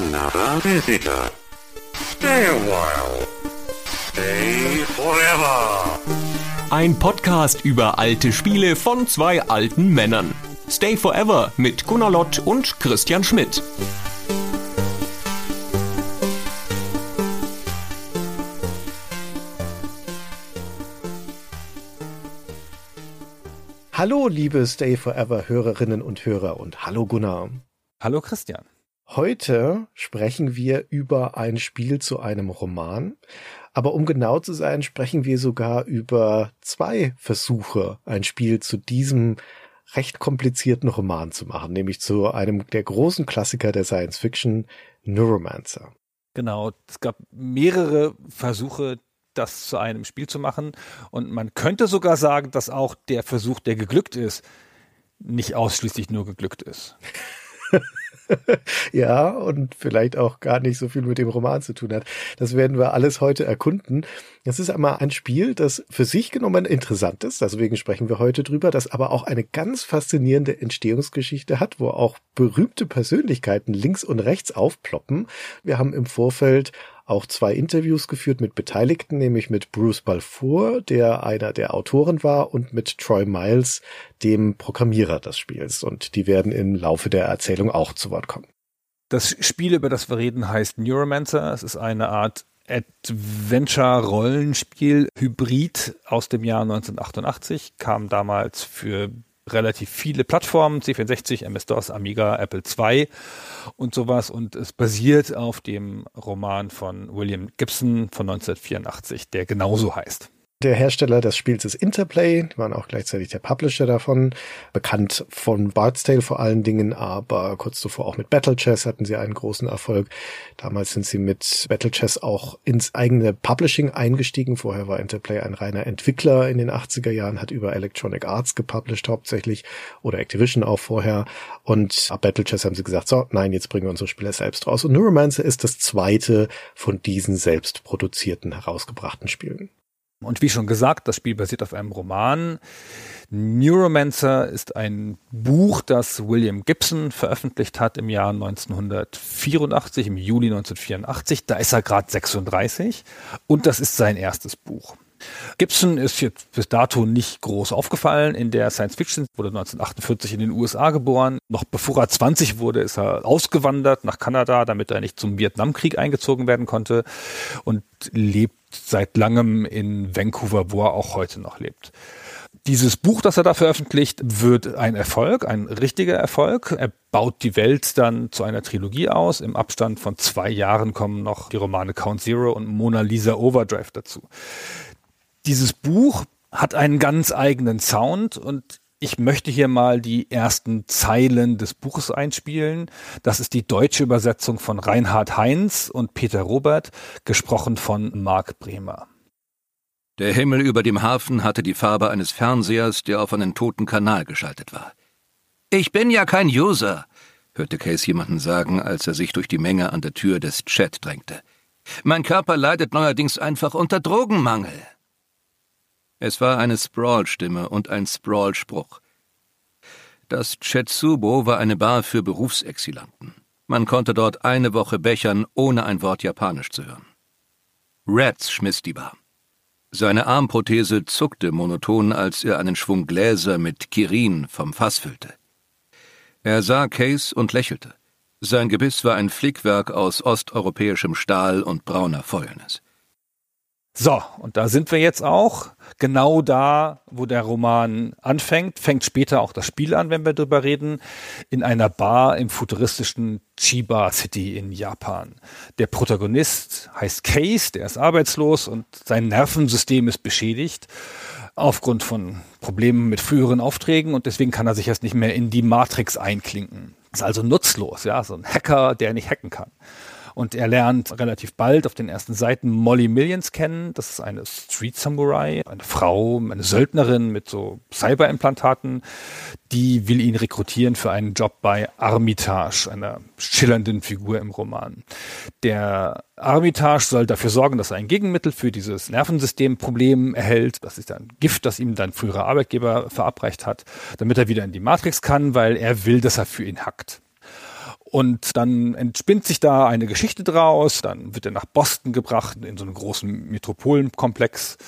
another visitor. Stay a while. Stay forever. Ein Podcast über alte Spiele von zwei alten Männern. Stay Forever mit Gunnar Lott und Christian Schmidt. Hallo, liebe Stay Forever Hörerinnen und Hörer und hallo Gunnar. Hallo Christian. Heute sprechen wir über ein Spiel zu einem Roman. Aber um genau zu sein, sprechen wir sogar über zwei Versuche, ein Spiel zu diesem recht komplizierten Roman zu machen, nämlich zu einem der großen Klassiker der Science Fiction, Neuromancer. Genau, es gab mehrere Versuche, das zu einem Spiel zu machen. Und man könnte sogar sagen, dass auch der Versuch, der geglückt ist, nicht ausschließlich nur geglückt ist. ja, und vielleicht auch gar nicht so viel mit dem Roman zu tun hat. Das werden wir alles heute erkunden. Es ist einmal ein Spiel, das für sich genommen interessant ist, deswegen sprechen wir heute drüber, das aber auch eine ganz faszinierende Entstehungsgeschichte hat, wo auch berühmte Persönlichkeiten links und rechts aufploppen. Wir haben im Vorfeld auch zwei Interviews geführt mit Beteiligten, nämlich mit Bruce Balfour, der einer der Autoren war, und mit Troy Miles, dem Programmierer des Spiels. Und die werden im Laufe der Erzählung auch zu Wort kommen. Das Spiel, über das wir reden, heißt Neuromancer. Es ist eine Art Adventure-Rollenspiel, Hybrid aus dem Jahr 1988, kam damals für relativ viele Plattformen, C64, MS-DOS, Amiga, Apple II und sowas. Und es basiert auf dem Roman von William Gibson von 1984, der genauso heißt. Der Hersteller des Spiels ist Interplay, die waren auch gleichzeitig der Publisher davon, bekannt von Bard's Tale vor allen Dingen, aber kurz zuvor auch mit Battle Chess hatten sie einen großen Erfolg. Damals sind sie mit Battle Chess auch ins eigene Publishing eingestiegen. Vorher war Interplay ein reiner Entwickler in den 80er Jahren, hat über Electronic Arts gepublished hauptsächlich oder Activision auch vorher. Und ab Battle Chess haben sie gesagt, so, nein, jetzt bringen wir unsere Spiele selbst raus. Und Neuromancer ist das zweite von diesen selbst produzierten, herausgebrachten Spielen. Und wie schon gesagt, das Spiel basiert auf einem Roman. Neuromancer ist ein Buch, das William Gibson veröffentlicht hat im Jahr 1984, im Juli 1984. Da ist er gerade 36 und das ist sein erstes Buch. Gibson ist jetzt bis dato nicht groß aufgefallen in der Science Fiction, wurde 1948 in den USA geboren. Noch bevor er 20 wurde, ist er ausgewandert nach Kanada, damit er nicht zum Vietnamkrieg eingezogen werden konnte und lebt seit langem in Vancouver, wo er auch heute noch lebt. Dieses Buch, das er da veröffentlicht, wird ein Erfolg, ein richtiger Erfolg. Er baut die Welt dann zu einer Trilogie aus. Im Abstand von zwei Jahren kommen noch die Romane Count Zero und Mona Lisa Overdrive dazu. Dieses Buch hat einen ganz eigenen Sound und ich möchte hier mal die ersten Zeilen des Buches einspielen. Das ist die deutsche Übersetzung von Reinhard Heinz und Peter Robert, gesprochen von Marc Bremer. Der Himmel über dem Hafen hatte die Farbe eines Fernsehers, der auf einen toten Kanal geschaltet war. Ich bin ja kein User, hörte Case jemanden sagen, als er sich durch die Menge an der Tür des Chat drängte. Mein Körper leidet neuerdings einfach unter Drogenmangel. Es war eine Sprawl-Stimme und ein Sprawl-Spruch. Das Chetsubo war eine Bar für Berufsexilanten. Man konnte dort eine Woche bechern, ohne ein Wort Japanisch zu hören. Rats schmiss die Bar. Seine Armprothese zuckte monoton, als er einen Schwung Gläser mit Kirin vom Fass füllte. Er sah Case und lächelte. Sein Gebiss war ein Flickwerk aus osteuropäischem Stahl und brauner Fäulnis. So, und da sind wir jetzt auch. Genau da, wo der Roman anfängt, fängt später auch das Spiel an, wenn wir drüber reden, in einer Bar im futuristischen Chiba City in Japan. Der Protagonist heißt Case, der ist arbeitslos und sein Nervensystem ist beschädigt aufgrund von Problemen mit früheren Aufträgen und deswegen kann er sich erst nicht mehr in die Matrix einklinken. Ist also nutzlos, ja, so ein Hacker, der nicht hacken kann. Und er lernt relativ bald auf den ersten Seiten Molly Millions kennen. Das ist eine Street Samurai, eine Frau, eine Söldnerin mit so Cyberimplantaten. Die will ihn rekrutieren für einen Job bei Armitage, einer schillernden Figur im Roman. Der Armitage soll dafür sorgen, dass er ein Gegenmittel für dieses Nervensystemproblem erhält. Das ist ein Gift, das ihm dein früherer Arbeitgeber verabreicht hat, damit er wieder in die Matrix kann, weil er will, dass er für ihn hackt. Und dann entspinnt sich da eine Geschichte draus, dann wird er nach Boston gebracht, in so einen großen Metropolenkomplex,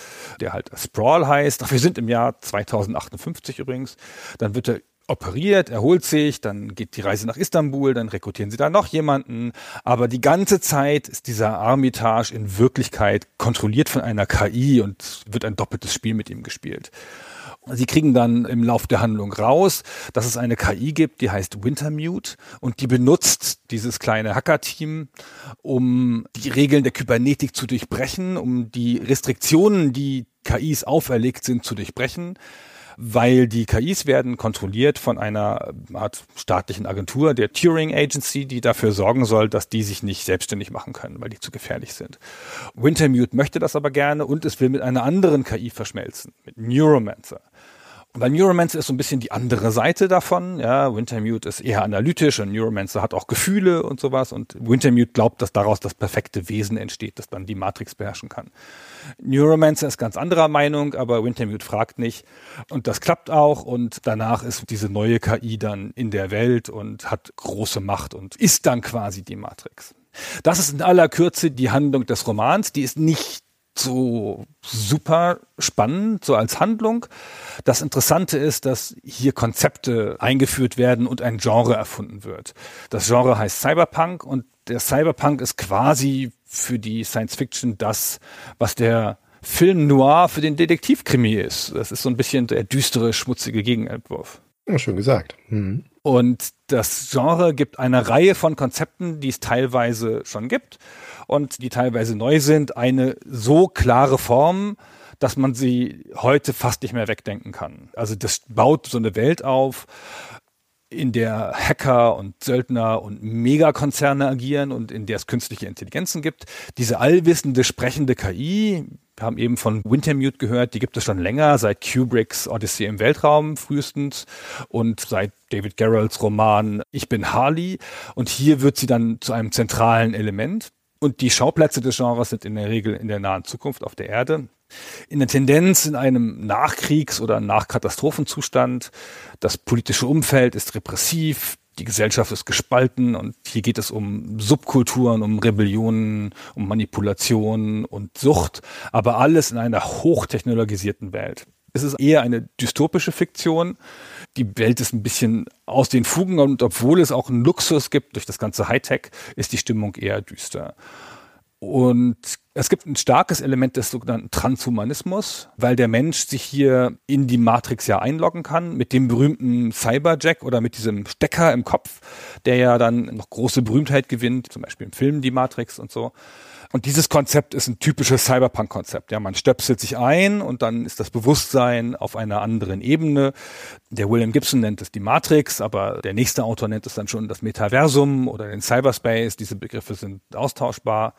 der halt Sprawl heißt. Wir sind im Jahr 2058 übrigens. Dann wird er operiert, erholt sich, dann geht die Reise nach Istanbul, dann rekrutieren sie da noch jemanden. Aber die ganze Zeit ist dieser Armitage in Wirklichkeit kontrolliert von einer KI und wird ein doppeltes Spiel mit ihm gespielt. Sie kriegen dann im Lauf der Handlung raus, dass es eine KI gibt, die heißt Wintermute und die benutzt dieses kleine Hacker-Team, um die Regeln der Kybernetik zu durchbrechen, um die Restriktionen, die KIs auferlegt sind, zu durchbrechen weil die KIs werden kontrolliert von einer Art staatlichen Agentur, der Turing Agency, die dafür sorgen soll, dass die sich nicht selbstständig machen können, weil die zu gefährlich sind. Wintermute möchte das aber gerne und es will mit einer anderen KI verschmelzen, mit Neuromancer. Weil Neuromancer ist so ein bisschen die andere Seite davon. Ja, Wintermute ist eher analytisch und Neuromancer hat auch Gefühle und sowas. Und Wintermute glaubt, dass daraus das perfekte Wesen entsteht, das dann die Matrix beherrschen kann. Neuromancer ist ganz anderer Meinung, aber Wintermute fragt nicht. Und das klappt auch. Und danach ist diese neue KI dann in der Welt und hat große Macht und ist dann quasi die Matrix. Das ist in aller Kürze die Handlung des Romans. Die ist nicht so super spannend, so als Handlung. Das Interessante ist, dass hier Konzepte eingeführt werden und ein Genre erfunden wird. Das Genre heißt Cyberpunk und der Cyberpunk ist quasi für die Science Fiction das, was der Film Noir für den Detektivkrimi ist. Das ist so ein bisschen der düstere, schmutzige Gegenentwurf. Ja, schön gesagt. Mhm. Und das Genre gibt eine Reihe von Konzepten, die es teilweise schon gibt und die teilweise neu sind, eine so klare Form, dass man sie heute fast nicht mehr wegdenken kann. Also das baut so eine Welt auf, in der Hacker und Söldner und Megakonzerne agieren und in der es künstliche Intelligenzen gibt. Diese allwissende, sprechende KI, wir haben eben von Wintermute gehört, die gibt es schon länger, seit Kubricks Odyssey im Weltraum frühestens und seit David Gerrolds Roman Ich bin Harley. Und hier wird sie dann zu einem zentralen Element. Und die Schauplätze des Genres sind in der Regel in der nahen Zukunft auf der Erde. In der Tendenz in einem Nachkriegs- oder Nachkatastrophenzustand. Das politische Umfeld ist repressiv, die Gesellschaft ist gespalten und hier geht es um Subkulturen, um Rebellionen, um Manipulation und Sucht, aber alles in einer hochtechnologisierten Welt. Es ist eher eine dystopische Fiktion, die Welt ist ein bisschen aus den Fugen und obwohl es auch einen Luxus gibt durch das ganze Hightech, ist die Stimmung eher düster. Und es gibt ein starkes Element des sogenannten Transhumanismus, weil der Mensch sich hier in die Matrix ja einloggen kann mit dem berühmten Cyberjack oder mit diesem Stecker im Kopf, der ja dann noch große Berühmtheit gewinnt, zum Beispiel im Film Die Matrix und so. Und dieses Konzept ist ein typisches Cyberpunk-Konzept. Ja, man stöpselt sich ein und dann ist das Bewusstsein auf einer anderen Ebene. Der William Gibson nennt es die Matrix, aber der nächste Autor nennt es dann schon das Metaversum oder den Cyberspace. Diese Begriffe sind austauschbar.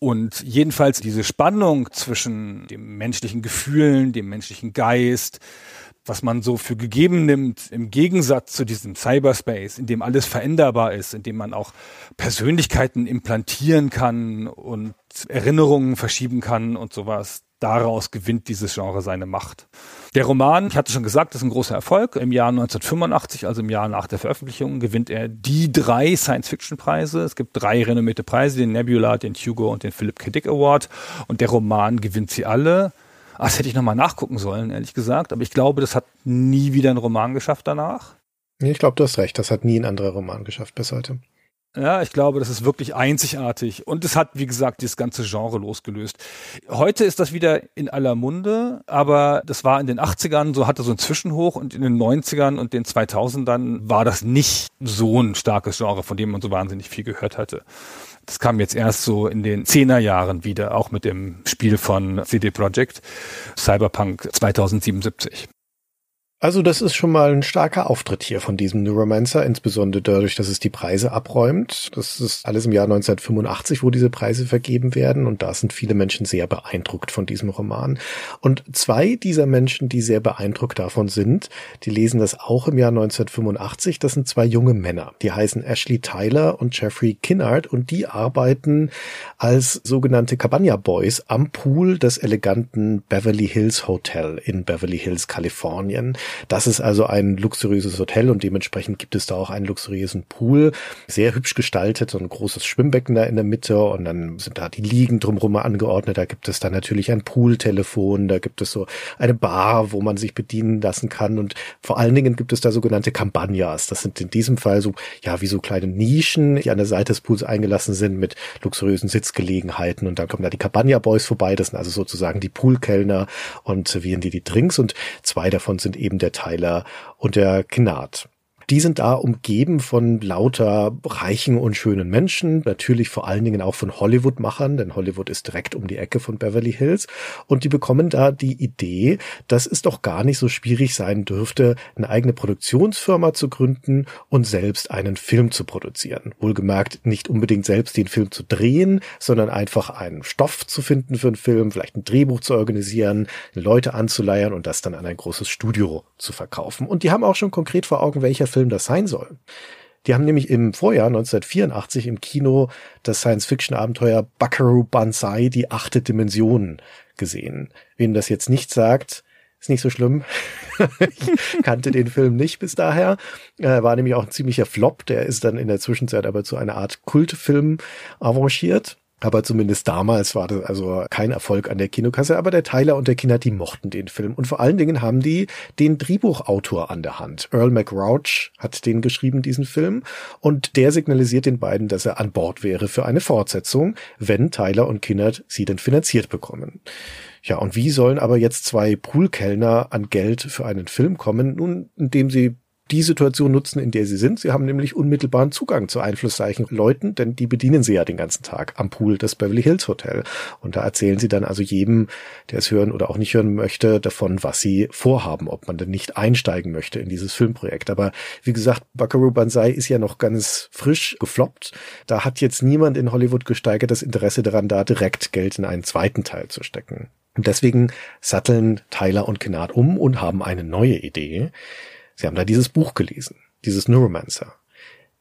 Und jedenfalls diese Spannung zwischen dem menschlichen Gefühlen, dem menschlichen Geist, was man so für gegeben nimmt, im Gegensatz zu diesem Cyberspace, in dem alles veränderbar ist, in dem man auch Persönlichkeiten implantieren kann und Erinnerungen verschieben kann und sowas. Daraus gewinnt dieses Genre seine Macht. Der Roman, ich hatte schon gesagt, ist ein großer Erfolg. Im Jahr 1985, also im Jahr nach der Veröffentlichung, gewinnt er die drei Science-Fiction-Preise. Es gibt drei renommierte Preise, den Nebula, den Hugo und den Philip K. Dick Award. Und der Roman gewinnt sie alle. Ah, das hätte ich nochmal nachgucken sollen, ehrlich gesagt. Aber ich glaube, das hat nie wieder ein Roman geschafft danach. Ich glaube, du hast recht. Das hat nie ein anderer Roman geschafft bis heute. Ja, ich glaube, das ist wirklich einzigartig. Und es hat, wie gesagt, dieses ganze Genre losgelöst. Heute ist das wieder in aller Munde, aber das war in den 80ern, so hatte so ein Zwischenhoch und in den 90ern und den 2000ern war das nicht so ein starkes Genre, von dem man so wahnsinnig viel gehört hatte. Das kam jetzt erst so in den Zehnerjahren wieder, auch mit dem Spiel von CD Projekt Cyberpunk 2077. Also das ist schon mal ein starker Auftritt hier von diesem Neuromancer, insbesondere dadurch, dass es die Preise abräumt. Das ist alles im Jahr 1985, wo diese Preise vergeben werden und da sind viele Menschen sehr beeindruckt von diesem Roman. Und zwei dieser Menschen, die sehr beeindruckt davon sind, die lesen das auch im Jahr 1985. Das sind zwei junge Männer. Die heißen Ashley Tyler und Jeffrey Kinnard und die arbeiten als sogenannte Cabana Boys am Pool des eleganten Beverly Hills Hotel in Beverly Hills, Kalifornien. Das ist also ein luxuriöses Hotel und dementsprechend gibt es da auch einen luxuriösen Pool, sehr hübsch gestaltet, so ein großes Schwimmbecken da in der Mitte und dann sind da die Liegen drumherum angeordnet. Da gibt es dann natürlich ein Pooltelefon, da gibt es so eine Bar, wo man sich bedienen lassen kann und vor allen Dingen gibt es da sogenannte Campagnas. Das sind in diesem Fall so, ja, wie so kleine Nischen, die an der Seite des Pools eingelassen sind mit luxuriösen Sitzgelegenheiten und dann kommen da die Campagna Boys vorbei. Das sind also sozusagen die Poolkellner und servieren dir die Drinks und zwei davon sind eben der Tyler und der Gnad. Die sind da umgeben von lauter reichen und schönen Menschen, natürlich vor allen Dingen auch von Hollywood-Machern, denn Hollywood ist direkt um die Ecke von Beverly Hills. Und die bekommen da die Idee, dass es doch gar nicht so schwierig sein dürfte, eine eigene Produktionsfirma zu gründen und selbst einen Film zu produzieren. Wohlgemerkt nicht unbedingt selbst den Film zu drehen, sondern einfach einen Stoff zu finden für einen Film, vielleicht ein Drehbuch zu organisieren, Leute anzuleiern und das dann an ein großes Studio zu verkaufen. Und die haben auch schon konkret vor Augen, welcher Film Film das sein soll. Die haben nämlich im Vorjahr 1984 im Kino das Science-Fiction-Abenteuer Buckaroo Banzai, die achte Dimension gesehen. Wem das jetzt nicht sagt, ist nicht so schlimm. ich kannte den Film nicht bis daher. Er war nämlich auch ein ziemlicher Flop. Der ist dann in der Zwischenzeit aber zu einer Art Kultfilm avanciert. Aber zumindest damals war das also kein Erfolg an der Kinokasse. Aber der Tyler und der Kinder, die mochten den Film. Und vor allen Dingen haben die den Drehbuchautor an der Hand. Earl McRouch hat den geschrieben, diesen Film. Und der signalisiert den beiden, dass er an Bord wäre für eine Fortsetzung, wenn Tyler und Kinnert sie denn finanziert bekommen. Ja, und wie sollen aber jetzt zwei Poolkellner an Geld für einen Film kommen? Nun, indem sie die Situation nutzen, in der sie sind. Sie haben nämlich unmittelbaren Zugang zu einflussreichen Leuten, denn die bedienen sie ja den ganzen Tag am Pool des Beverly Hills Hotel. Und da erzählen sie dann also jedem, der es hören oder auch nicht hören möchte, davon, was sie vorhaben, ob man denn nicht einsteigen möchte in dieses Filmprojekt. Aber wie gesagt, Buckaroo Banzai ist ja noch ganz frisch gefloppt. Da hat jetzt niemand in Hollywood gesteigert das Interesse daran, da direkt Geld in einen zweiten Teil zu stecken. Und deswegen satteln Tyler und Kennard um und haben eine neue Idee. Sie haben da dieses Buch gelesen, dieses Neuromancer.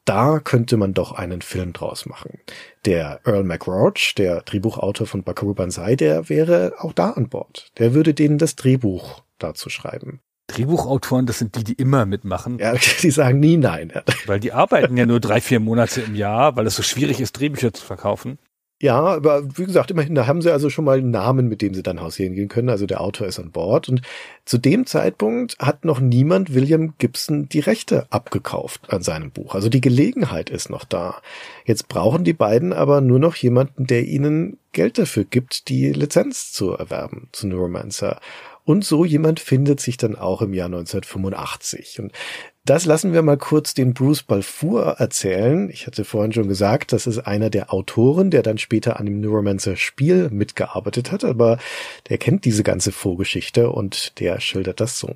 Da könnte man doch einen Film draus machen. Der Earl McRoach, der Drehbuchautor von Buckaroo Banzai, der wäre auch da an Bord. Der würde denen das Drehbuch dazu schreiben. Drehbuchautoren, das sind die, die immer mitmachen. Ja, die sagen nie nein. Weil die arbeiten ja nur drei, vier Monate im Jahr, weil es so schwierig ist, Drehbücher zu verkaufen. Ja, aber wie gesagt, immerhin, da haben sie also schon mal einen Namen, mit dem sie dann hausieren gehen können. Also der Autor ist an Bord. Und zu dem Zeitpunkt hat noch niemand William Gibson die Rechte abgekauft an seinem Buch. Also die Gelegenheit ist noch da. Jetzt brauchen die beiden aber nur noch jemanden, der ihnen Geld dafür gibt, die Lizenz zu erwerben zu Neuromancer. Und so jemand findet sich dann auch im Jahr 1985. Und das lassen wir mal kurz den Bruce Balfour erzählen. Ich hatte vorhin schon gesagt, das ist einer der Autoren, der dann später an dem Neuromancer Spiel mitgearbeitet hat, aber der kennt diese ganze Vorgeschichte und der schildert das so.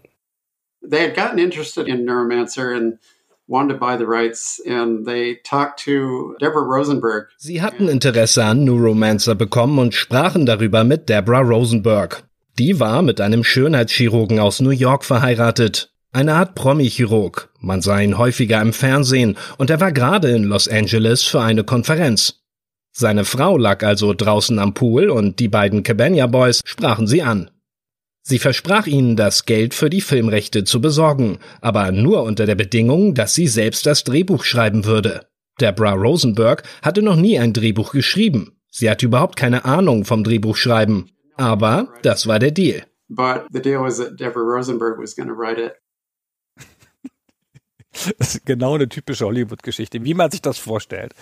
They had gotten interested in Neuromancer and wanted to buy the rights and they talked to Deborah Rosenberg. Sie hatten Interesse an Neuromancer bekommen und sprachen darüber mit Deborah Rosenberg. Die war mit einem Schönheitschirurgen aus New York verheiratet. Eine Art Promi-Chirurg. Man sah ihn häufiger im Fernsehen und er war gerade in Los Angeles für eine Konferenz. Seine Frau lag also draußen am Pool und die beiden Cabana Boys sprachen sie an. Sie versprach ihnen das Geld für die Filmrechte zu besorgen, aber nur unter der Bedingung, dass sie selbst das Drehbuch schreiben würde. Deborah Rosenberg hatte noch nie ein Drehbuch geschrieben. Sie hatte überhaupt keine Ahnung vom Drehbuchschreiben. Aber das war der Deal. But the deal was that Deborah Rosenberg was going to write it. Das ist genau eine typische Hollywood-Geschichte, wie man sich das vorstellt.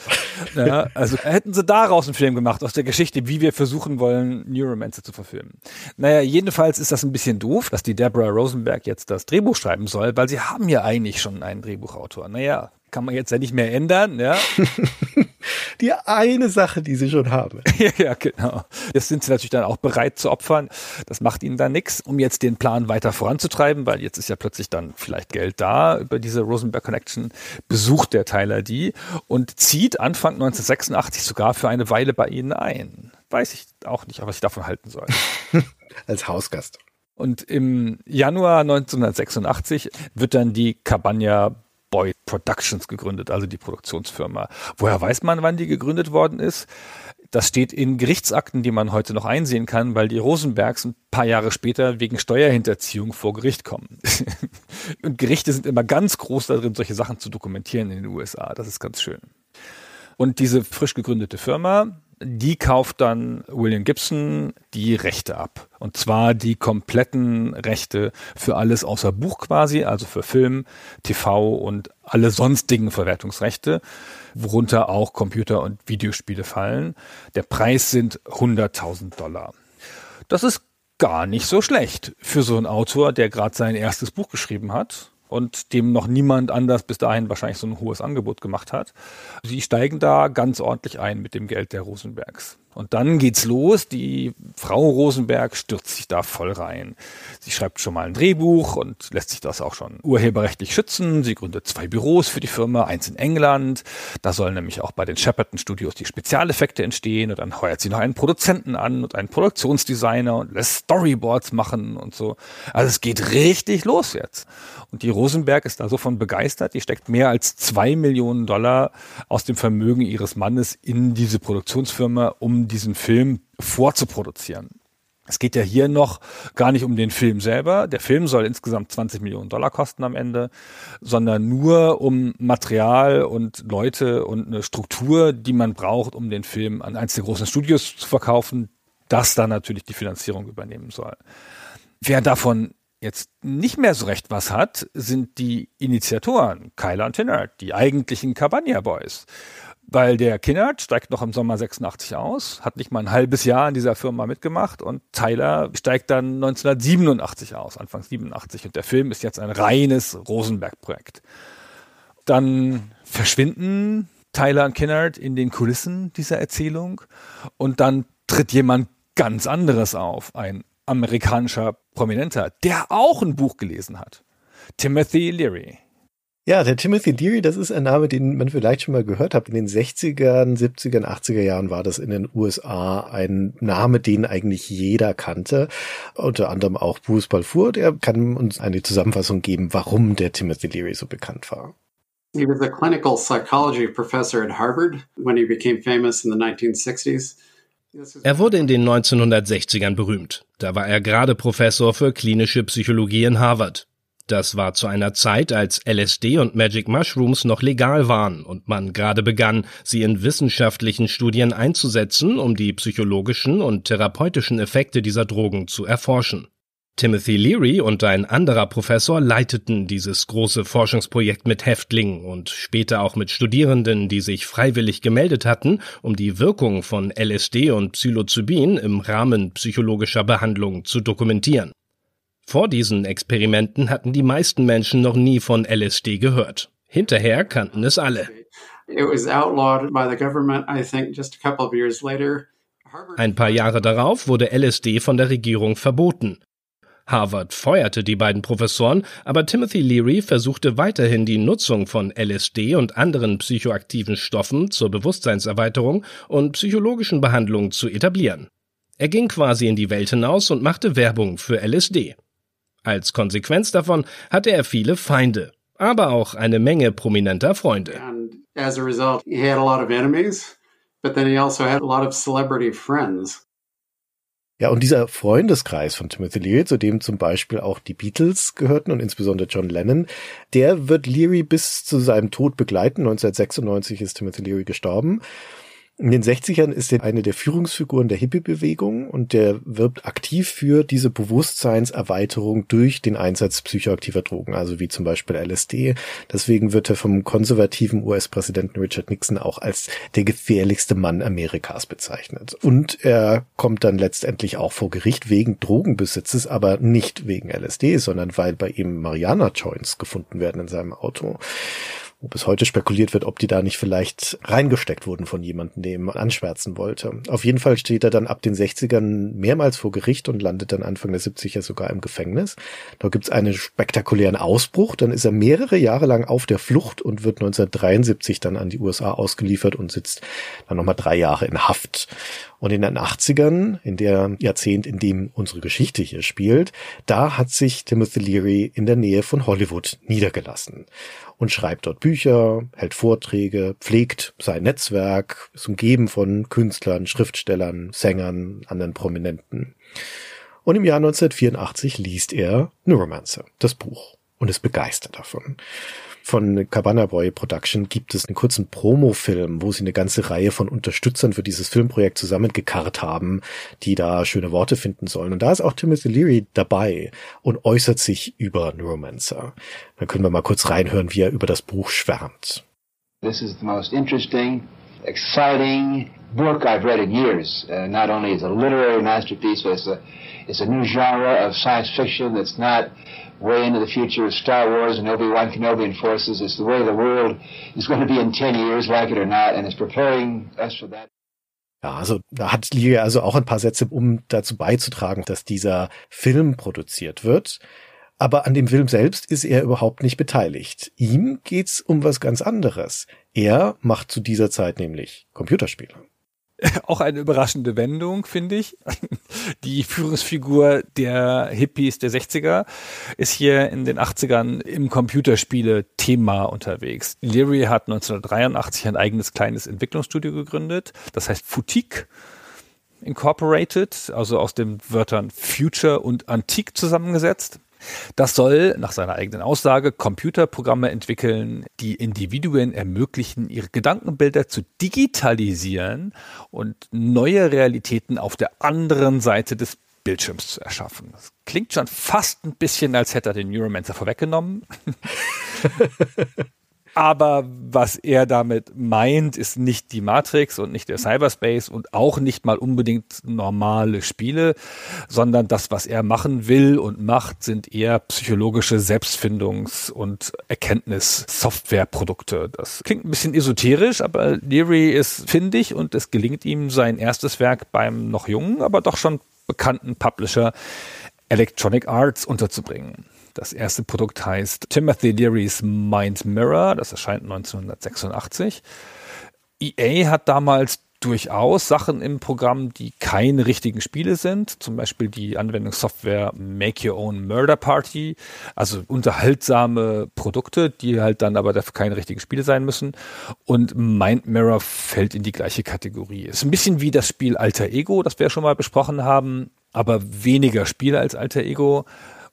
Ja, also hätten sie daraus einen Film gemacht, aus der Geschichte, wie wir versuchen wollen, Neuromancer zu verfilmen. Naja, jedenfalls ist das ein bisschen doof, dass die Deborah Rosenberg jetzt das Drehbuch schreiben soll, weil sie haben ja eigentlich schon einen Drehbuchautor. Naja, kann man jetzt ja nicht mehr ändern, ja. die eine Sache, die sie schon haben. ja, ja, genau. Das sind sie natürlich dann auch bereit zu opfern. Das macht ihnen dann nichts, um jetzt den Plan weiter voranzutreiben, weil jetzt ist ja plötzlich dann vielleicht Geld da über diese Rosenberg Connection. Besucht der Tyler die und zieht Anfang 1986 sogar für eine Weile bei ihnen ein. Weiß ich auch nicht, was ich davon halten soll. Als Hausgast. Und im Januar 1986 wird dann die Cabana Boy Productions gegründet, also die Produktionsfirma. Woher weiß man, wann die gegründet worden ist? Das steht in Gerichtsakten, die man heute noch einsehen kann, weil die Rosenbergs ein paar Jahre später wegen Steuerhinterziehung vor Gericht kommen. Und Gerichte sind immer ganz groß darin, solche Sachen zu dokumentieren in den USA. Das ist ganz schön. Und diese frisch gegründete Firma, die kauft dann William Gibson die Rechte ab. Und zwar die kompletten Rechte für alles außer Buch quasi, also für Film, TV und alle sonstigen Verwertungsrechte, worunter auch Computer- und Videospiele fallen. Der Preis sind 100.000 Dollar. Das ist gar nicht so schlecht für so einen Autor, der gerade sein erstes Buch geschrieben hat und dem noch niemand anders bis dahin wahrscheinlich so ein hohes Angebot gemacht hat. Sie steigen da ganz ordentlich ein mit dem Geld der Rosenbergs. Und dann geht's los. Die Frau Rosenberg stürzt sich da voll rein. Sie schreibt schon mal ein Drehbuch und lässt sich das auch schon urheberrechtlich schützen. Sie gründet zwei Büros für die Firma, eins in England. Da sollen nämlich auch bei den Shepperton Studios die Spezialeffekte entstehen. Und dann heuert sie noch einen Produzenten an und einen Produktionsdesigner und lässt Storyboards machen und so. Also es geht richtig los jetzt. Und die Rosenberg ist da so von begeistert. Die steckt mehr als zwei Millionen Dollar aus dem Vermögen ihres Mannes in diese Produktionsfirma, um diesen Film vorzuproduzieren. Es geht ja hier noch gar nicht um den Film selber. Der Film soll insgesamt 20 Millionen Dollar kosten am Ende, sondern nur um Material und Leute und eine Struktur, die man braucht, um den Film an eins der großen Studios zu verkaufen, das dann natürlich die Finanzierung übernehmen soll. Wer davon jetzt nicht mehr so recht was hat, sind die Initiatoren, Kyler und Tinnert, die eigentlichen Cabania Boys weil der Kinnert steigt noch im Sommer 86 aus, hat nicht mal ein halbes Jahr in dieser Firma mitgemacht und Tyler steigt dann 1987 aus, Anfang 87 und der Film ist jetzt ein reines Rosenberg-Projekt. Dann verschwinden Tyler und Kinnard in den Kulissen dieser Erzählung und dann tritt jemand ganz anderes auf, ein amerikanischer Prominenter, der auch ein Buch gelesen hat. Timothy Leary. Ja, der Timothy Leary, das ist ein Name, den man vielleicht schon mal gehört hat. In den 60ern, 70ern, 80er Jahren war das in den USA ein Name, den eigentlich jeder kannte. Unter anderem auch Bruce Balfour. Der kann uns eine Zusammenfassung geben, warum der Timothy Leary so bekannt war. He was a clinical psychology professor at Harvard when he became famous in the 1960s. Er wurde in den 1960ern berühmt. Da war er gerade Professor für klinische Psychologie in Harvard. Das war zu einer Zeit, als LSD und Magic Mushrooms noch legal waren und man gerade begann, sie in wissenschaftlichen Studien einzusetzen, um die psychologischen und therapeutischen Effekte dieser Drogen zu erforschen. Timothy Leary und ein anderer Professor leiteten dieses große Forschungsprojekt mit Häftlingen und später auch mit Studierenden, die sich freiwillig gemeldet hatten, um die Wirkung von LSD und Psilocybin im Rahmen psychologischer Behandlung zu dokumentieren. Vor diesen Experimenten hatten die meisten Menschen noch nie von LSD gehört. Hinterher kannten es alle. Ein paar Jahre darauf wurde LSD von der Regierung verboten. Harvard feuerte die beiden Professoren, aber Timothy Leary versuchte weiterhin die Nutzung von LSD und anderen psychoaktiven Stoffen zur Bewusstseinserweiterung und psychologischen Behandlung zu etablieren. Er ging quasi in die Welt hinaus und machte Werbung für LSD. Als Konsequenz davon hatte er viele Feinde, aber auch eine Menge prominenter Freunde. And as a result, he had a lot of enemies, but then he also had a lot of celebrity friends. Ja, und dieser Freundeskreis von Timothy Leary, zu dem zum Beispiel auch die Beatles gehörten und insbesondere John Lennon, der wird Leary bis zu seinem Tod begleiten. 1996 ist Timothy Leary gestorben. In den 60ern ist er eine der Führungsfiguren der Hippie-Bewegung und der wirbt aktiv für diese Bewusstseinserweiterung durch den Einsatz psychoaktiver Drogen, also wie zum Beispiel LSD. Deswegen wird er vom konservativen US-Präsidenten Richard Nixon auch als der gefährlichste Mann Amerikas bezeichnet. Und er kommt dann letztendlich auch vor Gericht wegen Drogenbesitzes, aber nicht wegen LSD, sondern weil bei ihm Mariana-Joints gefunden werden in seinem Auto wo bis heute spekuliert wird, ob die da nicht vielleicht reingesteckt wurden von jemandem, der ihm anschwärzen wollte. Auf jeden Fall steht er dann ab den 60ern mehrmals vor Gericht und landet dann Anfang der 70er sogar im Gefängnis. Da gibt's einen spektakulären Ausbruch, dann ist er mehrere Jahre lang auf der Flucht und wird 1973 dann an die USA ausgeliefert und sitzt dann nochmal drei Jahre in Haft. Und in den 80ern, in der Jahrzehnt, in dem unsere Geschichte hier spielt, da hat sich Timothy Leary in der Nähe von Hollywood niedergelassen und schreibt dort Bücher hält Vorträge, pflegt sein Netzwerk, ist umgeben von Künstlern, Schriftstellern, Sängern, anderen Prominenten. Und im Jahr 1984 liest er Neuromancer, das Buch, und ist begeistert davon von Cabana Boy Production gibt es einen kurzen Promo-Film, wo sie eine ganze Reihe von Unterstützern für dieses Filmprojekt zusammengekarrt haben, die da schöne Worte finden sollen. Und da ist auch Timothy Leary dabei und äußert sich über Neuromancer. Dann können wir mal kurz reinhören, wie er über das Buch schwärmt. This is the most interesting, exciting book I've read in years. Uh, not only is a literary masterpiece, but it's a, it's a new genre of science fiction that's not way into the future of Star Wars and Obi-Wan Kenobi and forces. It's the way the world is going to be in 10 years, like it or not, and it's preparing us for that. Ja, also da hat Liga also auch ein paar Sätze, um dazu beizutragen, dass dieser Film produziert wird. Aber an dem Film selbst ist er überhaupt nicht beteiligt. Ihm geht's um was ganz anderes. Er macht zu dieser Zeit nämlich Computerspiele. auch eine überraschende Wendung, finde ich. Die Führungsfigur der Hippies der 60er ist hier in den 80ern im Computerspiele-Thema unterwegs. Leary hat 1983 ein eigenes kleines Entwicklungsstudio gegründet, das heißt Futique. Incorporated, also aus den Wörtern Future und Antique zusammengesetzt. Das soll nach seiner eigenen Aussage Computerprogramme entwickeln, die Individuen ermöglichen, ihre Gedankenbilder zu digitalisieren und neue Realitäten auf der anderen Seite des Bildschirms zu erschaffen. Das klingt schon fast ein bisschen, als hätte er den Neuromancer vorweggenommen. Aber was er damit meint, ist nicht die Matrix und nicht der Cyberspace und auch nicht mal unbedingt normale Spiele, sondern das, was er machen will und macht, sind eher psychologische Selbstfindungs- und Erkenntnis-Softwareprodukte. Das klingt ein bisschen esoterisch, aber Leary ist findig und es gelingt ihm sein erstes Werk beim noch jungen, aber doch schon bekannten Publisher Electronic Arts unterzubringen. Das erste Produkt heißt Timothy Leary's Mind Mirror. Das erscheint 1986. EA hat damals durchaus Sachen im Programm, die keine richtigen Spiele sind. Zum Beispiel die Anwendungssoftware Make Your Own Murder Party. Also unterhaltsame Produkte, die halt dann aber dafür keine richtigen Spiele sein müssen. Und Mind Mirror fällt in die gleiche Kategorie. Ist ein bisschen wie das Spiel Alter Ego, das wir schon mal besprochen haben, aber weniger Spiele als Alter Ego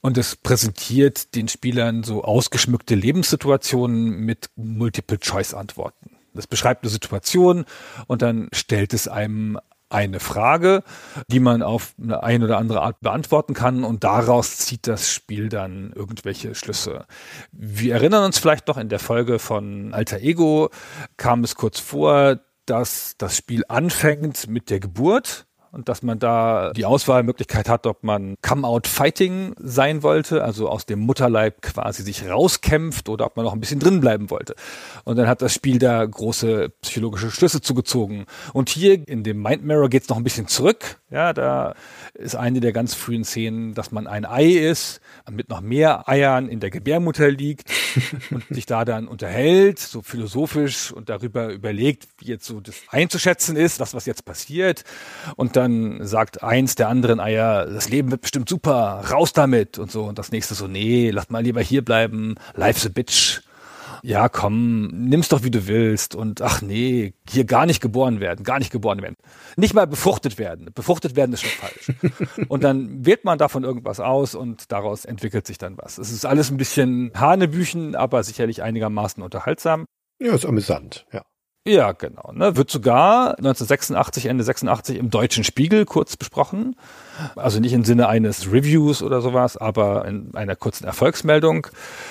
und es präsentiert den Spielern so ausgeschmückte Lebenssituationen mit Multiple-Choice-Antworten. Das beschreibt eine Situation und dann stellt es einem eine Frage, die man auf eine ein oder andere Art beantworten kann und daraus zieht das Spiel dann irgendwelche Schlüsse. Wir erinnern uns vielleicht noch in der Folge von Alter Ego kam es kurz vor, dass das Spiel anfängt mit der Geburt und dass man da die Auswahlmöglichkeit hat, ob man Come-out-Fighting sein wollte, also aus dem Mutterleib quasi sich rauskämpft oder ob man noch ein bisschen drin bleiben wollte. Und dann hat das Spiel da große psychologische Schlüsse zugezogen. Und hier in dem Mind Mirror geht es noch ein bisschen zurück. Ja, da ist eine der ganz frühen Szenen, dass man ein Ei ist, mit noch mehr Eiern in der Gebärmutter liegt und sich da dann unterhält, so philosophisch und darüber überlegt, wie jetzt so das einzuschätzen ist, was was jetzt passiert. Und dann sagt eins der anderen Eier, das Leben wird bestimmt super, raus damit und so. Und das nächste so, nee, lass mal lieber hier bleiben, life's a bitch ja, komm, nimm's doch wie du willst und ach nee, hier gar nicht geboren werden, gar nicht geboren werden. Nicht mal befruchtet werden. Befruchtet werden ist schon falsch. und dann wählt man davon irgendwas aus und daraus entwickelt sich dann was. Es ist alles ein bisschen Hanebüchen, aber sicherlich einigermaßen unterhaltsam. Ja, ist amüsant, ja. Ja, genau. Ne? Wird sogar 1986, Ende 86 im Deutschen Spiegel kurz besprochen. Also nicht im Sinne eines Reviews oder sowas, aber in einer kurzen Erfolgsmeldung.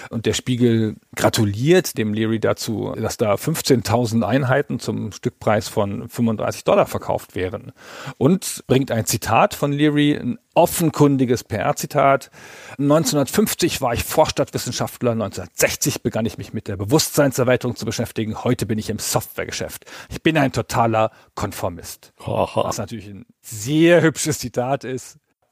Und der Spiegel gratuliert dem Leary dazu, dass da 15.000 Einheiten zum Stückpreis von 35 Dollar verkauft wären. Und bringt ein Zitat von Leary, ein offenkundiges PR-Zitat. 1950 war ich Vorstadtwissenschaftler, 1960 begann ich mich mit der Bewusstseinserweiterung zu beschäftigen, heute bin ich im Softwaregeschäft. Ich bin ein totaler Konformist. Was natürlich ein sehr hübsches Zitat ist.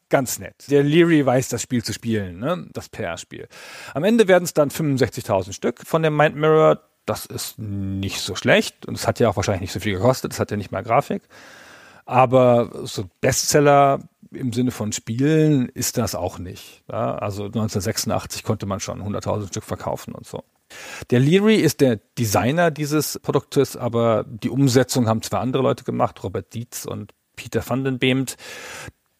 Ganz nett. Der Leary weiß, das Spiel zu spielen, ne? das PR-Spiel. Am Ende werden es dann 65.000 Stück von dem Mind Mirror. Das ist nicht so schlecht und es hat ja auch wahrscheinlich nicht so viel gekostet. Es hat ja nicht mal Grafik. Aber so Bestseller im Sinne von Spielen ist das auch nicht. Ja? Also 1986 konnte man schon 100.000 Stück verkaufen und so. Der Leary ist der Designer dieses Produktes, aber die Umsetzung haben zwei andere Leute gemacht, Robert Dietz und Peter van den Beemt.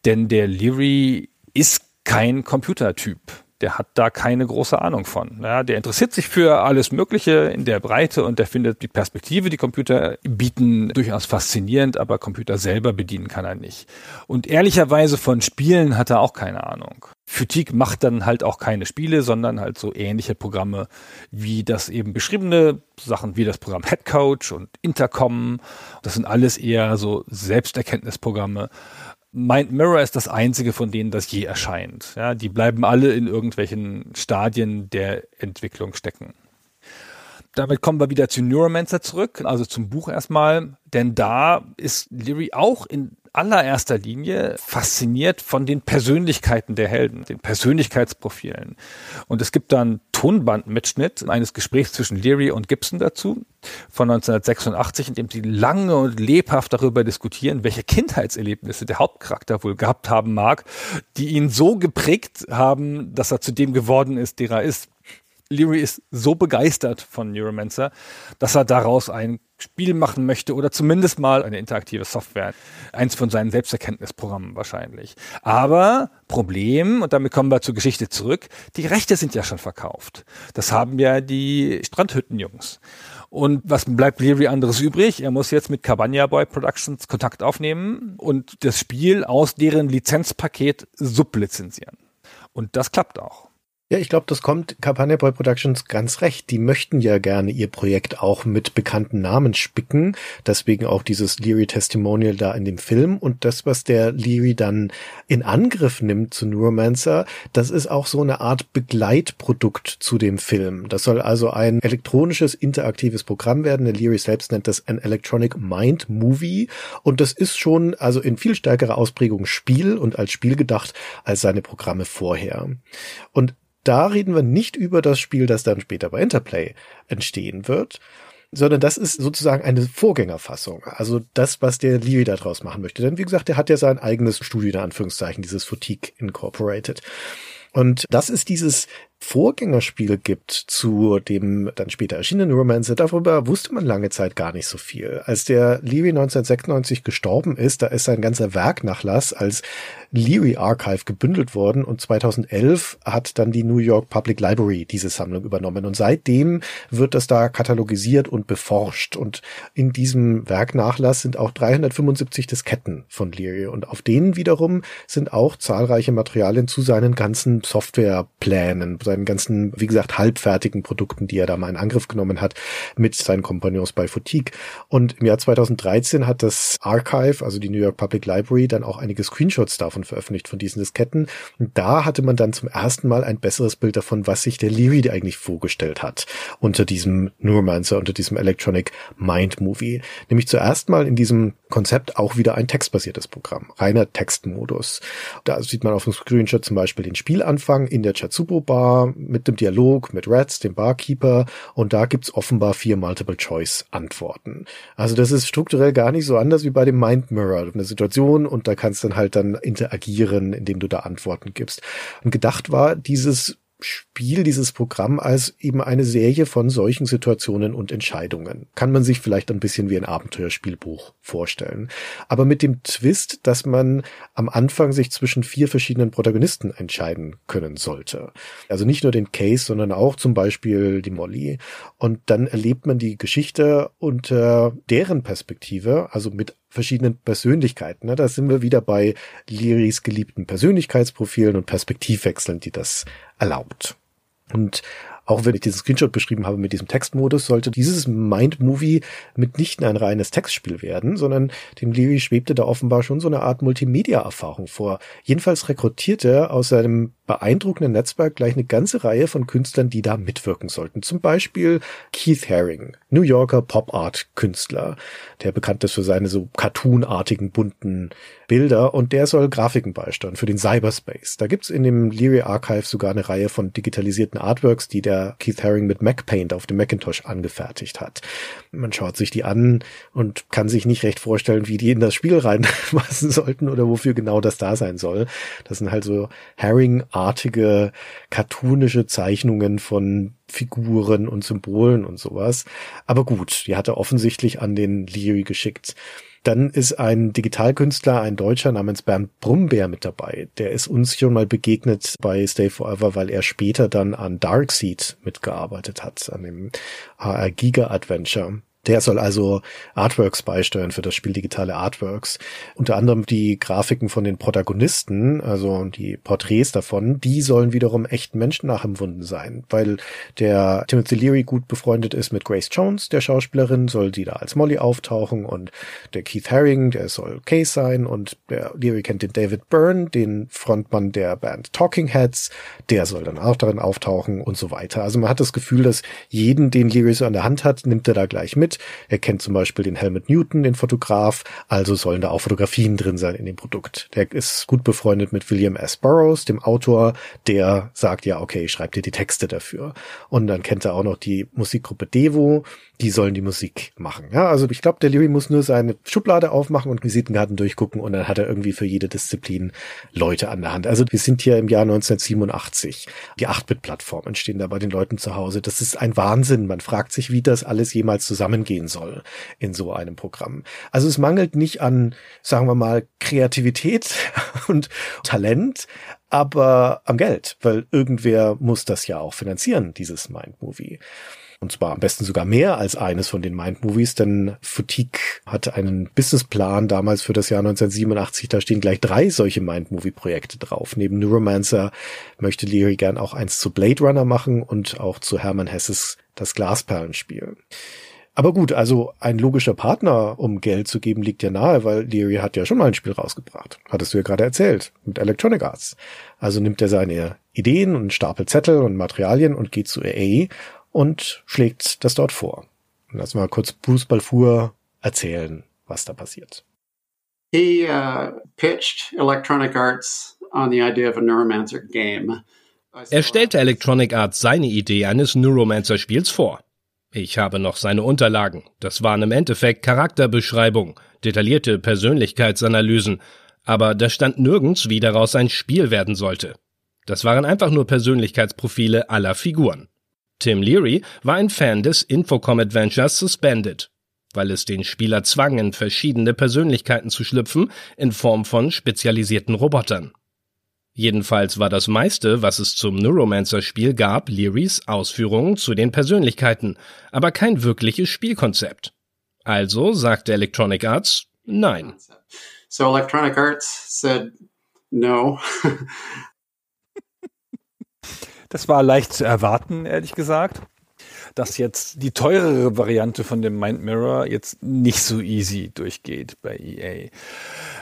Denn der Leary ist kein Computertyp der hat da keine große Ahnung von. Ja, der interessiert sich für alles Mögliche in der Breite und der findet die Perspektive, die Computer bieten, durchaus faszinierend, aber Computer selber bedienen kann er nicht. Und ehrlicherweise von Spielen hat er auch keine Ahnung. Futique macht dann halt auch keine Spiele, sondern halt so ähnliche Programme wie das eben beschriebene, Sachen wie das Programm Headcoach und Intercom. Das sind alles eher so Selbsterkenntnisprogramme. Mind Mirror ist das einzige von denen, das je erscheint. Ja, die bleiben alle in irgendwelchen Stadien der Entwicklung stecken. Damit kommen wir wieder zu Neuromancer zurück, also zum Buch erstmal, denn da ist Leary auch in allererster Linie fasziniert von den Persönlichkeiten der Helden, den Persönlichkeitsprofilen. Und es gibt dann Tonbandmitschnitt eines Gesprächs zwischen Leary und Gibson dazu von 1986, in dem sie lange und lebhaft darüber diskutieren, welche Kindheitserlebnisse der Hauptcharakter wohl gehabt haben mag, die ihn so geprägt haben, dass er zu dem geworden ist, der er ist. Leary ist so begeistert von Neuromancer, dass er daraus ein Spiel machen möchte oder zumindest mal eine interaktive Software. Eins von seinen Selbsterkenntnisprogrammen wahrscheinlich. Aber Problem, und damit kommen wir zur Geschichte zurück, die Rechte sind ja schon verkauft. Das haben ja die Strandhüttenjungs. Und was bleibt Leary anderes übrig? Er muss jetzt mit Cabana Boy Productions Kontakt aufnehmen und das Spiel aus deren Lizenzpaket sublizenzieren. Und das klappt auch. Ja, ich glaube, das kommt Campania Boy Productions ganz recht. Die möchten ja gerne ihr Projekt auch mit bekannten Namen spicken. Deswegen auch dieses Leary Testimonial da in dem Film. Und das, was der Leary dann in Angriff nimmt zu Neuromancer, das ist auch so eine Art Begleitprodukt zu dem Film. Das soll also ein elektronisches, interaktives Programm werden. Der Leary selbst nennt das ein Electronic Mind Movie. Und das ist schon also in viel stärkerer Ausprägung Spiel und als Spiel gedacht als seine Programme vorher. Und da reden wir nicht über das Spiel, das dann später bei Interplay entstehen wird, sondern das ist sozusagen eine Vorgängerfassung. Also das, was der Leary daraus machen möchte. Denn wie gesagt, der hat ja sein eigenes Studio, in Anführungszeichen, dieses Foutique Incorporated. Und das ist dieses Vorgängerspiel gibt zu dem dann später erschienenen Romancer, darüber wusste man lange Zeit gar nicht so viel. Als der Leary 1996 gestorben ist, da ist sein ganzer Werknachlass als Leary Archive gebündelt worden und 2011 hat dann die New York Public Library diese Sammlung übernommen. Und seitdem wird das da katalogisiert und beforscht. Und in diesem Werknachlass sind auch 375 Disketten von Leary und auf denen wiederum sind auch zahlreiche Materialien zu seinen ganzen Softwareplänen, seinen ganzen, wie gesagt, halbfertigen Produkten, die er da mal in Angriff genommen hat, mit seinen Kompagnons bei Foutique. Und im Jahr 2013 hat das Archive, also die New York Public Library, dann auch einige Screenshots davon veröffentlicht, von diesen Disketten. Und da hatte man dann zum ersten Mal ein besseres Bild davon, was sich der Leary eigentlich vorgestellt hat, unter diesem Neuromancer, unter diesem Electronic Mind Movie. Nämlich zuerst mal in diesem Konzept auch wieder ein textbasiertes Programm, reiner Textmodus. Da sieht man auf dem Screenshot zum Beispiel den Spielanfang in der Chatsubo Bar, mit dem Dialog mit Rats, dem Barkeeper, und da gibt's offenbar vier Multiple-Choice-Antworten. Also das ist strukturell gar nicht so anders wie bei dem Mind Mirror. Eine Situation und da kannst dann halt dann interagieren, indem du da Antworten gibst. Und gedacht war dieses Spiel, dieses Programm als eben eine Serie von solchen Situationen und Entscheidungen. Kann man sich vielleicht ein bisschen wie ein Abenteuerspielbuch vorstellen. Aber mit dem Twist, dass man am Anfang sich zwischen vier verschiedenen Protagonisten entscheiden können sollte. Also nicht nur den Case, sondern auch zum Beispiel die Molly. Und dann erlebt man die Geschichte unter deren Perspektive, also mit verschiedenen Persönlichkeiten. Ne? Da sind wir wieder bei Liris geliebten Persönlichkeitsprofilen und Perspektivwechseln, die das erlaubt. Und auch wenn ich diesen Screenshot beschrieben habe mit diesem Textmodus, sollte dieses Mind-Movie mitnichten ein reines Textspiel werden, sondern dem Leary schwebte da offenbar schon so eine Art Multimedia-Erfahrung vor. Jedenfalls rekrutierte er aus seinem beeindruckenden Netzwerk gleich eine ganze Reihe von Künstlern, die da mitwirken sollten. Zum Beispiel Keith Haring, New Yorker Pop-Art-Künstler, der bekannt ist für seine so cartoonartigen, bunten Bilder und der soll Grafiken beisteuern für den Cyberspace. Da gibt's in dem Leary Archive sogar eine Reihe von digitalisierten Artworks, die der Keith Haring mit MacPaint auf dem Macintosh angefertigt hat. Man schaut sich die an und kann sich nicht recht vorstellen, wie die in das Spiel reinpassen sollten oder wofür genau das da sein soll. Das sind halt so Haring artige cartoonische Zeichnungen von Figuren und Symbolen und sowas. Aber gut, die hat er offensichtlich an den Leary geschickt. Dann ist ein Digitalkünstler, ein Deutscher namens Bernd Brumbeer mit dabei. Der ist uns schon mal begegnet bei Stay Forever, weil er später dann an Darkseed mitgearbeitet hat, an dem AR Giga Adventure. Der soll also Artworks beisteuern für das Spiel digitale Artworks. Unter anderem die Grafiken von den Protagonisten, also die Porträts davon, die sollen wiederum echten Menschen nachempfunden sein, weil der Timothy Leary gut befreundet ist mit Grace Jones, der Schauspielerin, soll die da als Molly auftauchen und der Keith Haring, der soll Case sein und der Leary kennt den David Byrne, den Frontmann der Band Talking Heads, der soll dann auch darin auftauchen und so weiter. Also man hat das Gefühl, dass jeden, den Leary so an der Hand hat, nimmt er da gleich mit er kennt zum Beispiel den Helmut Newton, den Fotograf, also sollen da auch Fotografien drin sein in dem Produkt. Der ist gut befreundet mit William S. Burroughs, dem Autor, der sagt, ja, okay, ich schreibe dir die Texte dafür. Und dann kennt er auch noch die Musikgruppe Devo, die sollen die Musik machen. Ja, also ich glaube, der Leary muss nur seine Schublade aufmachen und Visitenkarten durchgucken und dann hat er irgendwie für jede Disziplin Leute an der Hand. Also wir sind hier im Jahr 1987. Die 8-Bit-Plattformen stehen da bei den Leuten zu Hause. Das ist ein Wahnsinn. Man fragt sich, wie das alles jemals zusammengehen soll in so einem Programm. Also es mangelt nicht an, sagen wir mal, Kreativität und Talent, aber am Geld, weil irgendwer muss das ja auch finanzieren, dieses Mind Movie. Und zwar am besten sogar mehr als eines von den Mind-Movies, denn Foutique hatte einen Businessplan damals für das Jahr 1987. Da stehen gleich drei solche Mind-Movie-Projekte drauf. Neben Neuromancer möchte Leary gern auch eins zu Blade Runner machen und auch zu Hermann Hesses Das Glasperlenspiel. Aber gut, also ein logischer Partner, um Geld zu geben, liegt ja nahe, weil Leary hat ja schon mal ein Spiel rausgebracht. Hattest du ja gerade erzählt, mit Electronic Arts. Also nimmt er seine Ideen und Stapel Zettel und Materialien und geht zu EA und schlägt das dort vor. Und lass mal kurz Bruce Balfour erzählen, was da passiert. He uh, pitched Electronic Arts on the idea of a Neuromancer game. Er stellte Electronic Arts seine Idee eines Neuromancer-Spiels vor. Ich habe noch seine Unterlagen. Das waren im Endeffekt Charakterbeschreibungen, detaillierte Persönlichkeitsanalysen, aber da stand nirgends, wie daraus ein Spiel werden sollte. Das waren einfach nur Persönlichkeitsprofile aller Figuren. Tim Leary war ein Fan des Infocom Adventures Suspended, weil es den Spieler zwang, in verschiedene Persönlichkeiten zu schlüpfen in Form von spezialisierten Robotern. Jedenfalls war das meiste, was es zum Neuromancer-Spiel gab, Learys Ausführungen zu den Persönlichkeiten, aber kein wirkliches Spielkonzept. Also sagte Electronic Arts nein. So Electronic Arts said no. Das war leicht zu erwarten, ehrlich gesagt. Dass jetzt die teurere Variante von dem Mind Mirror jetzt nicht so easy durchgeht bei EA.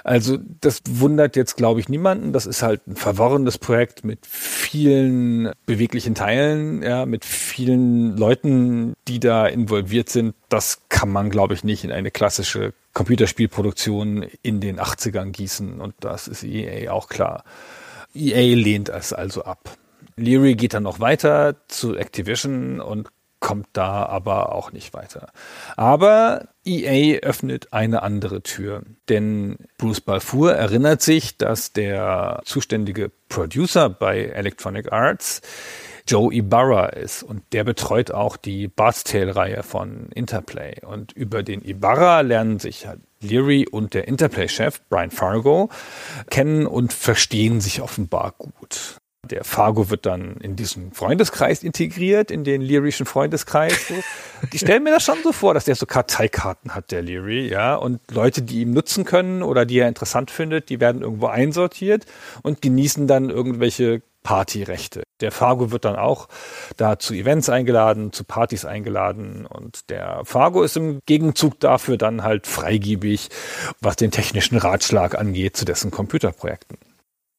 Also das wundert jetzt, glaube ich, niemanden. Das ist halt ein verworrenes Projekt mit vielen beweglichen Teilen, ja, mit vielen Leuten, die da involviert sind. Das kann man, glaube ich, nicht in eine klassische Computerspielproduktion in den 80ern gießen. Und das ist EA auch klar. EA lehnt es also ab. Leary geht dann noch weiter zu Activision und kommt da aber auch nicht weiter. Aber EA öffnet eine andere Tür, denn Bruce Balfour erinnert sich, dass der zuständige Producer bei Electronic Arts Joe Ibarra ist und der betreut auch die Bart's Tale-Reihe von Interplay. Und über den Ibarra lernen sich halt Leary und der Interplay-Chef Brian Fargo kennen und verstehen sich offenbar gut. Der Fargo wird dann in diesen Freundeskreis integriert, in den lyrischen Freundeskreis. So. Ich stelle mir das schon so vor, dass der so Karteikarten hat, der Leary, ja, und Leute, die ihm nutzen können oder die er interessant findet, die werden irgendwo einsortiert und genießen dann irgendwelche Partyrechte. Der Fargo wird dann auch da zu Events eingeladen, zu Partys eingeladen und der Fargo ist im Gegenzug dafür dann halt freigiebig, was den technischen Ratschlag angeht zu dessen Computerprojekten.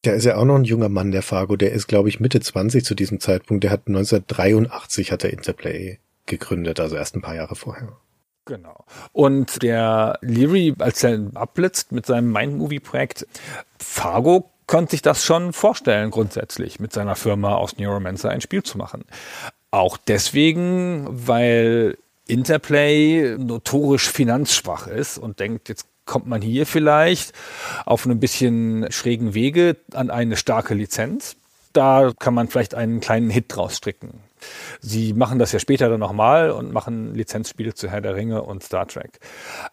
Der ist ja auch noch ein junger Mann, der Fargo. Der ist, glaube ich, Mitte 20 zu diesem Zeitpunkt. Der hat 1983 hat er Interplay gegründet, also erst ein paar Jahre vorher. Genau. Und der Leary, als er abblitzt mit seinem Mind-Movie-Projekt, Fargo könnte sich das schon vorstellen, grundsätzlich mit seiner Firma aus Neuromancer ein Spiel zu machen. Auch deswegen, weil Interplay notorisch finanzschwach ist und denkt, jetzt kommt man hier vielleicht auf einem bisschen schrägen Wege an eine starke Lizenz. da kann man vielleicht einen kleinen Hit draus stricken. Sie machen das ja später dann nochmal und machen Lizenzspiele zu Herr der Ringe und Star Trek.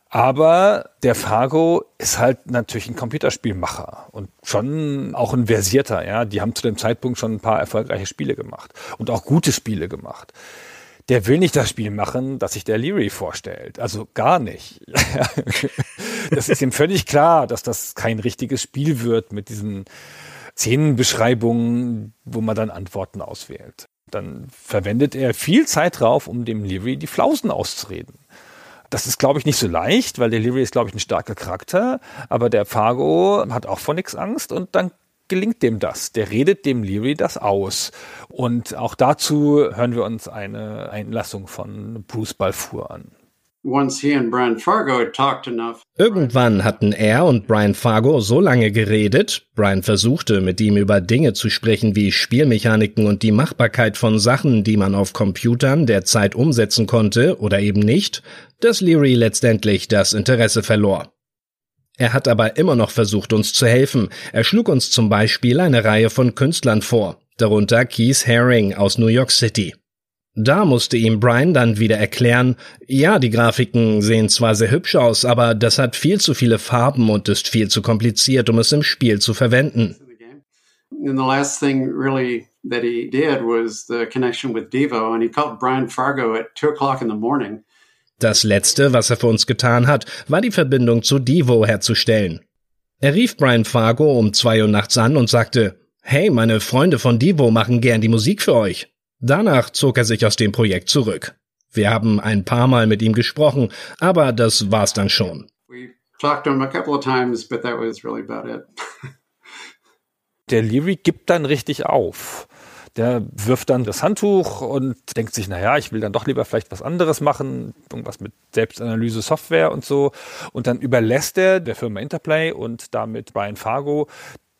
Aber der Fargo ist halt natürlich ein Computerspielmacher und schon auch ein versierter, ja. Die haben zu dem Zeitpunkt schon ein paar erfolgreiche Spiele gemacht und auch gute Spiele gemacht der will nicht das Spiel machen, das sich der Leary vorstellt. Also gar nicht. das ist ihm völlig klar, dass das kein richtiges Spiel wird mit diesen Szenenbeschreibungen, wo man dann Antworten auswählt. Dann verwendet er viel Zeit drauf, um dem Leary die Flausen auszureden. Das ist, glaube ich, nicht so leicht, weil der Leary ist, glaube ich, ein starker Charakter, aber der Fargo hat auch vor nichts Angst und dann gelingt dem das. Der redet dem Leary das aus. Und auch dazu hören wir uns eine Einlassung von Bruce Balfour an. Irgendwann hatten er und Brian Fargo so lange geredet, Brian versuchte mit ihm über Dinge zu sprechen wie Spielmechaniken und die Machbarkeit von Sachen, die man auf Computern derzeit umsetzen konnte oder eben nicht, dass Leary letztendlich das Interesse verlor. Er hat aber immer noch versucht, uns zu helfen. Er schlug uns zum Beispiel eine Reihe von Künstlern vor, darunter Keith Haring aus New York City. Da musste ihm Brian dann wieder erklären, ja, die Grafiken sehen zwar sehr hübsch aus, aber das hat viel zu viele Farben und ist viel zu kompliziert, um es im Spiel zu verwenden. And the last thing really that he did was the connection with Devo and he called Brian Fargo at two o'clock in the morning. Das letzte, was er für uns getan hat, war die Verbindung zu Devo herzustellen. Er rief Brian Fargo um zwei Uhr nachts an und sagte, Hey, meine Freunde von Devo machen gern die Musik für euch. Danach zog er sich aus dem Projekt zurück. Wir haben ein paar Mal mit ihm gesprochen, aber das war's dann schon. Der Leary gibt dann richtig auf der wirft dann das Handtuch und denkt sich, naja, ich will dann doch lieber vielleicht was anderes machen, irgendwas mit Selbstanalyse, Software und so. Und dann überlässt er der Firma Interplay und damit Brian Fargo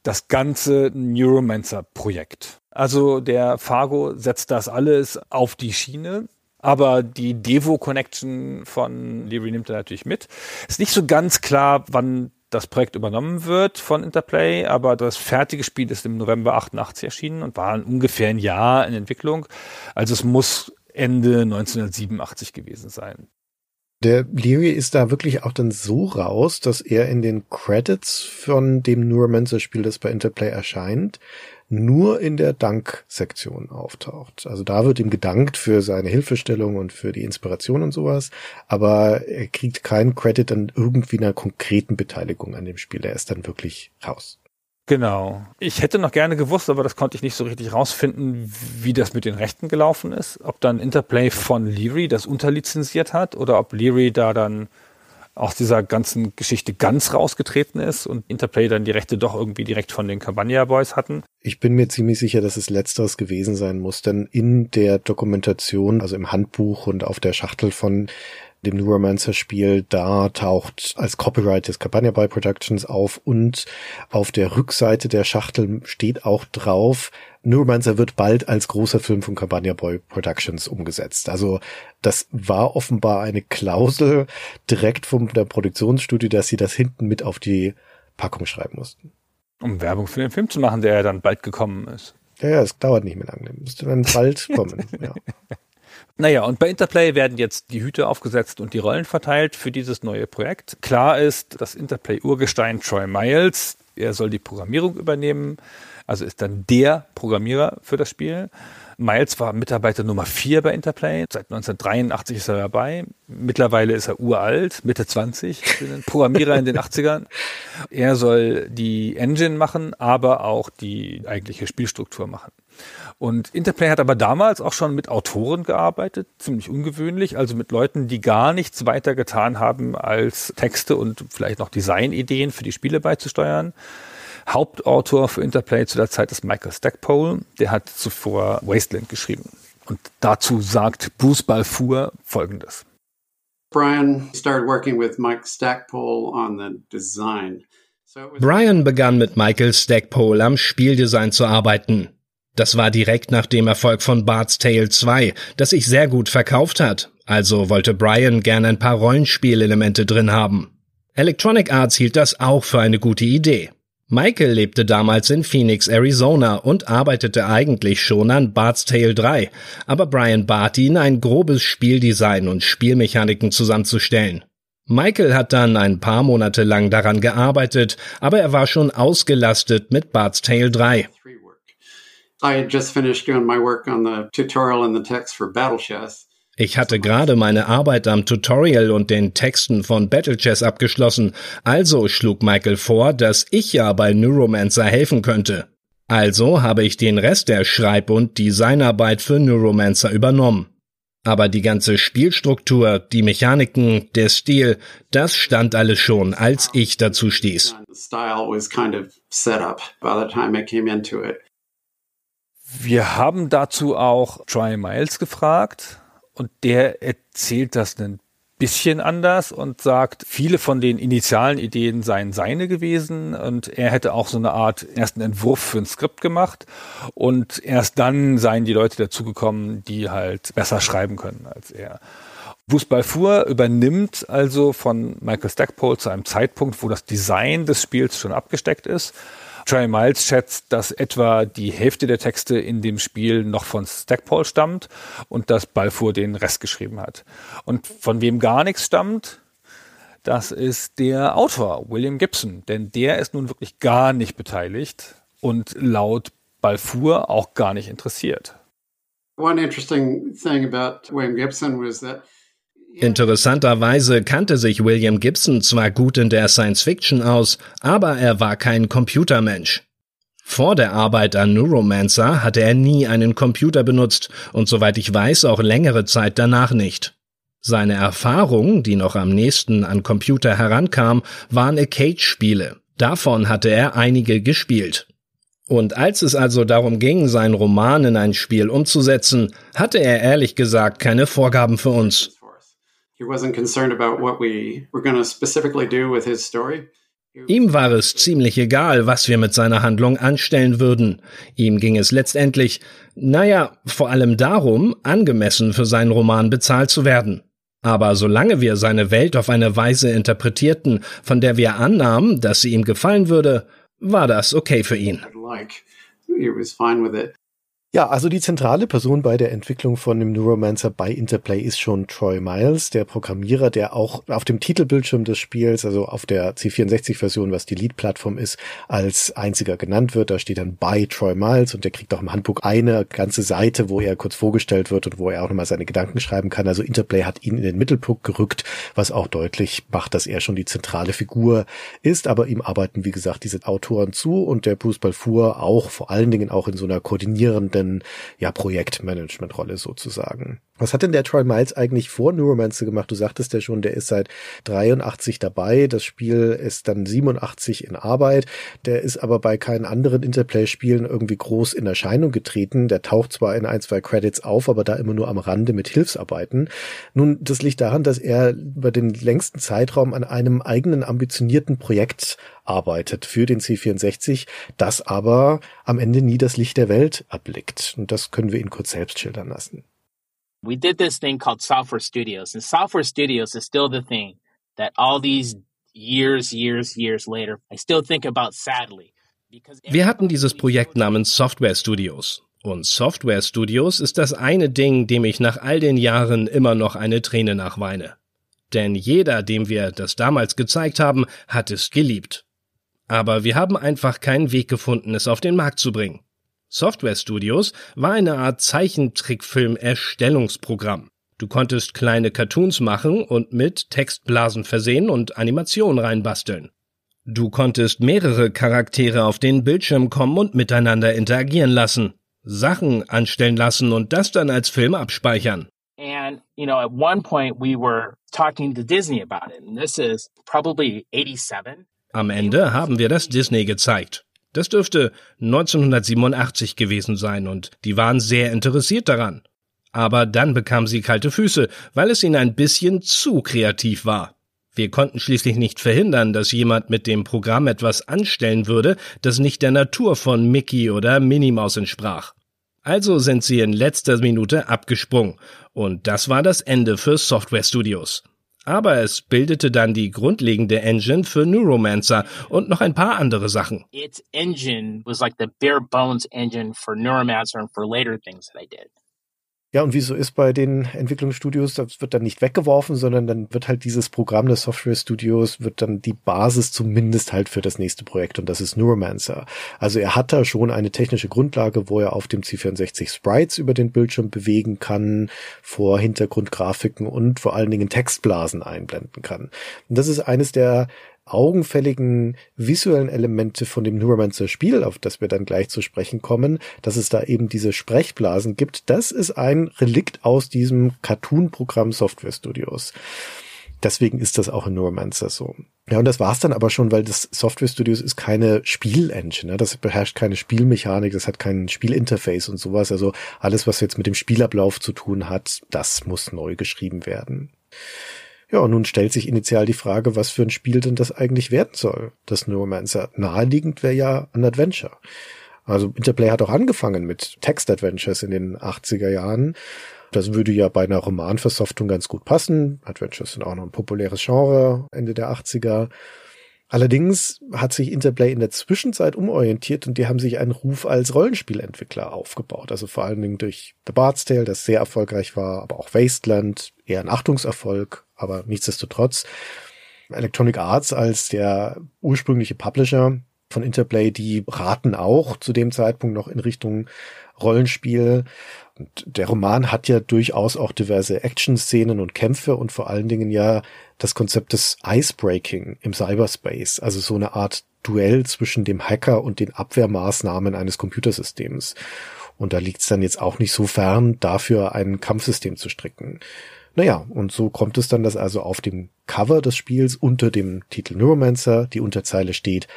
das ganze Neuromancer-Projekt. Also der Fargo setzt das alles auf die Schiene. Aber die Devo-Connection von Leary nimmt er natürlich mit. Ist nicht so ganz klar, wann das Projekt übernommen wird von Interplay, aber das fertige Spiel ist im November 88 erschienen und war ungefähr ein Jahr in Entwicklung. Also es muss Ende 1987 gewesen sein. Der Leary ist da wirklich auch dann so raus, dass er in den Credits von dem Neuromancer-Spiel, das bei Interplay erscheint, nur in der Danksektion auftaucht. Also da wird ihm gedankt für seine Hilfestellung und für die Inspiration und sowas, aber er kriegt keinen Credit an irgendwie einer konkreten Beteiligung an dem Spiel. Er ist dann wirklich raus. Genau. Ich hätte noch gerne gewusst, aber das konnte ich nicht so richtig rausfinden, wie das mit den Rechten gelaufen ist. Ob dann Interplay von Leary das unterlizenziert hat oder ob Leary da dann aus dieser ganzen Geschichte ganz rausgetreten ist und Interplay dann die Rechte doch irgendwie direkt von den Cabania Boys hatten. Ich bin mir ziemlich sicher, dass es letzteres gewesen sein muss, denn in der Dokumentation, also im Handbuch und auf der Schachtel von dem Neuromancer-Spiel, da taucht als Copyright des Cabania Boy Productions auf und auf der Rückseite der Schachtel steht auch drauf, Neuromancer wird bald als großer Film von Cabania Boy Productions umgesetzt. Also das war offenbar eine Klausel direkt vom der Produktionsstudio, dass sie das hinten mit auf die Packung schreiben mussten. Um Werbung für den Film zu machen, der ja dann bald gekommen ist. Ja, ja, es dauert nicht mehr lange. Müsste dann bald kommen. Ja. Naja, und bei Interplay werden jetzt die Hüte aufgesetzt und die Rollen verteilt für dieses neue Projekt. Klar ist, dass Interplay-Urgestein Troy Miles, er soll die Programmierung übernehmen also ist dann der Programmierer für das Spiel. Miles war Mitarbeiter Nummer vier bei Interplay. Seit 1983 ist er dabei. Mittlerweile ist er uralt, Mitte 20, Programmierer in den 80ern. Er soll die Engine machen, aber auch die eigentliche Spielstruktur machen. Und Interplay hat aber damals auch schon mit Autoren gearbeitet, ziemlich ungewöhnlich, also mit Leuten, die gar nichts weiter getan haben, als Texte und vielleicht noch Designideen für die Spiele beizusteuern. Hauptautor für Interplay zu der Zeit ist Michael Stackpole. Der hat zuvor Wasteland geschrieben. Und dazu sagt Bruce Balfour Folgendes. Brian started working with Mike Stackpole on the design. Brian begann mit Michael Stackpole am Spieldesign zu arbeiten. Das war direkt nach dem Erfolg von Bart's Tale 2, das sich sehr gut verkauft hat. Also wollte Brian gern ein paar Rollenspielelemente drin haben. Electronic Arts hielt das auch für eine gute Idee. Michael lebte damals in Phoenix, Arizona und arbeitete eigentlich schon an Bart's Tale 3, aber Brian bat ihn, ein grobes Spieldesign und Spielmechaniken zusammenzustellen. Michael hat dann ein paar Monate lang daran gearbeitet, aber er war schon ausgelastet mit Bart's Tale 3. I had just finished doing my work on the tutorial and the text for Battle Chess. Ich hatte gerade meine Arbeit am Tutorial und den Texten von Battle Chess abgeschlossen, also schlug Michael vor, dass ich ja bei Neuromancer helfen könnte. Also habe ich den Rest der Schreib- und Designarbeit für Neuromancer übernommen. Aber die ganze Spielstruktur, die Mechaniken, der Stil, das stand alles schon, als ich dazu stieß. Wir haben dazu auch Troy Miles gefragt und der erzählt das ein bisschen anders und sagt, viele von den initialen Ideen seien seine gewesen und er hätte auch so eine Art ersten Entwurf für ein Skript gemacht und erst dann seien die Leute dazugekommen, die halt besser schreiben können als er. Bruce Balfour übernimmt also von Michael Stackpole zu einem Zeitpunkt, wo das Design des Spiels schon abgesteckt ist Trey Miles schätzt, dass etwa die Hälfte der Texte in dem Spiel noch von Stackpole stammt und dass Balfour den Rest geschrieben hat. Und von wem gar nichts stammt, das ist der Autor William Gibson, denn der ist nun wirklich gar nicht beteiligt und laut Balfour auch gar nicht interessiert. One interesting thing about William Gibson was that Interessanterweise kannte sich William Gibson zwar gut in der Science Fiction aus, aber er war kein Computermensch. Vor der Arbeit an Neuromancer hatte er nie einen Computer benutzt und soweit ich weiß auch längere Zeit danach nicht. Seine Erfahrung, die noch am nächsten an Computer herankam, waren Arcade-Spiele. Davon hatte er einige gespielt. Und als es also darum ging, seinen Roman in ein Spiel umzusetzen, hatte er ehrlich gesagt keine Vorgaben für uns. He wasn't concerned about what we were going to specifically do with his story. Ihm war es ziemlich egal, was wir mit seiner Handlung anstellen würden. Ihm ging es letztendlich, naja, vor allem darum, angemessen für seinen Roman bezahlt zu werden. Aber solange wir seine Welt auf eine Weise interpretierten, von der wir annahmen, dass sie ihm gefallen würde, war das okay für ihn. Ja, also die zentrale Person bei der Entwicklung von dem Neuromancer bei Interplay ist schon Troy Miles, der Programmierer, der auch auf dem Titelbildschirm des Spiels, also auf der C64-Version, was die Lead-Plattform ist, als einziger genannt wird. Da steht dann bei Troy Miles und der kriegt auch im Handbuch eine ganze Seite, wo er kurz vorgestellt wird und wo er auch nochmal seine Gedanken schreiben kann. Also Interplay hat ihn in den Mittelpunkt gerückt, was auch deutlich macht, dass er schon die zentrale Figur ist. Aber ihm arbeiten, wie gesagt, diese Autoren zu und der Bruce Balfour auch vor allen Dingen auch in so einer koordinierenden eigenen ja, Projektmanagement-Rolle sozusagen. Was hat denn der Troy Miles eigentlich vor Neuromancer gemacht? Du sagtest ja schon, der ist seit 83 dabei. Das Spiel ist dann 87 in Arbeit. Der ist aber bei keinen anderen Interplay-Spielen irgendwie groß in Erscheinung getreten. Der taucht zwar in ein, zwei Credits auf, aber da immer nur am Rande mit Hilfsarbeiten. Nun, das liegt daran, dass er über den längsten Zeitraum an einem eigenen ambitionierten Projekt arbeitet für den C64, das aber am Ende nie das Licht der Welt erblickt. Und das können wir ihn kurz selbst schildern lassen. We did this thing called Software Studios, and Software Studios is still the thing that all these years, years, years later, I still think about sadly. Wir hatten dieses Projekt namens Software Studios. Und Software Studios ist das eine Ding, dem ich nach all den Jahren immer noch eine Träne nachweine. Denn jeder, dem wir das damals gezeigt haben, hat es geliebt. Aber wir haben einfach keinen Weg gefunden, es auf den Markt zu bringen. Software Studios war eine Art Zeichentrickfilm-Erstellungsprogramm. Du konntest kleine Cartoons machen und mit Textblasen versehen und Animationen reinbasteln. Du konntest mehrere Charaktere auf den Bildschirm kommen und miteinander interagieren lassen, Sachen anstellen lassen und das dann als Film abspeichern. And, you know, at one point we were talking to Disney about it, and this is probably 87. Am Ende haben wir das Disney gezeigt. Das dürfte 1987 gewesen sein und die waren sehr interessiert daran. Aber dann bekam sie kalte Füße, weil es ihnen ein bisschen zu kreativ war. Wir konnten schließlich nicht verhindern, dass jemand mit dem Programm etwas anstellen würde, das nicht der Natur von Mickey oder Minnie Maus entsprach. Also sind sie in letzter Minute abgesprungen. Und das war das Ende für Software Studios. Aber es bildete dann die grundlegende Engine für Neuromancer und noch ein paar andere Sachen. Its engine was like the bare bones engine for Neuromancer and for later things that I did. Ja, und wie so ist bei den Entwicklungsstudios, das wird dann nicht weggeworfen, sondern dann wird halt dieses Programm des Software Studios, wird dann die Basis zumindest halt für das nächste Projekt und das ist Neuromancer. Also er hat da schon eine technische Grundlage, wo er auf dem C64 Sprites über den Bildschirm bewegen kann, vor Hintergrundgrafiken und vor allen Dingen Textblasen einblenden kann. Und das ist eines der augenfälligen visuellen Elemente von dem Neuromancer Spiel, auf das wir dann gleich zu sprechen kommen, dass es da eben diese Sprechblasen gibt, das ist ein Relikt aus diesem Cartoon-Programm Software Studios. Deswegen ist das auch in Neuromancer so. Ja, und das war's dann aber schon, weil das Software Studios ist keine Spielengine. Ne? Das beherrscht keine Spielmechanik, das hat kein Spielinterface und sowas. Also alles, was jetzt mit dem Spielablauf zu tun hat, das muss neu geschrieben werden. Ja, und nun stellt sich initial die Frage, was für ein Spiel denn das eigentlich werden soll, das Neuromancer. Naheliegend wäre ja ein Adventure. Also Interplay hat auch angefangen mit Text-Adventures in den 80er Jahren. Das würde ja bei einer Romanversoftung ganz gut passen. Adventures sind auch noch ein populäres Genre Ende der 80er. Allerdings hat sich Interplay in der Zwischenzeit umorientiert und die haben sich einen Ruf als Rollenspielentwickler aufgebaut. Also vor allen Dingen durch The Bard's Tale, das sehr erfolgreich war, aber auch Wasteland, eher ein Achtungserfolg, aber nichtsdestotrotz. Electronic Arts als der ursprüngliche Publisher von Interplay, die raten auch zu dem Zeitpunkt noch in Richtung Rollenspiel. Und der Roman hat ja durchaus auch diverse Action-Szenen und Kämpfe und vor allen Dingen ja das Konzept des Icebreaking im Cyberspace, also so eine Art Duell zwischen dem Hacker und den Abwehrmaßnahmen eines Computersystems. Und da liegt es dann jetzt auch nicht so fern, dafür ein Kampfsystem zu stricken. Naja, und so kommt es dann, dass also auf dem Cover des Spiels unter dem Titel Neuromancer die Unterzeile steht,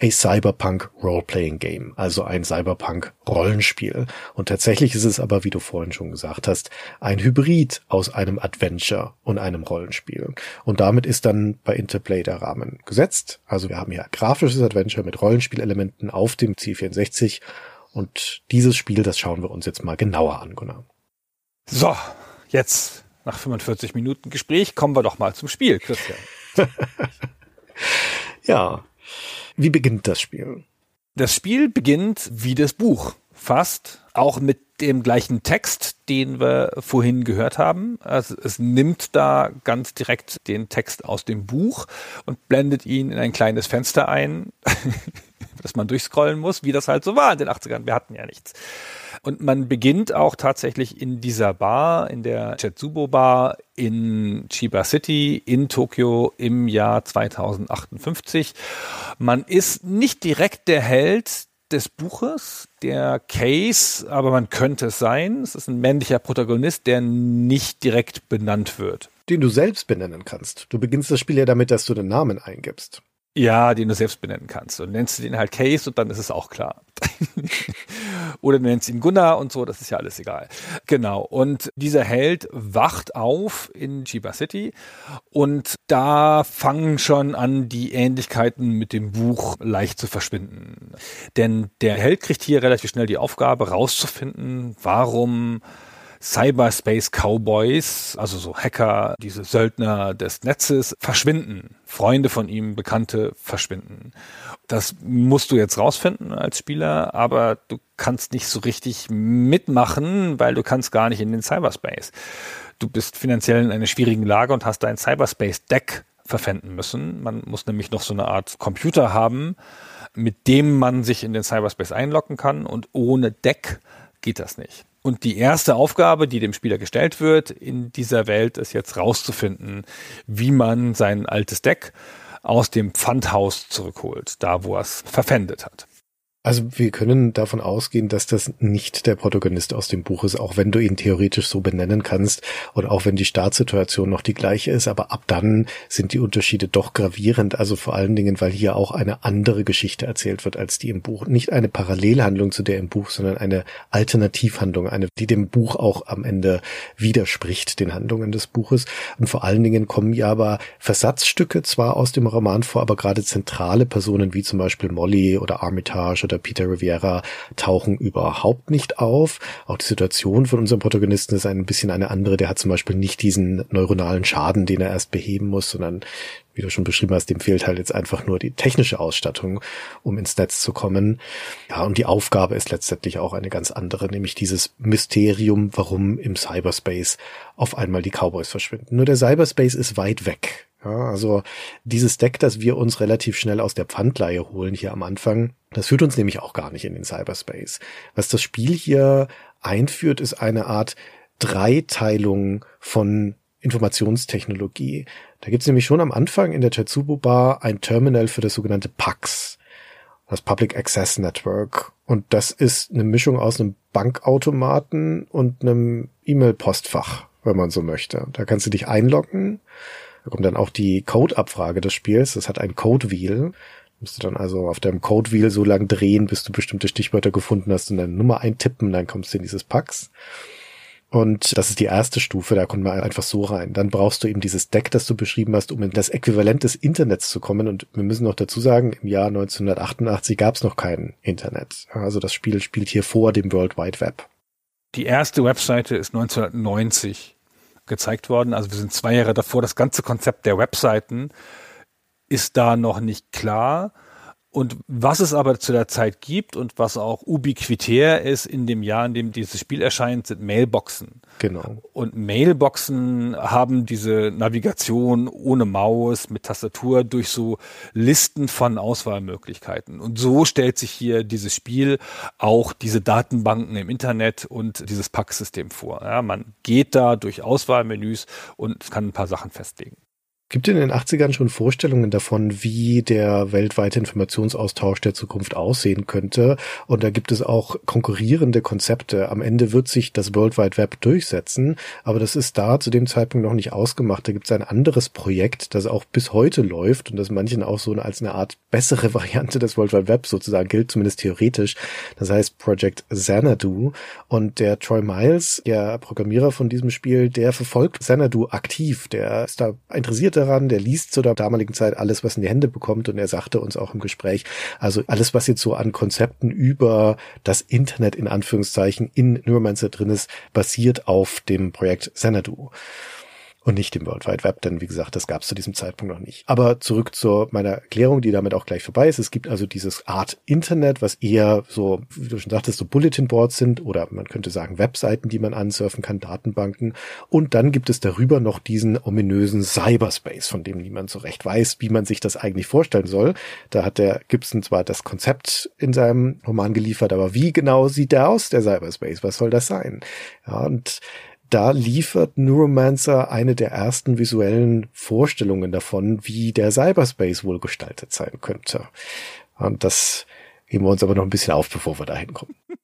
a Cyberpunk Role-Playing Game, also ein Cyberpunk Rollenspiel. Und tatsächlich ist es aber, wie du vorhin schon gesagt hast, ein Hybrid aus einem Adventure und einem Rollenspiel. Und damit ist dann bei Interplay der Rahmen gesetzt. Also wir haben hier grafisches Adventure mit Rollenspielelementen auf dem C64 und dieses Spiel, das schauen wir uns jetzt mal genauer an, Gunnar. So, jetzt nach 45 Minuten Gespräch kommen wir doch mal zum Spiel, Christian. ja. Wie beginnt das Spiel? Das Spiel beginnt wie das Buch. Fast auch mit dem gleichen Text, den wir vorhin gehört haben. Also es nimmt da ganz direkt den Text aus dem Buch und blendet ihn in ein kleines Fenster ein, das man durchscrollen muss, wie das halt so war in den 80ern. Wir hatten ja nichts. Und man beginnt auch tatsächlich in dieser Bar, in der Chetsubo Bar in Chiba City in Tokio im Jahr 2058. Man ist nicht direkt der Held des Buches, der Case, aber man könnte es sein. Es ist ein männlicher Protagonist, der nicht direkt benannt wird. Den du selbst benennen kannst. Du beginnst das Spiel ja damit, dass du den Namen eingibst. Ja, den du selbst benennen kannst. Und nennst du den halt Case und dann ist es auch klar. Oder du nennst ihn Gunnar und so, das ist ja alles egal. Genau. Und dieser Held wacht auf in Chiba City und da fangen schon an, die Ähnlichkeiten mit dem Buch leicht zu verschwinden. Denn der Held kriegt hier relativ schnell die Aufgabe, rauszufinden, warum Cyberspace Cowboys, also so Hacker, diese Söldner des Netzes, verschwinden. Freunde von ihm, Bekannte verschwinden. Das musst du jetzt rausfinden als Spieler, aber du kannst nicht so richtig mitmachen, weil du kannst gar nicht in den Cyberspace. Du bist finanziell in einer schwierigen Lage und hast dein Cyberspace-Deck verpfänden müssen. Man muss nämlich noch so eine Art Computer haben, mit dem man sich in den Cyberspace einloggen kann und ohne Deck geht das nicht. Und die erste Aufgabe, die dem Spieler gestellt wird in dieser Welt, ist jetzt rauszufinden, wie man sein altes Deck aus dem Pfandhaus zurückholt, da wo er es verpfändet hat. Also wir können davon ausgehen, dass das nicht der Protagonist aus dem Buch ist, auch wenn du ihn theoretisch so benennen kannst und auch wenn die Startsituation noch die gleiche ist, aber ab dann sind die Unterschiede doch gravierend, also vor allen Dingen, weil hier auch eine andere Geschichte erzählt wird als die im Buch. Nicht eine Parallelhandlung zu der im Buch, sondern eine Alternativhandlung, eine, die dem Buch auch am Ende widerspricht, den Handlungen des Buches. Und vor allen Dingen kommen ja aber Versatzstücke zwar aus dem Roman vor, aber gerade zentrale Personen wie zum Beispiel Molly oder Armitage oder Peter Riviera tauchen überhaupt nicht auf. Auch die Situation von unserem Protagonisten ist ein bisschen eine andere. Der hat zum Beispiel nicht diesen neuronalen Schaden, den er erst beheben muss, sondern wie du schon beschrieben hast, dem fehlt halt jetzt einfach nur die technische Ausstattung, um ins Netz zu kommen. Ja, und die Aufgabe ist letztendlich auch eine ganz andere, nämlich dieses Mysterium, warum im Cyberspace auf einmal die Cowboys verschwinden. Nur der Cyberspace ist weit weg. Ja, also dieses Deck, das wir uns relativ schnell aus der Pfandleihe holen hier am Anfang, das führt uns nämlich auch gar nicht in den Cyberspace. Was das Spiel hier einführt, ist eine Art Dreiteilung von Informationstechnologie. Da gibt's nämlich schon am Anfang in der Tetsubo Bar ein Terminal für das sogenannte PAX, das Public Access Network. Und das ist eine Mischung aus einem Bankautomaten und einem E-Mail-Postfach, wenn man so möchte. Da kannst du dich einloggen. Da kommt dann auch die Code-Abfrage des Spiels. Das hat ein Code-Wheel. Musst du dann also auf deinem Code-Wheel so lang drehen, bis du bestimmte Stichwörter gefunden hast und deine Nummer eintippen, dann kommst du in dieses Pax. Und das ist die erste Stufe, da kommt man einfach so rein. Dann brauchst du eben dieses Deck, das du beschrieben hast, um in das Äquivalent des Internets zu kommen. Und wir müssen noch dazu sagen, im Jahr 1988 gab es noch kein Internet. Also das Spiel spielt hier vor dem World Wide Web. Die erste Webseite ist 1990 gezeigt worden. Also wir sind zwei Jahre davor. Das ganze Konzept der Webseiten ist da noch nicht klar. Und was es aber zu der Zeit gibt und was auch ubiquitär ist in dem Jahr, in dem dieses Spiel erscheint, sind Mailboxen. Genau. Und Mailboxen haben diese Navigation ohne Maus mit Tastatur durch so Listen von Auswahlmöglichkeiten. Und so stellt sich hier dieses Spiel auch diese Datenbanken im Internet und dieses Packsystem vor. Ja, man geht da durch Auswahlmenüs und kann ein paar Sachen festlegen. Gibt in den 80ern schon Vorstellungen davon, wie der weltweite Informationsaustausch der Zukunft aussehen könnte? Und da gibt es auch konkurrierende Konzepte. Am Ende wird sich das World Wide Web durchsetzen, aber das ist da zu dem Zeitpunkt noch nicht ausgemacht. Da gibt es ein anderes Projekt, das auch bis heute läuft und das manchen auch so als eine Art bessere Variante des World Wide Web sozusagen gilt, zumindest theoretisch. Das heißt Project Xanadu. Und der Troy Miles, der Programmierer von diesem Spiel, der verfolgt Xanadu aktiv. Der ist da interessiert daran, der liest zu der damaligen Zeit alles, was in die Hände bekommt. Und er sagte uns auch im Gespräch, also alles, was jetzt so an Konzepten über das Internet in Anführungszeichen in Neuromancer drin ist, basiert auf dem Projekt Xanadu und nicht im World Wide Web, denn wie gesagt, das gab es zu diesem Zeitpunkt noch nicht. Aber zurück zu meiner Erklärung, die damit auch gleich vorbei ist. Es gibt also dieses Art Internet, was eher so, wie du schon sagtest, so Bulletin Boards sind oder man könnte sagen Webseiten, die man ansurfen kann, Datenbanken. Und dann gibt es darüber noch diesen ominösen Cyberspace, von dem niemand so recht weiß, wie man sich das eigentlich vorstellen soll. Da hat der Gibson zwar das Konzept in seinem Roman geliefert, aber wie genau sieht der aus, der Cyberspace? Was soll das sein? Ja, und da liefert Neuromancer eine der ersten visuellen Vorstellungen davon, wie der Cyberspace wohl gestaltet sein könnte. Und das heben wir uns aber noch ein bisschen auf, bevor wir da hinkommen.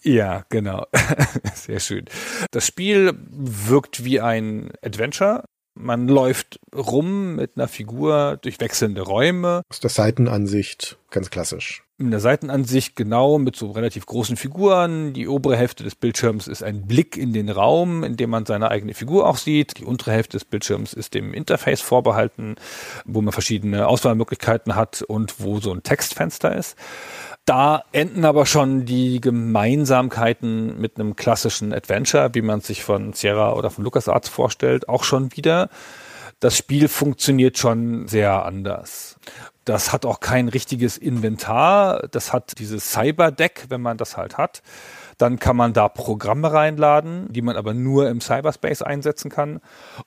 Ja, genau. Sehr schön. Das Spiel wirkt wie ein Adventure. Man läuft rum mit einer Figur durch wechselnde Räume. Aus der Seitenansicht, ganz klassisch in der Seitenansicht genau mit so relativ großen Figuren. Die obere Hälfte des Bildschirms ist ein Blick in den Raum, in dem man seine eigene Figur auch sieht. Die untere Hälfte des Bildschirms ist dem Interface vorbehalten, wo man verschiedene Auswahlmöglichkeiten hat und wo so ein Textfenster ist. Da enden aber schon die Gemeinsamkeiten mit einem klassischen Adventure, wie man sich von Sierra oder von LucasArts vorstellt, auch schon wieder. Das Spiel funktioniert schon sehr anders. Das hat auch kein richtiges Inventar. Das hat dieses Cyberdeck, wenn man das halt hat. Dann kann man da Programme reinladen, die man aber nur im Cyberspace einsetzen kann.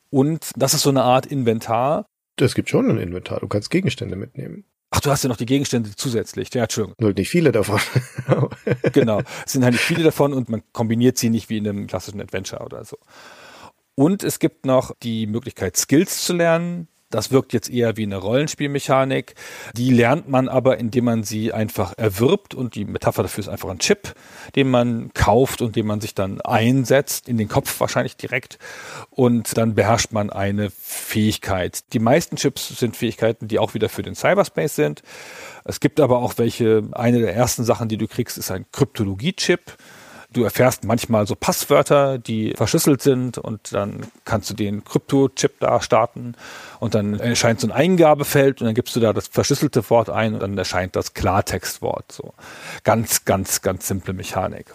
Und das ist so eine Art Inventar. Es gibt schon ein Inventar. Du kannst Gegenstände mitnehmen. Ach, du hast ja noch die Gegenstände zusätzlich. Ja, Entschuldigung. Nur nicht viele davon. genau. Es sind halt nicht viele davon und man kombiniert sie nicht wie in einem klassischen Adventure oder so. Und es gibt noch die Möglichkeit, Skills zu lernen. Das wirkt jetzt eher wie eine Rollenspielmechanik. Die lernt man aber, indem man sie einfach erwirbt und die Metapher dafür ist einfach ein Chip, den man kauft und den man sich dann einsetzt, in den Kopf wahrscheinlich direkt und dann beherrscht man eine Fähigkeit. Die meisten Chips sind Fähigkeiten, die auch wieder für den Cyberspace sind. Es gibt aber auch welche, eine der ersten Sachen, die du kriegst, ist ein Kryptologie-Chip Du erfährst manchmal so Passwörter, die verschlüsselt sind und dann kannst du den Krypto-Chip da starten und dann erscheint so ein Eingabefeld und dann gibst du da das verschlüsselte Wort ein und dann erscheint das Klartextwort. So ganz, ganz, ganz simple Mechanik.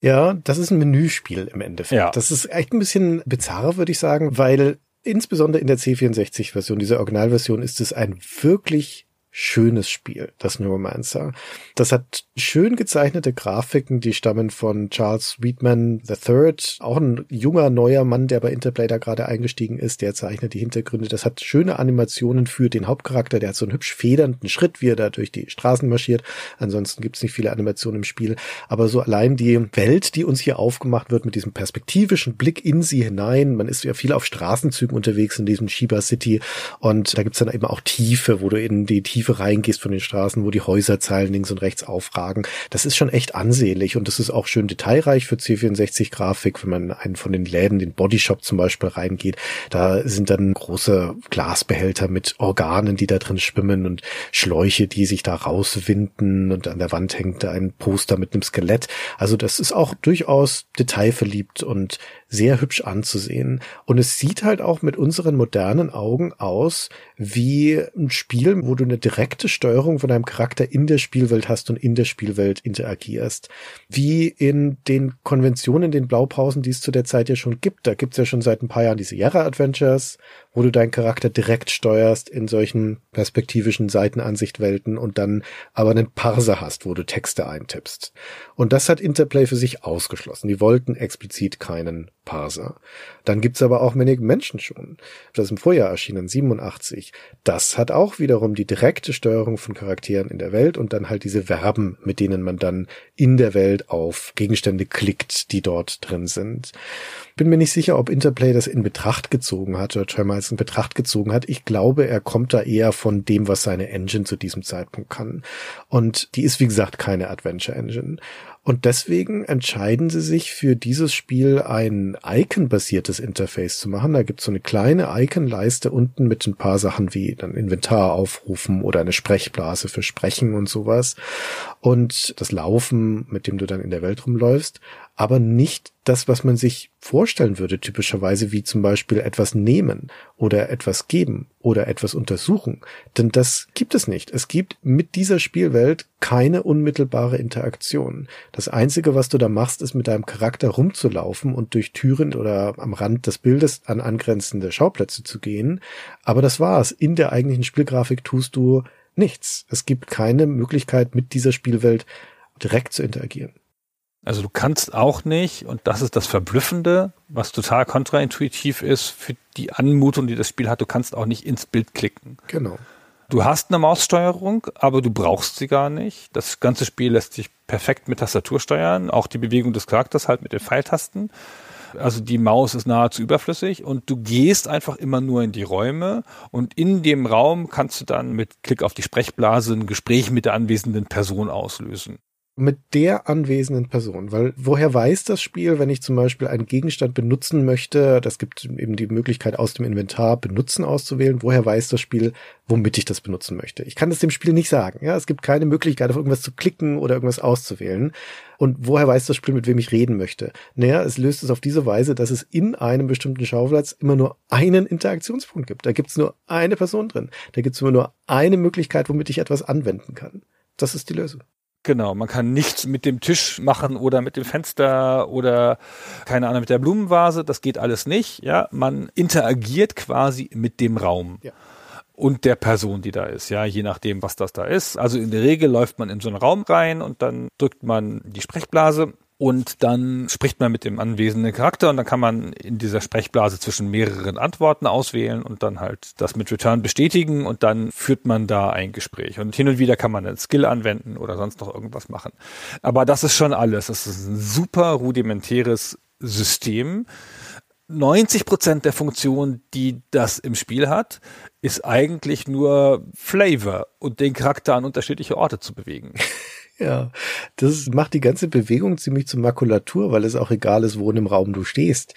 Ja, das ist ein Menüspiel im Endeffekt. Ja. Das ist echt ein bisschen bizarr, würde ich sagen, weil insbesondere in der C64-Version, dieser Originalversion, ist es ein wirklich schönes Spiel, das Neuromancer. Das hat schön gezeichnete Grafiken, die stammen von Charles Sweetman III, auch ein junger, neuer Mann, der bei Interplay da gerade eingestiegen ist, der zeichnet die Hintergründe. Das hat schöne Animationen für den Hauptcharakter, der hat so einen hübsch federnden Schritt, wie er da durch die Straßen marschiert. Ansonsten gibt's nicht viele Animationen im Spiel, aber so allein die Welt, die uns hier aufgemacht wird mit diesem perspektivischen Blick in sie hinein. Man ist ja viel auf Straßenzügen unterwegs in diesem Shiba City und da gibt's dann eben auch Tiefe, wo du in die Tiefe Tiefe reingehst von den Straßen, wo die Häuserzeilen links und rechts aufragen. Das ist schon echt ansehnlich und das ist auch schön detailreich für C64-Grafik, wenn man einen von den Läden, den Bodyshop zum Beispiel reingeht. Da sind dann große Glasbehälter mit Organen, die da drin schwimmen und Schläuche, die sich da rauswinden und an der Wand hängt ein Poster mit einem Skelett. Also das ist auch durchaus detailverliebt und sehr hübsch anzusehen. Und es sieht halt auch mit unseren modernen Augen aus wie ein Spiel, wo du eine direkte Steuerung von deinem Charakter in der Spielwelt hast und in der Spielwelt interagierst. Wie in den Konventionen, den Blaupausen, die es zu der Zeit ja schon gibt. Da gibt's ja schon seit ein paar Jahren diese Sierra Adventures, wo du deinen Charakter direkt steuerst in solchen perspektivischen Seitenansichtwelten und dann aber einen Parser hast, wo du Texte eintippst. Und das hat Interplay für sich ausgeschlossen. Die wollten explizit keinen Parser. Dann gibt's aber auch Manic Menschen schon. Das ist im Vorjahr erschienen, 87. Das hat auch wiederum die direkte Steuerung von Charakteren in der Welt und dann halt diese Verben, mit denen man dann in der Welt auf Gegenstände klickt, die dort drin sind. Bin mir nicht sicher, ob Interplay das in Betracht gezogen hat oder Termites in Betracht gezogen hat. Ich glaube, er kommt da eher von dem, was seine Engine zu diesem Zeitpunkt kann. Und die ist, wie gesagt, keine Adventure Engine. Und deswegen entscheiden sie sich für dieses Spiel ein Icon-basiertes Interface zu machen. Da gibt es so eine kleine Icon-Leiste unten mit ein paar Sachen wie dann Inventar aufrufen oder eine Sprechblase für Sprechen und sowas. Und das Laufen, mit dem du dann in der Welt rumläufst aber nicht das, was man sich vorstellen würde, typischerweise, wie zum Beispiel etwas nehmen oder etwas geben oder etwas untersuchen. Denn das gibt es nicht. Es gibt mit dieser Spielwelt keine unmittelbare Interaktion. Das Einzige, was du da machst, ist mit deinem Charakter rumzulaufen und durch Türen oder am Rand des Bildes an angrenzende Schauplätze zu gehen. Aber das war's. In der eigentlichen Spielgrafik tust du nichts. Es gibt keine Möglichkeit, mit dieser Spielwelt direkt zu interagieren. Also du kannst auch nicht, und das ist das Verblüffende, was total kontraintuitiv ist für die Anmutung, die das Spiel hat, du kannst auch nicht ins Bild klicken. Genau. Du hast eine Maussteuerung, aber du brauchst sie gar nicht. Das ganze Spiel lässt sich perfekt mit Tastatur steuern, auch die Bewegung des Charakters halt mit den Pfeiltasten. Also die Maus ist nahezu überflüssig und du gehst einfach immer nur in die Räume und in dem Raum kannst du dann mit Klick auf die Sprechblase ein Gespräch mit der anwesenden Person auslösen mit der anwesenden Person. Weil woher weiß das Spiel, wenn ich zum Beispiel einen Gegenstand benutzen möchte, das gibt eben die Möglichkeit aus dem Inventar benutzen auszuwählen, woher weiß das Spiel, womit ich das benutzen möchte? Ich kann das dem Spiel nicht sagen. Ja, es gibt keine Möglichkeit, auf irgendwas zu klicken oder irgendwas auszuwählen. Und woher weiß das Spiel, mit wem ich reden möchte? Naja, es löst es auf diese Weise, dass es in einem bestimmten Schauplatz immer nur einen Interaktionspunkt gibt. Da gibt es nur eine Person drin. Da gibt es immer nur eine Möglichkeit, womit ich etwas anwenden kann. Das ist die Lösung. Genau, man kann nichts mit dem Tisch machen oder mit dem Fenster oder keine Ahnung mit der Blumenvase, das geht alles nicht. Ja, man interagiert quasi mit dem Raum. Ja. Und der Person, die da ist, ja, je nachdem, was das da ist. Also in der Regel läuft man in so einen Raum rein und dann drückt man die Sprechblase und dann spricht man mit dem anwesenden Charakter und dann kann man in dieser Sprechblase zwischen mehreren Antworten auswählen und dann halt das mit Return bestätigen und dann führt man da ein Gespräch. Und hin und wieder kann man einen Skill anwenden oder sonst noch irgendwas machen. Aber das ist schon alles. Das ist ein super rudimentäres System. 90 Prozent der Funktion, die das im Spiel hat, ist eigentlich nur Flavor und den Charakter an unterschiedliche Orte zu bewegen. Ja, das macht die ganze Bewegung ziemlich zur Makulatur, weil es auch egal ist, wo in dem Raum du stehst.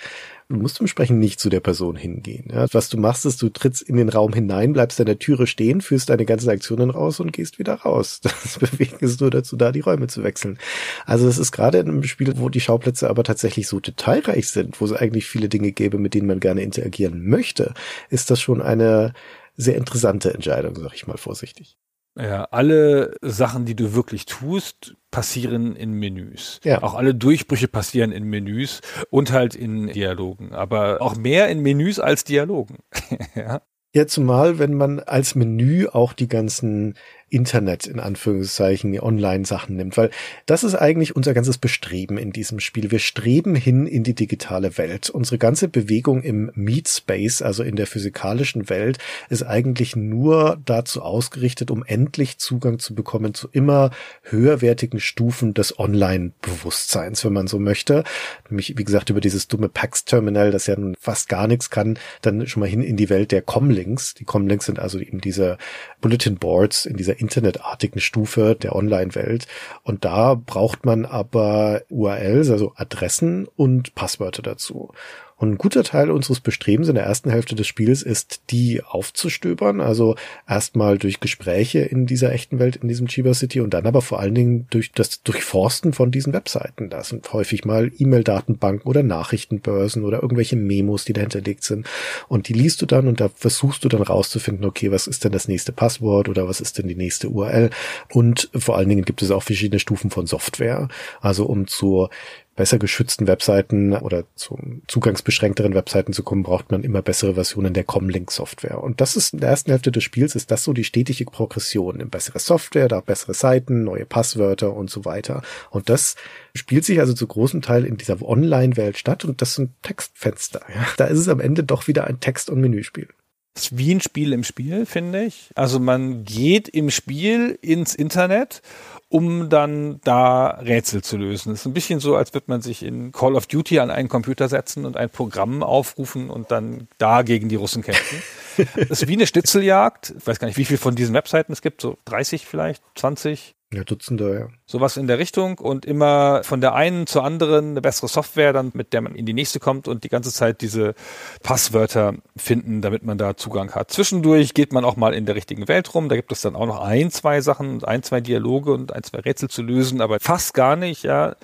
Du musst entsprechend nicht zu der Person hingehen. Ja, was du machst, ist, du trittst in den Raum hinein, bleibst an der Türe stehen, führst deine ganzen Aktionen raus und gehst wieder raus. Das Bewegen ist nur dazu da, die Räume zu wechseln. Also es ist gerade in einem Spiel, wo die Schauplätze aber tatsächlich so detailreich sind, wo es eigentlich viele Dinge gäbe, mit denen man gerne interagieren möchte, ist das schon eine sehr interessante Entscheidung, sag ich mal vorsichtig. Ja, alle Sachen, die du wirklich tust, passieren in Menüs. Ja. Auch alle Durchbrüche passieren in Menüs und halt in Dialogen. Aber auch mehr in Menüs als Dialogen. ja. Ja, zumal, wenn man als Menü auch die ganzen Internet in Anführungszeichen Online-Sachen nimmt, weil das ist eigentlich unser ganzes Bestreben in diesem Spiel. Wir streben hin in die digitale Welt. Unsere ganze Bewegung im Meat Space, also in der physikalischen Welt, ist eigentlich nur dazu ausgerichtet, um endlich Zugang zu bekommen zu immer höherwertigen Stufen des Online-Bewusstseins, wenn man so möchte. Nämlich, wie gesagt, über dieses dumme PAX-Terminal, das ja nun fast gar nichts kann, dann schon mal hin in die Welt der Comlinks. Die Comlinks sind also eben diese Bulletin Boards in dieser internetartigen Stufe der Online-Welt. Und da braucht man aber URLs, also Adressen und Passwörter dazu. Und ein guter Teil unseres Bestrebens in der ersten Hälfte des Spiels ist, die aufzustöbern. Also erstmal durch Gespräche in dieser echten Welt, in diesem Chiba City und dann aber vor allen Dingen durch das Durchforsten von diesen Webseiten. Da sind häufig mal E-Mail-Datenbanken oder Nachrichtenbörsen oder irgendwelche Memos, die dahinterlegt sind. Und die liest du dann und da versuchst du dann rauszufinden, okay, was ist denn das nächste Passwort oder was ist denn die nächste URL? Und vor allen Dingen gibt es auch verschiedene Stufen von Software. Also um zur besser geschützten Webseiten oder zu zugangsbeschränkteren Webseiten zu kommen, braucht man immer bessere Versionen der Comlink-Software. Und das ist in der ersten Hälfte des Spiels ist das so die stetige Progression. In bessere Software, da bessere Seiten, neue Passwörter und so weiter. Und das spielt sich also zu großem Teil in dieser Online-Welt statt und das sind Textfenster. Ja. Da ist es am Ende doch wieder ein Text- und Menüspiel ist wie ein Spiel im Spiel, finde ich. Also man geht im Spiel ins Internet um dann da Rätsel zu lösen. Es ist ein bisschen so, als würde man sich in Call of Duty an einen Computer setzen und ein Programm aufrufen und dann da gegen die Russen kämpfen. Es ist wie eine Schnitzeljagd. Ich weiß gar nicht, wie viel von diesen Webseiten es gibt, so 30 vielleicht, 20. Ja, Dutzende, ja. Sowas in der Richtung und immer von der einen zur anderen eine bessere Software, dann mit der man in die nächste kommt und die ganze Zeit diese Passwörter finden, damit man da Zugang hat. Zwischendurch geht man auch mal in der richtigen Welt rum. Da gibt es dann auch noch ein, zwei Sachen, ein, zwei Dialoge und ein, zwei Rätsel zu lösen, aber fast gar nicht, ja.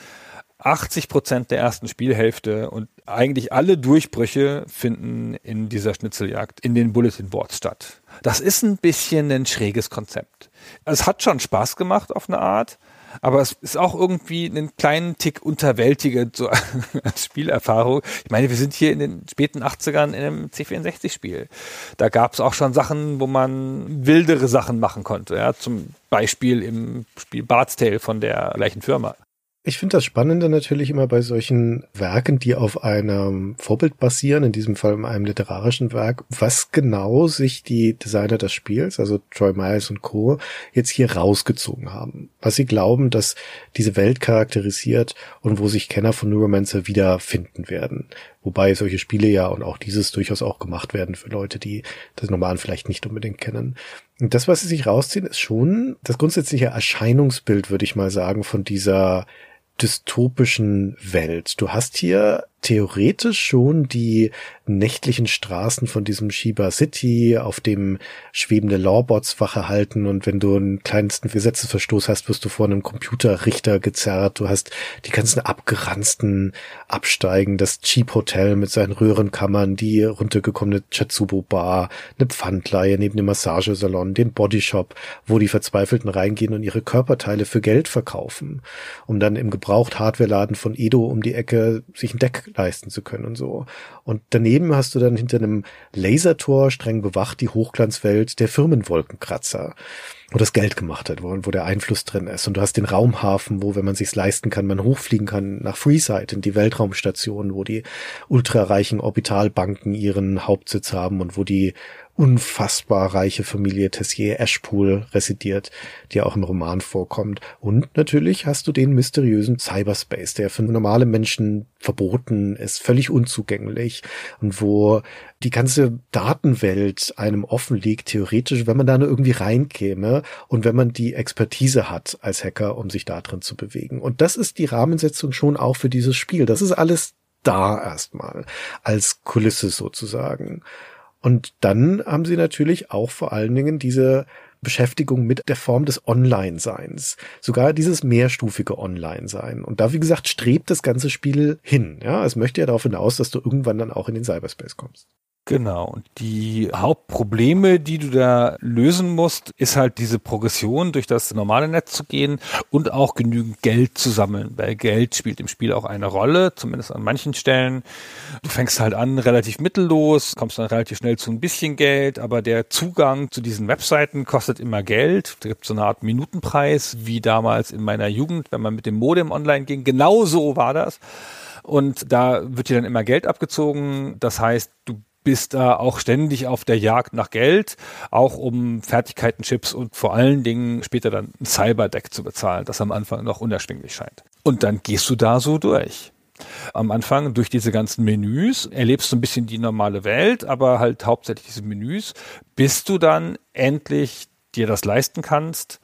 80 Prozent der ersten Spielhälfte und eigentlich alle Durchbrüche finden in dieser Schnitzeljagd in den Bulletin Boards statt. Das ist ein bisschen ein schräges Konzept. Es hat schon Spaß gemacht auf eine Art, aber es ist auch irgendwie einen kleinen Tick unterwältigend so als Spielerfahrung. Ich meine, wir sind hier in den späten 80ern in einem C64-Spiel. Da gab es auch schon Sachen, wo man wildere Sachen machen konnte. Ja? Zum Beispiel im Spiel Bart's Tale von der gleichen Firma. Ich finde das Spannende natürlich immer bei solchen Werken, die auf einem Vorbild basieren, in diesem Fall in einem literarischen Werk, was genau sich die Designer des Spiels, also Troy Miles und Co., jetzt hier rausgezogen haben. Was sie glauben, dass diese Welt charakterisiert und wo sich Kenner von Neuromancer wiederfinden werden. Wobei solche Spiele ja und auch dieses durchaus auch gemacht werden für Leute, die das Normalen vielleicht nicht unbedingt kennen. Und das, was sie sich rausziehen, ist schon das grundsätzliche Erscheinungsbild, würde ich mal sagen, von dieser dystopischen Welt. Du hast hier theoretisch schon die nächtlichen Straßen von diesem Shiba City, auf dem schwebende Lawbots Wache halten und wenn du einen kleinsten Gesetzesverstoß hast, wirst du vor einem Computerrichter gezerrt. Du hast die ganzen abgeranzten Absteigen, das Cheap Hotel mit seinen Röhrenkammern, die runtergekommene Chatsubo Bar, eine Pfandleihe neben dem Massagesalon, den Bodyshop, wo die Verzweifelten reingehen und ihre Körperteile für Geld verkaufen, um dann im Gebraucht-Hardware-Laden von Edo um die Ecke sich ein Deck leisten zu können und so. Und daneben hast du dann hinter einem Lasertor streng bewacht die Hochglanzwelt der Firmenwolkenkratzer wo das Geld gemacht hat, wo, wo der Einfluss drin ist. Und du hast den Raumhafen, wo, wenn man sich's leisten kann, man hochfliegen kann nach Freeside in die Weltraumstation, wo die ultrareichen Orbitalbanken ihren Hauptsitz haben und wo die unfassbar reiche Familie Tessier Ashpool residiert, die auch im Roman vorkommt. Und natürlich hast du den mysteriösen Cyberspace, der für normale Menschen verboten ist, völlig unzugänglich und wo die ganze Datenwelt einem offen liegt, theoretisch, wenn man da nur irgendwie reinkäme, und wenn man die Expertise hat als Hacker, um sich da drin zu bewegen. Und das ist die Rahmensetzung schon auch für dieses Spiel. Das ist alles da erstmal als Kulisse sozusagen. Und dann haben sie natürlich auch vor allen Dingen diese Beschäftigung mit der Form des Online-Seins. Sogar dieses mehrstufige Online-Sein. Und da, wie gesagt, strebt das ganze Spiel hin. Ja, es möchte ja darauf hinaus, dass du irgendwann dann auch in den Cyberspace kommst. Genau. Und die Hauptprobleme, die du da lösen musst, ist halt diese Progression durch das normale Netz zu gehen und auch genügend Geld zu sammeln, weil Geld spielt im Spiel auch eine Rolle, zumindest an manchen Stellen. Du fängst halt an relativ mittellos, kommst dann relativ schnell zu ein bisschen Geld, aber der Zugang zu diesen Webseiten kostet immer Geld. Da gibt so eine Art Minutenpreis, wie damals in meiner Jugend, wenn man mit dem Modem online ging. Genau so war das. Und da wird dir dann immer Geld abgezogen. Das heißt, du bist da auch ständig auf der Jagd nach Geld, auch um Fertigkeiten, Chips und vor allen Dingen später dann ein Cyberdeck zu bezahlen, das am Anfang noch unerschwinglich scheint. Und dann gehst du da so durch. Am Anfang durch diese ganzen Menüs erlebst du ein bisschen die normale Welt, aber halt hauptsächlich diese Menüs, bis du dann endlich dir das leisten kannst,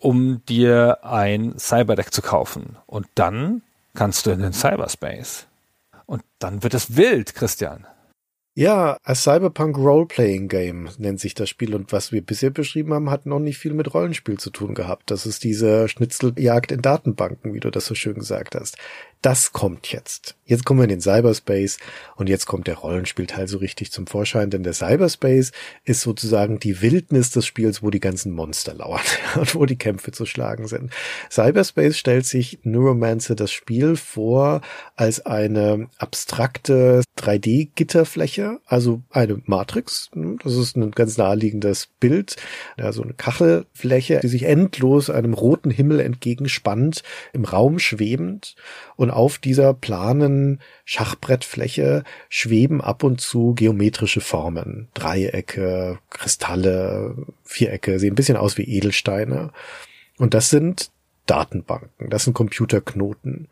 um dir ein Cyberdeck zu kaufen. Und dann kannst du in den Cyberspace. Und dann wird es wild, Christian. Ja, a Cyberpunk Role-Playing Game nennt sich das Spiel und was wir bisher beschrieben haben, hat noch nicht viel mit Rollenspiel zu tun gehabt. Das ist diese Schnitzeljagd in Datenbanken, wie du das so schön gesagt hast das kommt jetzt. Jetzt kommen wir in den Cyberspace und jetzt kommt der Rollenspielteil so richtig zum Vorschein, denn der Cyberspace ist sozusagen die Wildnis des Spiels, wo die ganzen Monster lauern und wo die Kämpfe zu schlagen sind. Cyberspace stellt sich Neuromancer das Spiel vor als eine abstrakte 3D-Gitterfläche, also eine Matrix. Das ist ein ganz naheliegendes Bild, ja, so eine Kachelfläche, die sich endlos einem roten Himmel entgegenspannt, im Raum schwebend und auf dieser planen Schachbrettfläche schweben ab und zu geometrische Formen. Dreiecke, Kristalle, Vierecke, sehen ein bisschen aus wie Edelsteine. Und das sind Datenbanken, das sind Computerknoten.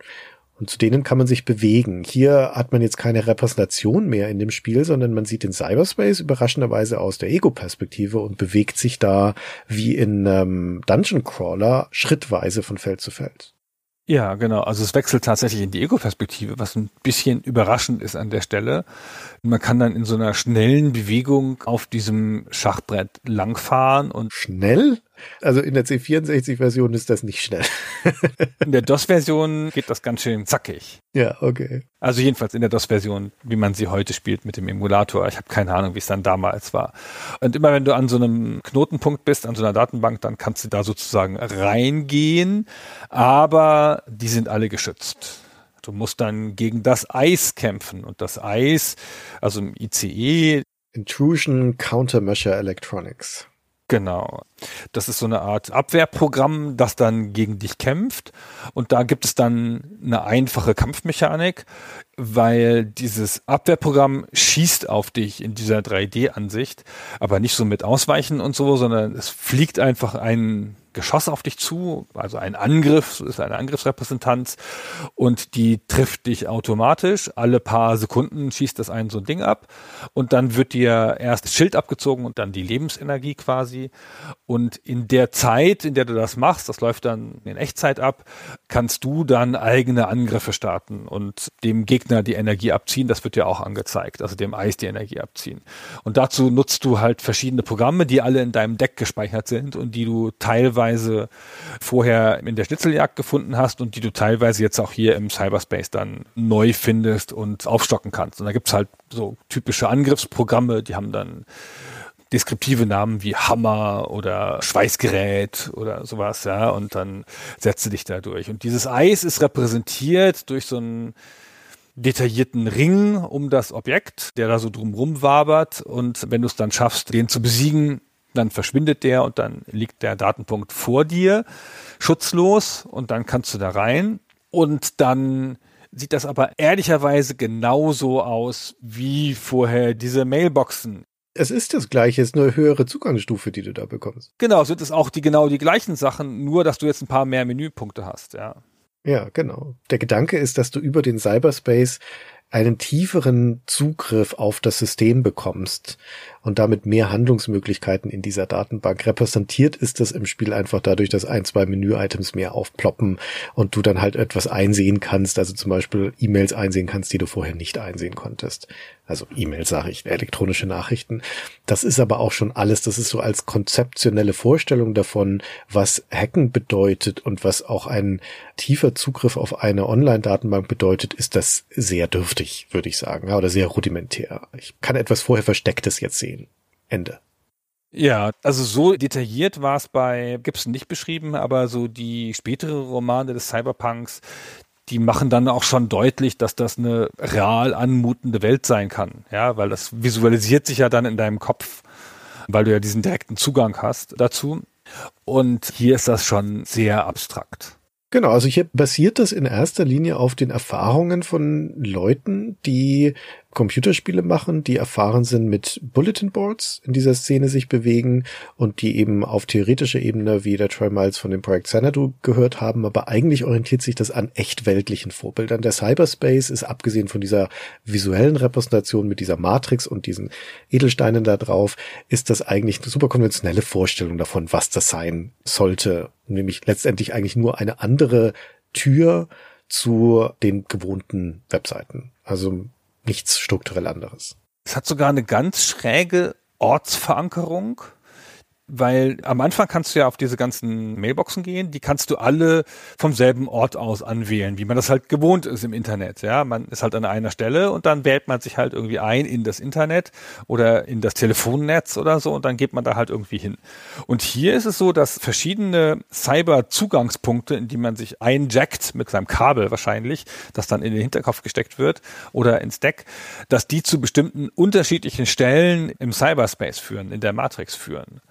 Und zu denen kann man sich bewegen. Hier hat man jetzt keine Repräsentation mehr in dem Spiel, sondern man sieht den Cyberspace überraschenderweise aus der Ego-Perspektive und bewegt sich da wie in ähm, Dungeon Crawler schrittweise von Feld zu Feld. Ja, genau. Also es wechselt tatsächlich in die Ego-Perspektive, was ein bisschen überraschend ist an der Stelle. Man kann dann in so einer schnellen Bewegung auf diesem Schachbrett langfahren und schnell? Also in der C64-Version ist das nicht schnell. in der DOS-Version geht das ganz schön zackig. Ja, okay. Also jedenfalls in der DOS-Version, wie man sie heute spielt mit dem Emulator. Ich habe keine Ahnung, wie es dann damals war. Und immer wenn du an so einem Knotenpunkt bist, an so einer Datenbank, dann kannst du da sozusagen reingehen, aber die sind alle geschützt. Du musst dann gegen das Eis kämpfen und das Eis, also im ICE. Intrusion Countermeasure Electronics. Genau. Das ist so eine Art Abwehrprogramm, das dann gegen dich kämpft. Und da gibt es dann eine einfache Kampfmechanik, weil dieses Abwehrprogramm schießt auf dich in dieser 3D-Ansicht, aber nicht so mit Ausweichen und so, sondern es fliegt einfach ein Geschoss auf dich zu, also ein Angriff, so ist eine Angriffsrepräsentanz und die trifft dich automatisch. Alle paar Sekunden schießt das ein so ein Ding ab und dann wird dir erst das Schild abgezogen und dann die Lebensenergie quasi. Und in der Zeit, in der du das machst, das läuft dann in Echtzeit ab, kannst du dann eigene Angriffe starten und dem Gegner die Energie abziehen. Das wird dir auch angezeigt, also dem Eis die Energie abziehen. Und dazu nutzt du halt verschiedene Programme, die alle in deinem Deck gespeichert sind und die du teilweise vorher in der Schnitzeljagd gefunden hast und die du teilweise jetzt auch hier im Cyberspace dann neu findest und aufstocken kannst. Und da gibt es halt so typische Angriffsprogramme, die haben dann deskriptive Namen wie Hammer oder Schweißgerät oder sowas, ja, und dann setze dich da durch. Und dieses Eis ist repräsentiert durch so einen detaillierten Ring um das Objekt, der da so drumrum wabert. Und wenn du es dann schaffst, den zu besiegen, dann verschwindet der und dann liegt der Datenpunkt vor dir, schutzlos und dann kannst du da rein und dann sieht das aber ehrlicherweise genauso aus wie vorher diese Mailboxen. Es ist das gleiche, es ist eine höhere Zugangsstufe, die du da bekommst. Genau, es sind es auch die genau die gleichen Sachen, nur dass du jetzt ein paar mehr Menüpunkte hast, ja. Ja, genau. Der Gedanke ist, dass du über den Cyberspace einen tieferen Zugriff auf das System bekommst und damit mehr Handlungsmöglichkeiten in dieser Datenbank. Repräsentiert ist das im Spiel einfach dadurch, dass ein, zwei Menü-Items mehr aufploppen und du dann halt etwas einsehen kannst, also zum Beispiel E-Mails einsehen kannst, die du vorher nicht einsehen konntest. Also E-Mails sage ich, elektronische Nachrichten. Das ist aber auch schon alles, das ist so als konzeptionelle Vorstellung davon, was Hacken bedeutet und was auch ein tiefer Zugriff auf eine Online-Datenbank bedeutet, ist das sehr dürftig, würde ich sagen, oder sehr rudimentär. Ich kann etwas vorher Verstecktes jetzt sehen. Ende. Ja, also so detailliert war es bei Gibson nicht beschrieben, aber so die spätere Romane des Cyberpunks, die machen dann auch schon deutlich, dass das eine real anmutende Welt sein kann. Ja, weil das visualisiert sich ja dann in deinem Kopf, weil du ja diesen direkten Zugang hast dazu. Und hier ist das schon sehr abstrakt. Genau, also hier basiert das in erster Linie auf den Erfahrungen von Leuten, die Computerspiele machen, die erfahren sind mit Bulletin Boards in dieser Szene sich bewegen und die eben auf theoretischer Ebene wie der Troy Miles von dem Projekt Xanadu gehört haben, aber eigentlich orientiert sich das an echt weltlichen Vorbildern. Der Cyberspace ist abgesehen von dieser visuellen Repräsentation mit dieser Matrix und diesen Edelsteinen da drauf, ist das eigentlich eine super konventionelle Vorstellung davon, was das sein sollte, nämlich letztendlich eigentlich nur eine andere Tür zu den gewohnten Webseiten. Also nichts strukturell anderes. Es hat sogar eine ganz schräge Ortsverankerung weil am Anfang kannst du ja auf diese ganzen Mailboxen gehen, die kannst du alle vom selben Ort aus anwählen, wie man das halt gewohnt ist im Internet. Ja, man ist halt an einer Stelle und dann wählt man sich halt irgendwie ein in das Internet oder in das Telefonnetz oder so und dann geht man da halt irgendwie hin. Und hier ist es so, dass verschiedene Cyber-Zugangspunkte, in die man sich einjackt mit seinem Kabel wahrscheinlich, das dann in den Hinterkopf gesteckt wird oder ins Deck, dass die zu bestimmten unterschiedlichen Stellen im Cyberspace führen, in der Matrix führen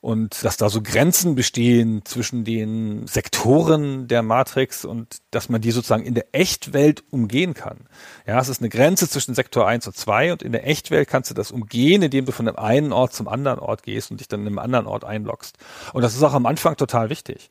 und dass da so Grenzen bestehen zwischen den Sektoren der Matrix und dass man die sozusagen in der Echtwelt umgehen kann. Ja, es ist eine Grenze zwischen Sektor 1 und 2 und in der Echtwelt kannst du das umgehen, indem du von dem einen Ort zum anderen Ort gehst und dich dann in einem anderen Ort einloggst. Und das ist auch am Anfang total wichtig.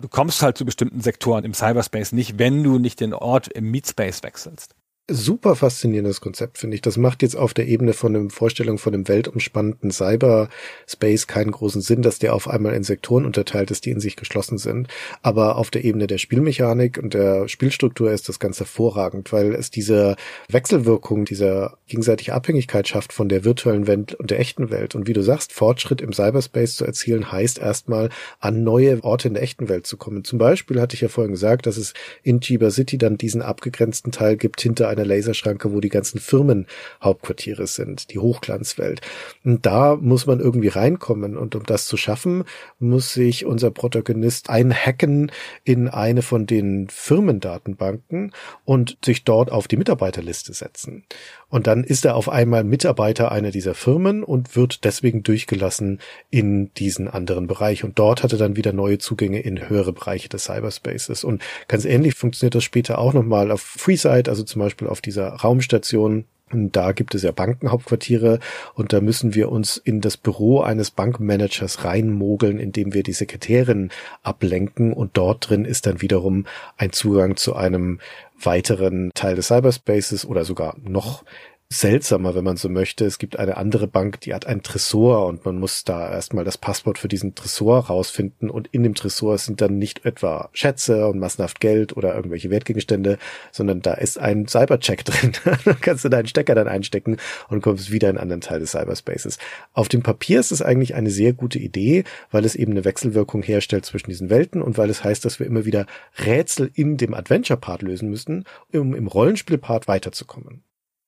Du kommst halt zu bestimmten Sektoren im Cyberspace nicht, wenn du nicht den Ort im Meetspace wechselst super faszinierendes Konzept, finde ich. Das macht jetzt auf der Ebene von einem Vorstellung von einem weltumspannenden Cyberspace keinen großen Sinn, dass der auf einmal in Sektoren unterteilt ist, die in sich geschlossen sind. Aber auf der Ebene der Spielmechanik und der Spielstruktur ist das ganz hervorragend, weil es diese Wechselwirkung, dieser gegenseitige Abhängigkeit schafft von der virtuellen Welt und der echten Welt. Und wie du sagst, Fortschritt im Cyberspace zu erzielen, heißt erstmal an neue Orte in der echten Welt zu kommen. Zum Beispiel hatte ich ja vorhin gesagt, dass es in Chiba City dann diesen abgegrenzten Teil gibt hinter einer Laserschranke, wo die ganzen Firmenhauptquartiere sind, die Hochglanzwelt. Und da muss man irgendwie reinkommen. Und um das zu schaffen, muss sich unser Protagonist einhacken in eine von den Firmendatenbanken und sich dort auf die Mitarbeiterliste setzen. Und dann ist er auf einmal Mitarbeiter einer dieser Firmen und wird deswegen durchgelassen in diesen anderen Bereich. Und dort hat er dann wieder neue Zugänge in höhere Bereiche des Cyberspaces. Und ganz ähnlich funktioniert das später auch nochmal auf Freeside, also zum Beispiel auf dieser Raumstation und da gibt es ja Bankenhauptquartiere. Und da müssen wir uns in das Büro eines Bankmanagers reinmogeln, indem wir die Sekretärin ablenken. Und dort drin ist dann wiederum ein Zugang zu einem weiteren Teil des Cyberspaces oder sogar noch seltsamer, wenn man so möchte. Es gibt eine andere Bank, die hat einen Tresor und man muss da erstmal das Passwort für diesen Tresor rausfinden und in dem Tresor sind dann nicht etwa Schätze und massenhaft Geld oder irgendwelche Wertgegenstände, sondern da ist ein Cybercheck drin. da kannst du deinen Stecker dann einstecken und kommst wieder in einen anderen Teil des Cyberspaces. Auf dem Papier ist es eigentlich eine sehr gute Idee, weil es eben eine Wechselwirkung herstellt zwischen diesen Welten und weil es heißt, dass wir immer wieder Rätsel in dem Adventure-Part lösen müssen, um im Rollenspiel-Part weiterzukommen.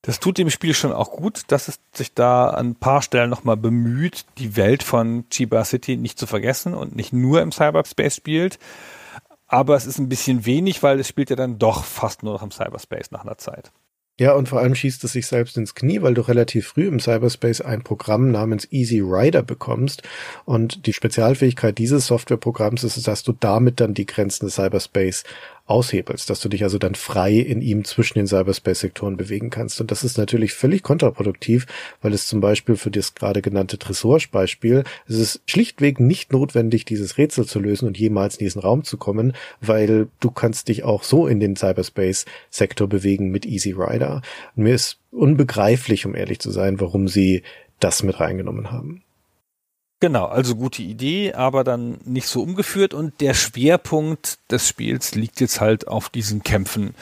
Das tut dem Spiel schon auch gut, dass es sich da an ein paar Stellen nochmal bemüht, die Welt von Chiba City nicht zu vergessen und nicht nur im Cyberspace spielt. Aber es ist ein bisschen wenig, weil es spielt ja dann doch fast nur noch im Cyberspace nach einer Zeit. Ja, und vor allem schießt es sich selbst ins Knie, weil du relativ früh im Cyberspace ein Programm namens Easy Rider bekommst. Und die Spezialfähigkeit dieses Softwareprogramms ist, dass du damit dann die Grenzen des Cyberspace aushebelst, dass du dich also dann frei in ihm zwischen den Cyberspace-Sektoren bewegen kannst. Und das ist natürlich völlig kontraproduktiv, weil es zum Beispiel für das gerade genannte Tresors-Beispiel, es ist schlichtweg nicht notwendig, dieses Rätsel zu lösen und jemals in diesen Raum zu kommen, weil du kannst dich auch so in den Cyberspace-Sektor bewegen mit Easy Rider. Und mir ist unbegreiflich, um ehrlich zu sein, warum sie das mit reingenommen haben. Genau, also gute Idee, aber dann nicht so umgeführt und der Schwerpunkt des Spiels liegt jetzt halt auf diesen Kämpfen.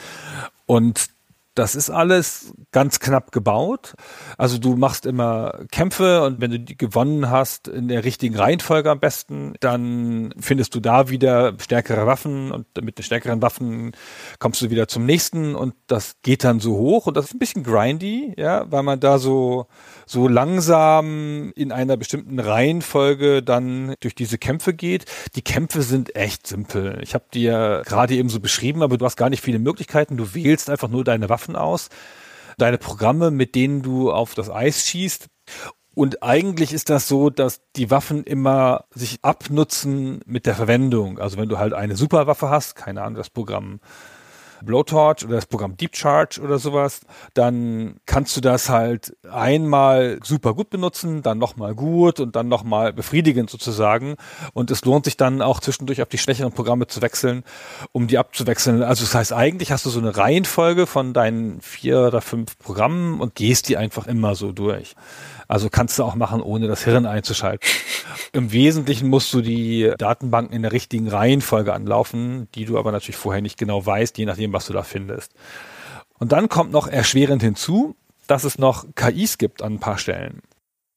Und das ist alles ganz knapp gebaut. Also du machst immer Kämpfe und wenn du die gewonnen hast, in der richtigen Reihenfolge am besten, dann findest du da wieder stärkere Waffen und mit den stärkeren Waffen kommst du wieder zum nächsten und das geht dann so hoch und das ist ein bisschen grindy, ja, weil man da so so langsam in einer bestimmten Reihenfolge dann durch diese Kämpfe geht. Die Kämpfe sind echt simpel. Ich habe dir gerade eben so beschrieben, aber du hast gar nicht viele Möglichkeiten. Du wählst einfach nur deine Waffen aus, deine Programme, mit denen du auf das Eis schießt. Und eigentlich ist das so, dass die Waffen immer sich abnutzen mit der Verwendung. Also wenn du halt eine Superwaffe hast, keine Ahnung, das Programm Blowtorch oder das Programm Deep Charge oder sowas, dann kannst du das halt einmal super gut benutzen, dann nochmal gut und dann nochmal befriedigend sozusagen. Und es lohnt sich dann auch zwischendurch auf die schwächeren Programme zu wechseln, um die abzuwechseln. Also das heißt, eigentlich hast du so eine Reihenfolge von deinen vier oder fünf Programmen und gehst die einfach immer so durch. Also kannst du auch machen, ohne das Hirn einzuschalten. Im Wesentlichen musst du die Datenbanken in der richtigen Reihenfolge anlaufen, die du aber natürlich vorher nicht genau weißt, je nachdem, was du da findest. Und dann kommt noch erschwerend hinzu, dass es noch KIs gibt an ein paar Stellen.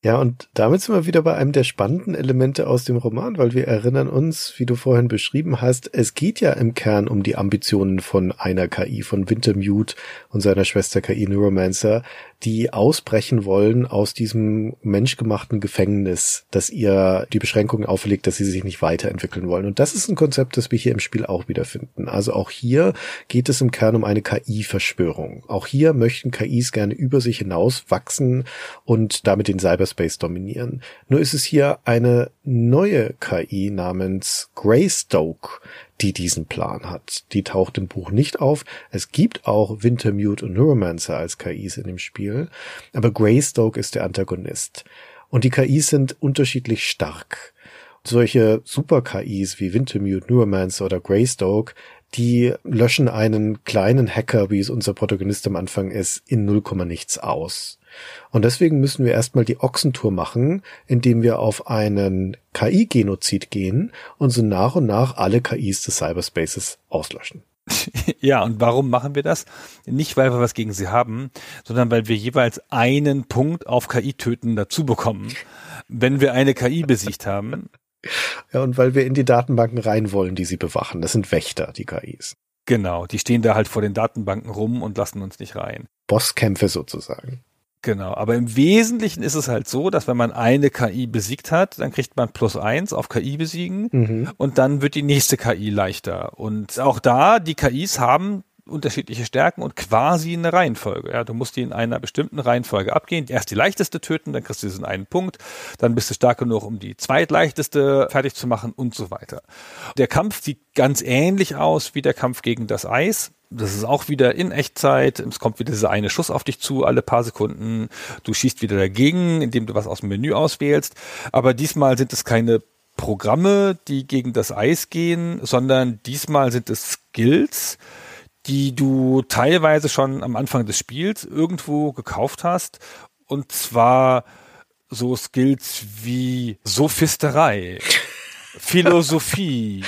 Ja, und damit sind wir wieder bei einem der spannenden Elemente aus dem Roman, weil wir erinnern uns, wie du vorhin beschrieben hast, es geht ja im Kern um die Ambitionen von einer KI, von Wintermute und seiner Schwester KI Neuromancer, die ausbrechen wollen aus diesem menschgemachten Gefängnis, das ihr die Beschränkungen auferlegt, dass sie sich nicht weiterentwickeln wollen. Und das ist ein Konzept, das wir hier im Spiel auch wiederfinden. Also auch hier geht es im Kern um eine KI-Verschwörung. Auch hier möchten KIs gerne über sich hinaus wachsen und damit den Cyberspace dominieren. Nur ist es hier eine neue KI namens Greystoke, die diesen Plan hat. Die taucht im Buch nicht auf. Es gibt auch Wintermute und Neuromancer als KIs in dem Spiel, aber Greystoke ist der Antagonist. Und die KIs sind unterschiedlich stark. Solche Super-KIs wie Wintermute, Neuromancer oder Greystoke, die löschen einen kleinen Hacker, wie es unser Protagonist am Anfang ist, in null nichts aus. Und deswegen müssen wir erstmal die Ochsentour machen, indem wir auf einen KI-Genozid gehen und so nach und nach alle KIs des Cyberspaces auslöschen. Ja, und warum machen wir das? Nicht, weil wir was gegen sie haben, sondern weil wir jeweils einen Punkt auf KI-Töten dazu bekommen, wenn wir eine KI besiegt haben. Ja, und weil wir in die Datenbanken rein wollen, die sie bewachen. Das sind Wächter, die KIs. Genau, die stehen da halt vor den Datenbanken rum und lassen uns nicht rein. Bosskämpfe sozusagen. Genau, aber im Wesentlichen ist es halt so, dass wenn man eine KI besiegt hat, dann kriegt man plus eins auf KI besiegen mhm. und dann wird die nächste KI leichter. Und auch da, die KIs haben unterschiedliche Stärken und quasi eine Reihenfolge. Ja, du musst die in einer bestimmten Reihenfolge abgehen. Erst die leichteste töten, dann kriegst du diesen einen Punkt, dann bist du stark genug, um die zweitleichteste fertig zu machen und so weiter. Der Kampf sieht ganz ähnlich aus wie der Kampf gegen das Eis. Das ist auch wieder in Echtzeit. Es kommt wieder dieser eine Schuss auf dich zu, alle paar Sekunden. Du schießt wieder dagegen, indem du was aus dem Menü auswählst. Aber diesmal sind es keine Programme, die gegen das Eis gehen, sondern diesmal sind es Skills, die du teilweise schon am Anfang des Spiels irgendwo gekauft hast. Und zwar so Skills wie Sophisterei, Philosophie,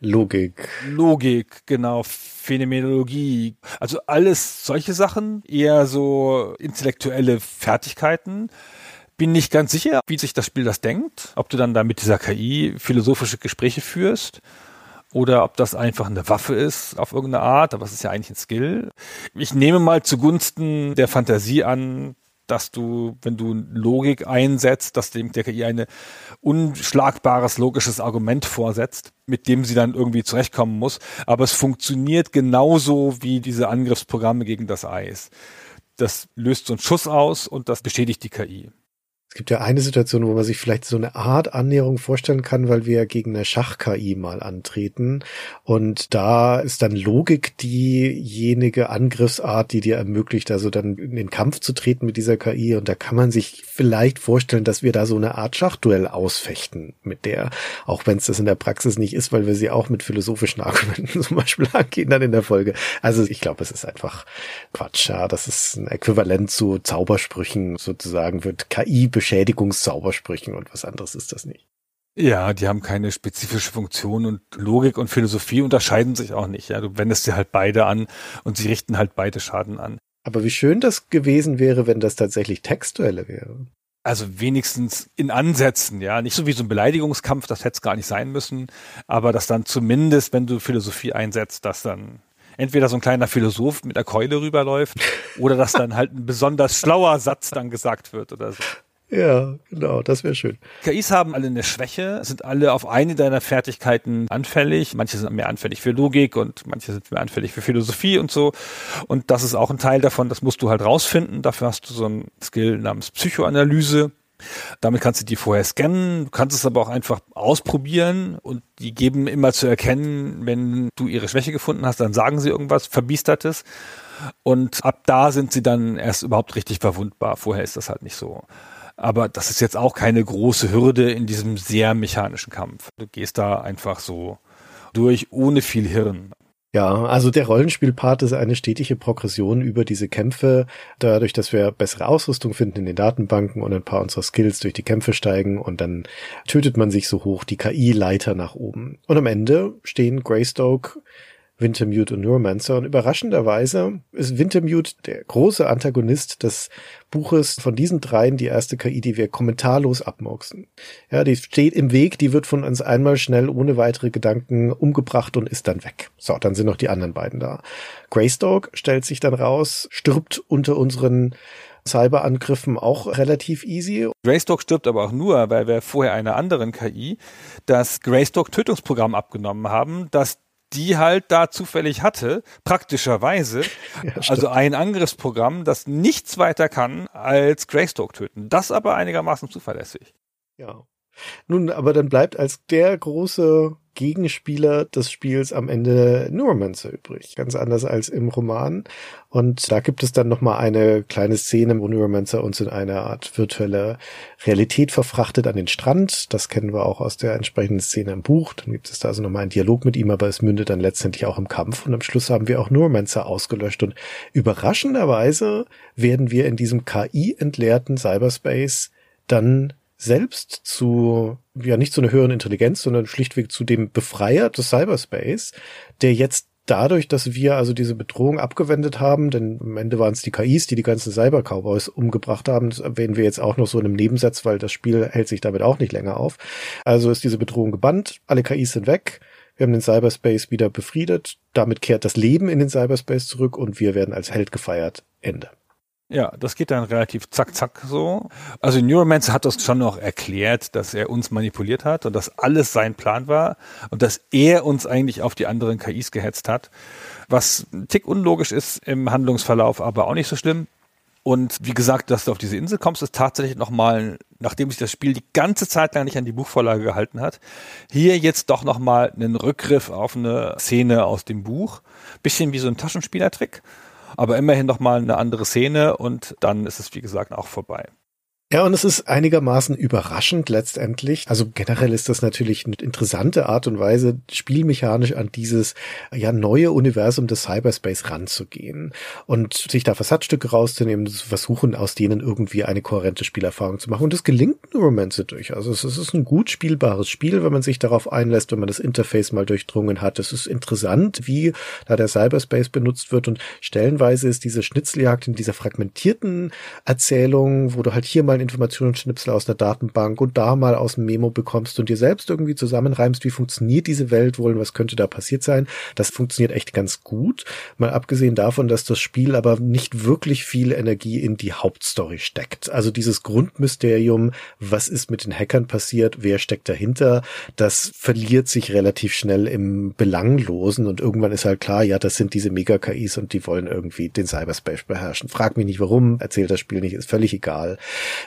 Logik. Logik, genau, Phänomenologie. Also alles solche Sachen, eher so intellektuelle Fertigkeiten. Bin nicht ganz sicher, wie sich das Spiel das denkt, ob du dann da mit dieser KI philosophische Gespräche führst oder ob das einfach eine Waffe ist auf irgendeine Art, aber es ist ja eigentlich ein Skill. Ich nehme mal zugunsten der Fantasie an, dass du, wenn du Logik einsetzt, dass dem der KI ein unschlagbares logisches Argument vorsetzt, mit dem sie dann irgendwie zurechtkommen muss. Aber es funktioniert genauso wie diese Angriffsprogramme gegen das Eis. Das löst so einen Schuss aus und das beschädigt die KI. Gibt ja eine Situation, wo man sich vielleicht so eine Art Annäherung vorstellen kann, weil wir gegen eine Schach-KI mal antreten. Und da ist dann Logik diejenige Angriffsart, die dir ermöglicht, also dann in den Kampf zu treten mit dieser KI. Und da kann man sich vielleicht vorstellen, dass wir da so eine Art Schachduell ausfechten mit der, auch wenn es das in der Praxis nicht ist, weil wir sie auch mit philosophischen Argumenten zum Beispiel angehen dann in der Folge. Also ich glaube, es ist einfach Quatsch. Ja, das ist ein Äquivalent zu Zaubersprüchen sozusagen, wird KI Beschädigungszaubersprüchen und was anderes ist das nicht. Ja, die haben keine spezifische Funktion und Logik und Philosophie unterscheiden sich auch nicht. Ja, du wendest sie halt beide an und sie richten halt beide Schaden an. Aber wie schön das gewesen wäre, wenn das tatsächlich Textuelle wäre. Also wenigstens in Ansätzen, ja. Nicht so wie so ein Beleidigungskampf, das hätte es gar nicht sein müssen, aber dass dann zumindest, wenn du Philosophie einsetzt, dass dann entweder so ein kleiner Philosoph mit der Keule rüberläuft oder dass dann halt ein besonders schlauer Satz dann gesagt wird oder so. Ja, genau, das wäre schön. KIs haben alle eine Schwäche, sind alle auf eine deiner Fertigkeiten anfällig. Manche sind mehr anfällig für Logik und manche sind mehr anfällig für Philosophie und so. Und das ist auch ein Teil davon, das musst du halt rausfinden. Dafür hast du so ein Skill namens Psychoanalyse. Damit kannst du die vorher scannen, du kannst es aber auch einfach ausprobieren und die geben immer zu erkennen, wenn du ihre Schwäche gefunden hast, dann sagen sie irgendwas Verbiestertes. Und ab da sind sie dann erst überhaupt richtig verwundbar. Vorher ist das halt nicht so. Aber das ist jetzt auch keine große Hürde in diesem sehr mechanischen Kampf. Du gehst da einfach so durch, ohne viel Hirn. Ja, also der Rollenspielpart ist eine stetige Progression über diese Kämpfe, dadurch, dass wir bessere Ausrüstung finden in den Datenbanken und ein paar unserer Skills durch die Kämpfe steigen und dann tötet man sich so hoch die KI-Leiter nach oben. Und am Ende stehen Greystoke Wintermute und Neuromancer. Und überraschenderweise ist Wintermute der große Antagonist des Buches von diesen dreien die erste KI, die wir kommentarlos abmurksen. Ja, die steht im Weg, die wird von uns einmal schnell ohne weitere Gedanken umgebracht und ist dann weg. So, dann sind noch die anderen beiden da. Greystoke stellt sich dann raus, stirbt unter unseren Cyberangriffen auch relativ easy. Greystoke stirbt aber auch nur, weil wir vorher einer anderen KI das Greystoke Tötungsprogramm abgenommen haben, das die halt da zufällig hatte, praktischerweise. Ja, also ein Angriffsprogramm, das nichts weiter kann als Greystoke töten. Das aber einigermaßen zuverlässig. Ja. Nun, aber dann bleibt als der große Gegenspieler des Spiels am Ende Neuromancer übrig. Ganz anders als im Roman. Und da gibt es dann nochmal eine kleine Szene, wo Neuromancer uns in eine Art virtuelle Realität verfrachtet an den Strand. Das kennen wir auch aus der entsprechenden Szene im Buch. Dann gibt es da also nochmal einen Dialog mit ihm, aber es mündet dann letztendlich auch im Kampf. Und am Schluss haben wir auch Neuromancer ausgelöscht. Und überraschenderweise werden wir in diesem KI-entleerten Cyberspace dann selbst zu, ja nicht zu einer höheren Intelligenz, sondern schlichtweg zu dem Befreier des Cyberspace, der jetzt dadurch, dass wir also diese Bedrohung abgewendet haben, denn am Ende waren es die KIs, die die ganzen Cyber-Cowboys umgebracht haben, das erwähnen wir jetzt auch noch so in einem Nebensatz, weil das Spiel hält sich damit auch nicht länger auf. Also ist diese Bedrohung gebannt, alle KIs sind weg, wir haben den Cyberspace wieder befriedet, damit kehrt das Leben in den Cyberspace zurück und wir werden als Held gefeiert. Ende. Ja, das geht dann relativ zack, zack so. Also Neuromancer hat das schon noch erklärt, dass er uns manipuliert hat und dass alles sein Plan war und dass er uns eigentlich auf die anderen KIs gehetzt hat. Was ein Tick unlogisch ist im Handlungsverlauf, aber auch nicht so schlimm. Und wie gesagt, dass du auf diese Insel kommst, ist tatsächlich nochmal, nachdem sich das Spiel die ganze Zeit lang nicht an die Buchvorlage gehalten hat, hier jetzt doch nochmal einen Rückgriff auf eine Szene aus dem Buch. Bisschen wie so ein Taschenspielertrick aber immerhin noch mal eine andere Szene und dann ist es wie gesagt auch vorbei. Ja, und es ist einigermaßen überraschend letztendlich. Also generell ist das natürlich eine interessante Art und Weise, spielmechanisch an dieses ja neue Universum des Cyberspace ranzugehen und sich da Versatzstücke rauszunehmen, zu versuchen, aus denen irgendwie eine kohärente Spielerfahrung zu machen. Und das gelingt Neuromancer durch. Also es ist ein gut spielbares Spiel, wenn man sich darauf einlässt, wenn man das Interface mal durchdrungen hat. Es ist interessant, wie da der Cyberspace benutzt wird und stellenweise ist diese Schnitzeljagd in dieser fragmentierten Erzählung, wo du halt hier mal mal Informationsschnipsel aus der Datenbank und da mal aus dem Memo bekommst und dir selbst irgendwie zusammenreimst, wie funktioniert diese Welt wohl und was könnte da passiert sein. Das funktioniert echt ganz gut. Mal abgesehen davon, dass das Spiel aber nicht wirklich viel Energie in die Hauptstory steckt. Also dieses Grundmysterium, was ist mit den Hackern passiert, wer steckt dahinter, das verliert sich relativ schnell im Belanglosen und irgendwann ist halt klar, ja, das sind diese Mega-KIs und die wollen irgendwie den Cyberspace beherrschen. Frag mich nicht warum, erzählt das Spiel nicht, ist völlig egal.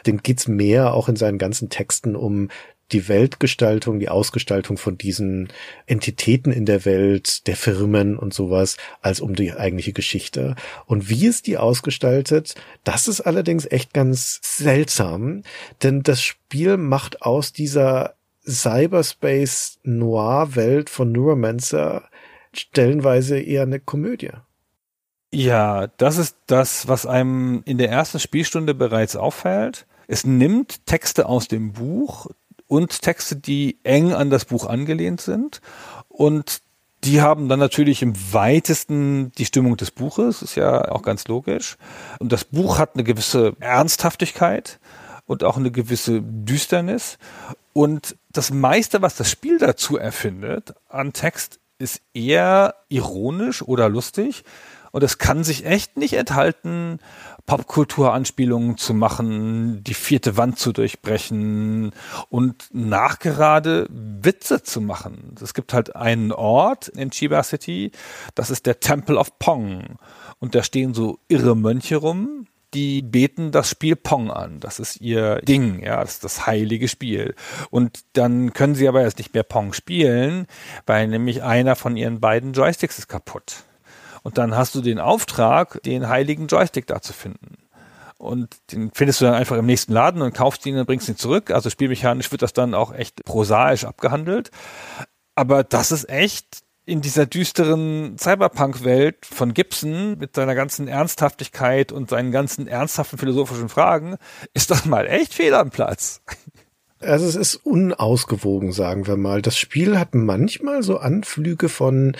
Dem geht's mehr auch in seinen ganzen Texten um die Weltgestaltung, die Ausgestaltung von diesen Entitäten in der Welt, der Firmen und sowas, als um die eigentliche Geschichte. Und wie es die ausgestaltet, das ist allerdings echt ganz seltsam, denn das Spiel macht aus dieser Cyberspace Noir Welt von Neuromancer stellenweise eher eine Komödie. Ja, das ist das, was einem in der ersten Spielstunde bereits auffällt. Es nimmt Texte aus dem Buch und Texte, die eng an das Buch angelehnt sind und die haben dann natürlich im weitesten die Stimmung des Buches, ist ja auch ganz logisch. Und das Buch hat eine gewisse Ernsthaftigkeit und auch eine gewisse Düsternis. Und das meiste, was das Spiel dazu erfindet an Text, ist eher ironisch oder lustig. Und es kann sich echt nicht enthalten, Popkulturanspielungen zu machen, die vierte Wand zu durchbrechen und nachgerade Witze zu machen. Es gibt halt einen Ort in Chiba City, das ist der Temple of Pong. Und da stehen so irre Mönche rum, die beten das Spiel Pong an. Das ist ihr Ding, ja, das ist das heilige Spiel. Und dann können sie aber jetzt nicht mehr Pong spielen, weil nämlich einer von ihren beiden Joysticks ist kaputt. Und dann hast du den Auftrag, den heiligen Joystick da zu finden. Und den findest du dann einfach im nächsten Laden und kaufst ihn und bringst ihn zurück. Also spielmechanisch wird das dann auch echt prosaisch abgehandelt. Aber das ist echt in dieser düsteren Cyberpunk-Welt von Gibson mit seiner ganzen Ernsthaftigkeit und seinen ganzen ernsthaften philosophischen Fragen, ist das mal echt fehl am Platz. Also es ist unausgewogen, sagen wir mal. Das Spiel hat manchmal so Anflüge von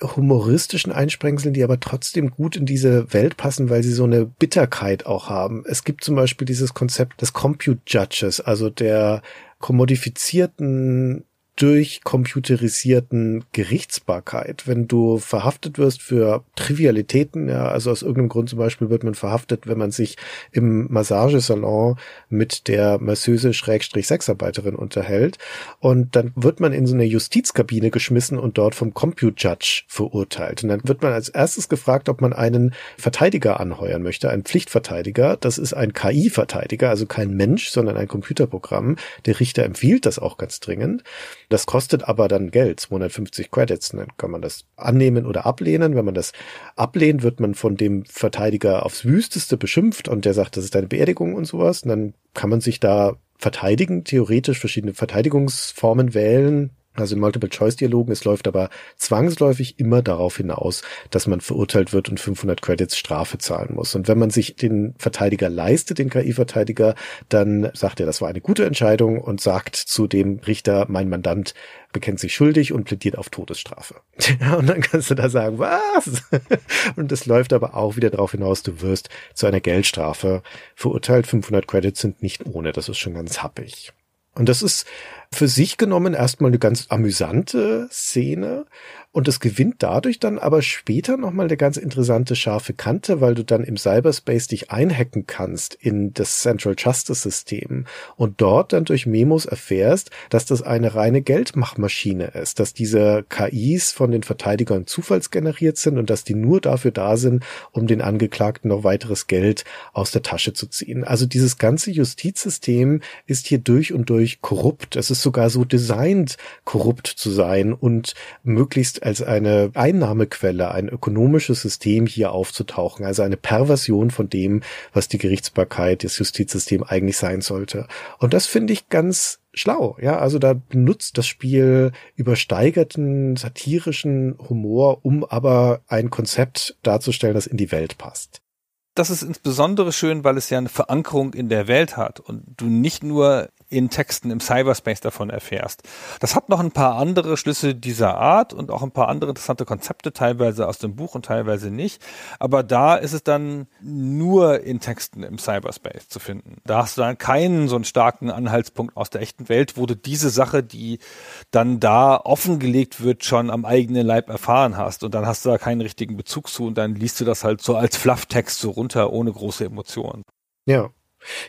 humoristischen Einsprengseln, die aber trotzdem gut in diese Welt passen, weil sie so eine Bitterkeit auch haben. Es gibt zum Beispiel dieses Konzept des Compute Judges, also der kommodifizierten durch computerisierten Gerichtsbarkeit. Wenn du verhaftet wirst für Trivialitäten, ja, also aus irgendeinem Grund zum Beispiel wird man verhaftet, wenn man sich im Massagesalon mit der Masseuse Schrägstrich Sexarbeiterin unterhält und dann wird man in so eine Justizkabine geschmissen und dort vom Compute Judge verurteilt. Und dann wird man als erstes gefragt, ob man einen Verteidiger anheuern möchte, einen Pflichtverteidiger. Das ist ein KI-Verteidiger, also kein Mensch, sondern ein Computerprogramm. Der Richter empfiehlt das auch ganz dringend. Das kostet aber dann Geld, 250 Credits. Dann kann man das annehmen oder ablehnen. Wenn man das ablehnt, wird man von dem Verteidiger aufs Wüsteste beschimpft und der sagt, das ist eine Beerdigung und sowas. Und dann kann man sich da verteidigen, theoretisch verschiedene Verteidigungsformen wählen, also in Multiple-Choice-Dialogen. Es läuft aber zwangsläufig immer darauf hinaus, dass man verurteilt wird und 500 Credits Strafe zahlen muss. Und wenn man sich den Verteidiger leistet, den KI-Verteidiger, dann sagt er, das war eine gute Entscheidung und sagt zu dem Richter, mein Mandant bekennt sich schuldig und plädiert auf Todesstrafe. Ja, und dann kannst du da sagen, was? Und das läuft aber auch wieder darauf hinaus, du wirst zu einer Geldstrafe verurteilt. 500 Credits sind nicht ohne, das ist schon ganz happig. Und das ist für sich genommen erstmal eine ganz amüsante Szene, und es gewinnt dadurch dann aber später nochmal eine ganz interessante scharfe Kante, weil du dann im Cyberspace dich einhacken kannst in das Central Justice System und dort dann durch Memos erfährst, dass das eine reine Geldmachmaschine ist, dass diese KIs von den Verteidigern zufallsgeneriert sind und dass die nur dafür da sind, um den Angeklagten noch weiteres Geld aus der Tasche zu ziehen. Also dieses ganze Justizsystem ist hier durch und durch korrupt. Es ist sogar so designt, korrupt zu sein und möglichst als eine Einnahmequelle, ein ökonomisches System hier aufzutauchen, also eine Perversion von dem, was die Gerichtsbarkeit, das Justizsystem eigentlich sein sollte. Und das finde ich ganz schlau, ja, also da benutzt das Spiel übersteigerten satirischen Humor, um aber ein Konzept darzustellen, das in die Welt passt das ist insbesondere schön, weil es ja eine Verankerung in der Welt hat und du nicht nur in Texten im Cyberspace davon erfährst. Das hat noch ein paar andere Schlüsse dieser Art und auch ein paar andere interessante Konzepte, teilweise aus dem Buch und teilweise nicht. Aber da ist es dann nur in Texten im Cyberspace zu finden. Da hast du dann keinen so einen starken Anhaltspunkt aus der echten Welt, wo du diese Sache, die dann da offengelegt wird, schon am eigenen Leib erfahren hast. Und dann hast du da keinen richtigen Bezug zu und dann liest du das halt so als Flufftext so runter, ohne große Emotionen. Ja,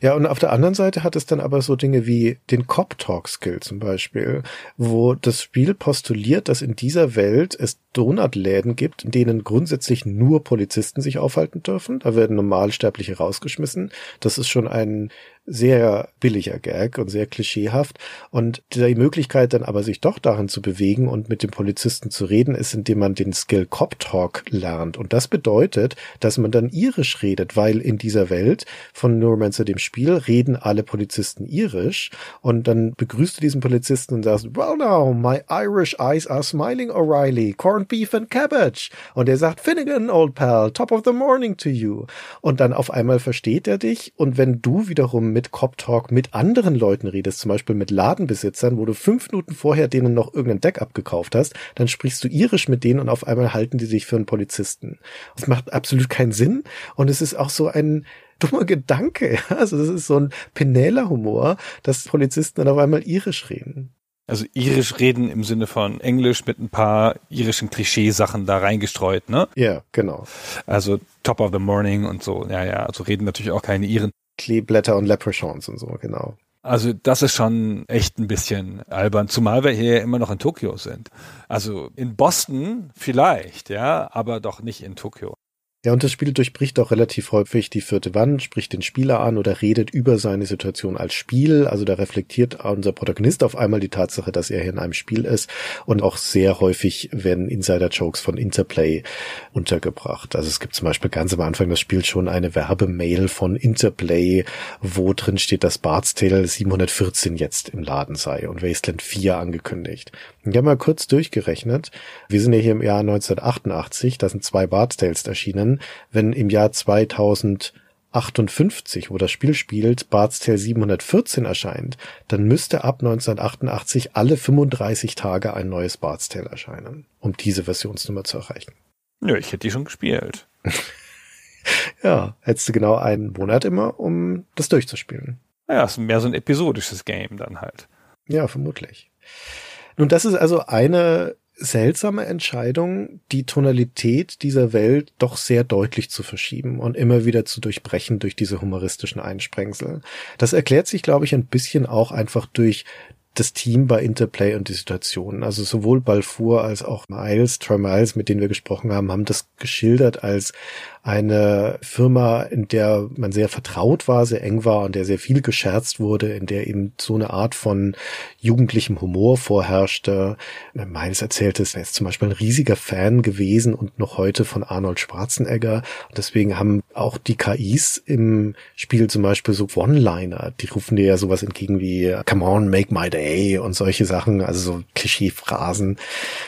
ja, und auf der anderen Seite hat es dann aber so Dinge wie den Cop-Talk-Skill zum Beispiel, wo das Spiel postuliert, dass in dieser Welt es Donutläden gibt, in denen grundsätzlich nur Polizisten sich aufhalten dürfen. Da werden Normalsterbliche rausgeschmissen. Das ist schon ein sehr billiger Gag und sehr klischeehaft. Und die Möglichkeit dann aber sich doch darin zu bewegen und mit dem Polizisten zu reden, ist, indem man den Skill Cop Talk lernt. Und das bedeutet, dass man dann irisch redet, weil in dieser Welt von Neuromancer dem Spiel reden alle Polizisten irisch. Und dann begrüßt du diesen Polizisten und sagst, well now, my Irish eyes are smiling, O'Reilly, corned beef and cabbage. Und er sagt, Finnegan, old pal, top of the morning to you. Und dann auf einmal versteht er dich. Und wenn du wiederum mit Cop Talk mit anderen Leuten redest, zum Beispiel mit Ladenbesitzern, wo du fünf Minuten vorher denen noch irgendein Deck abgekauft hast, dann sprichst du irisch mit denen und auf einmal halten die sich für einen Polizisten. Das macht absolut keinen Sinn und es ist auch so ein dummer Gedanke. Also das ist so ein Penela-Humor, dass Polizisten dann auf einmal irisch reden. Also irisch reden im Sinne von Englisch mit ein paar irischen Klischeesachen da reingestreut, ne? Ja, genau. Also Top of the Morning und so. Ja, ja, also reden natürlich auch keine Iren. Kleeblätter und Leprechauns und so, genau. Also das ist schon echt ein bisschen albern, zumal wir hier immer noch in Tokio sind. Also in Boston vielleicht, ja, aber doch nicht in Tokio. Ja, und das Spiel durchbricht auch relativ häufig die vierte Wand, spricht den Spieler an oder redet über seine Situation als Spiel. Also da reflektiert unser Protagonist auf einmal die Tatsache, dass er hier in einem Spiel ist. Und auch sehr häufig werden Insider-Jokes von Interplay untergebracht. Also es gibt zum Beispiel ganz am Anfang des Spiels schon eine Werbemail von Interplay, wo drin steht, dass Bart's Tale 714 jetzt im Laden sei und Wasteland 4 angekündigt. Ich habe mal kurz durchgerechnet. Wir sind ja hier im Jahr 1988, da sind zwei Bart's Tales erschienen wenn im Jahr 2058, wo das Spiel spielt, Bart's Tale 714 erscheint, dann müsste ab 1988 alle 35 Tage ein neues Bart's Tale erscheinen, um diese Versionsnummer zu erreichen. Nö, ich hätte die schon gespielt. ja, hättest du genau einen Monat immer, um das durchzuspielen. Ja, ist mehr so ein episodisches Game dann halt. Ja, vermutlich. Nun, das ist also eine seltsame Entscheidung, die Tonalität dieser Welt doch sehr deutlich zu verschieben und immer wieder zu durchbrechen durch diese humoristischen Einsprengsel. Das erklärt sich, glaube ich, ein bisschen auch einfach durch das Team bei Interplay und die Situation. Also sowohl Balfour als auch Miles, Troy Miles, mit denen wir gesprochen haben, haben das geschildert als eine Firma, in der man sehr vertraut war, sehr eng war und der sehr viel gescherzt wurde, in der eben so eine Art von jugendlichem Humor vorherrschte. Miles erzählte es, er ist zum Beispiel ein riesiger Fan gewesen und noch heute von Arnold Schwarzenegger. Und deswegen haben auch die KIs im Spiel zum Beispiel so One-Liner, die rufen dir ja sowas entgegen wie Come on, make my day und solche Sachen, also so Klischee-Phrasen.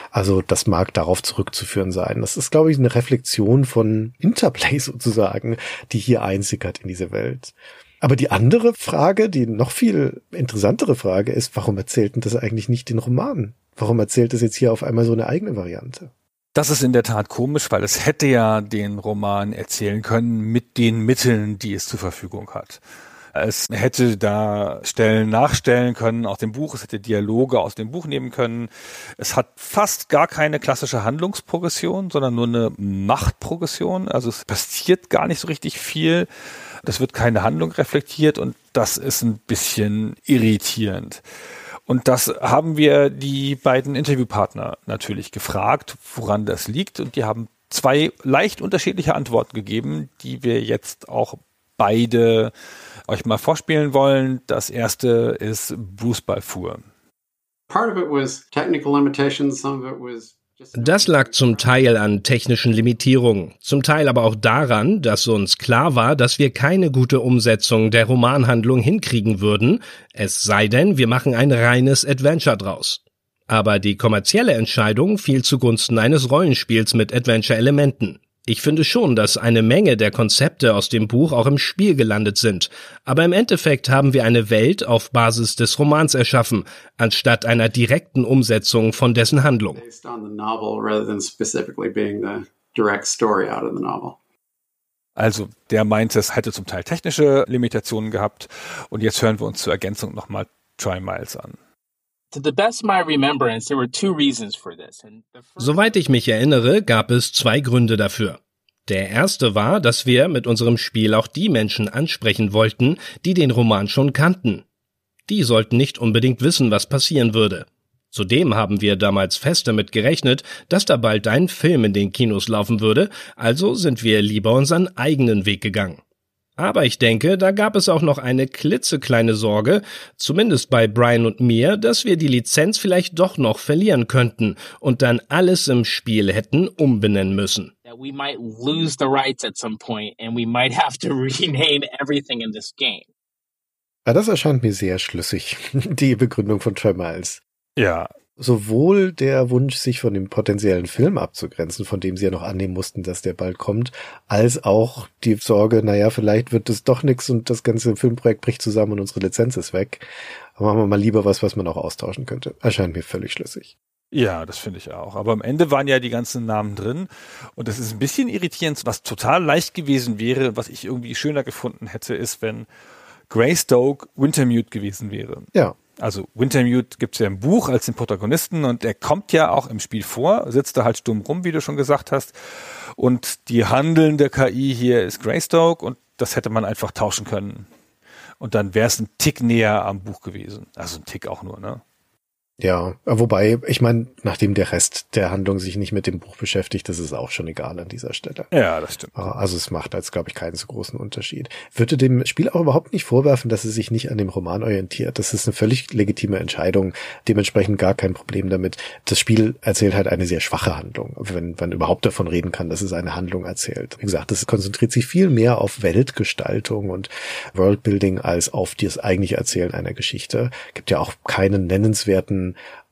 Also das mag darauf zurückzuführen sein. Das ist, glaube ich, eine Reflexion von Interplay sozusagen, die hier einsickert in diese Welt. Aber die andere Frage, die noch viel interessantere Frage ist, warum erzählt denn das eigentlich nicht den Roman? Warum erzählt es jetzt hier auf einmal so eine eigene Variante? Das ist in der Tat komisch, weil es hätte ja den Roman erzählen können mit den Mitteln, die es zur Verfügung hat. Es hätte da Stellen nachstellen können aus dem Buch, es hätte Dialoge aus dem Buch nehmen können. Es hat fast gar keine klassische Handlungsprogression, sondern nur eine Machtprogression. Also es passiert gar nicht so richtig viel. Das wird keine Handlung reflektiert und das ist ein bisschen irritierend. Und das haben wir die beiden Interviewpartner natürlich gefragt, woran das liegt. Und die haben zwei leicht unterschiedliche Antworten gegeben, die wir jetzt auch beide euch mal vorspielen wollen. Das erste ist Bruce Balfour. Das lag zum Teil an technischen Limitierungen, zum Teil aber auch daran, dass uns klar war, dass wir keine gute Umsetzung der Romanhandlung hinkriegen würden, es sei denn, wir machen ein reines Adventure draus. Aber die kommerzielle Entscheidung fiel zugunsten eines Rollenspiels mit Adventure-Elementen. Ich finde schon, dass eine Menge der Konzepte aus dem Buch auch im Spiel gelandet sind, aber im Endeffekt haben wir eine Welt auf Basis des Romans erschaffen, anstatt einer direkten Umsetzung von dessen Handlung. Also, der meint, es hätte zum Teil technische Limitationen gehabt und jetzt hören wir uns zur Ergänzung nochmal Try Miles an. Soweit ich mich erinnere, gab es zwei Gründe dafür. Der erste war, dass wir mit unserem Spiel auch die Menschen ansprechen wollten, die den Roman schon kannten. Die sollten nicht unbedingt wissen, was passieren würde. Zudem haben wir damals fest damit gerechnet, dass da bald ein Film in den Kinos laufen würde, also sind wir lieber unseren eigenen Weg gegangen. Aber ich denke, da gab es auch noch eine klitzekleine Sorge, zumindest bei Brian und mir, dass wir die Lizenz vielleicht doch noch verlieren könnten und dann alles im Spiel hätten umbenennen müssen. we might lose the rights at some point and we might have to rename everything in this game. Ja, das erscheint mir sehr schlüssig, die Begründung von Trey Miles. Ja, sowohl der Wunsch, sich von dem potenziellen Film abzugrenzen, von dem sie ja noch annehmen mussten, dass der bald kommt, als auch die Sorge, naja, vielleicht wird es doch nichts und das ganze Filmprojekt bricht zusammen und unsere Lizenz ist weg. Aber machen wir mal lieber was, was man auch austauschen könnte. Erscheint mir völlig schlüssig. Ja, das finde ich auch. Aber am Ende waren ja die ganzen Namen drin. Und das ist ein bisschen irritierend. Was total leicht gewesen wäre, was ich irgendwie schöner gefunden hätte, ist, wenn Greystoke Wintermute gewesen wäre. Ja. Also Wintermute gibt es ja im Buch als den Protagonisten und er kommt ja auch im Spiel vor, sitzt da halt stumm rum, wie du schon gesagt hast. Und die handelnde KI hier ist Greystoke und das hätte man einfach tauschen können. Und dann wäre es ein Tick näher am Buch gewesen. Also ein Tick auch nur, ne? Ja, wobei, ich meine, nachdem der Rest der Handlung sich nicht mit dem Buch beschäftigt, das ist auch schon egal an dieser Stelle. Ja, das stimmt. Also es macht jetzt, glaube ich, keinen so großen Unterschied. Würde dem Spiel auch überhaupt nicht vorwerfen, dass es sich nicht an dem Roman orientiert. Das ist eine völlig legitime Entscheidung, dementsprechend gar kein Problem damit. Das Spiel erzählt halt eine sehr schwache Handlung, wenn man überhaupt davon reden kann, dass es eine Handlung erzählt. Wie gesagt, es konzentriert sich viel mehr auf Weltgestaltung und Worldbuilding als auf das eigentliche Erzählen einer Geschichte. Gibt ja auch keinen nennenswerten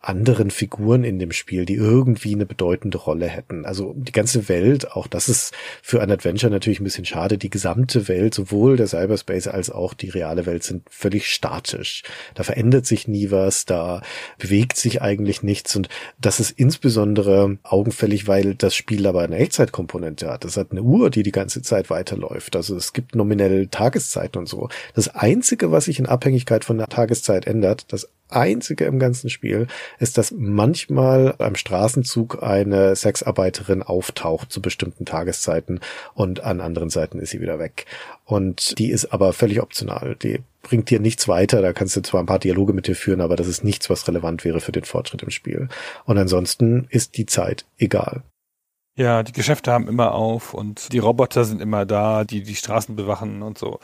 anderen Figuren in dem Spiel, die irgendwie eine bedeutende Rolle hätten. Also die ganze Welt, auch das ist für ein Adventure natürlich ein bisschen schade. Die gesamte Welt, sowohl der Cyberspace als auch die reale Welt sind völlig statisch. Da verändert sich nie was, da bewegt sich eigentlich nichts und das ist insbesondere augenfällig, weil das Spiel aber eine Echtzeitkomponente hat. Das hat eine Uhr, die die ganze Zeit weiterläuft. Also es gibt nominell Tageszeiten und so. Das Einzige, was sich in Abhängigkeit von der Tageszeit ändert, das einzige im ganzen Spiel ist, dass manchmal am Straßenzug eine Sexarbeiterin auftaucht zu bestimmten Tageszeiten und an anderen Seiten ist sie wieder weg. Und die ist aber völlig optional. Die bringt dir nichts weiter. Da kannst du zwar ein paar Dialoge mit dir führen, aber das ist nichts, was relevant wäre für den Fortschritt im Spiel. Und ansonsten ist die Zeit egal. Ja, die Geschäfte haben immer auf und die Roboter sind immer da, die die Straßen bewachen und so.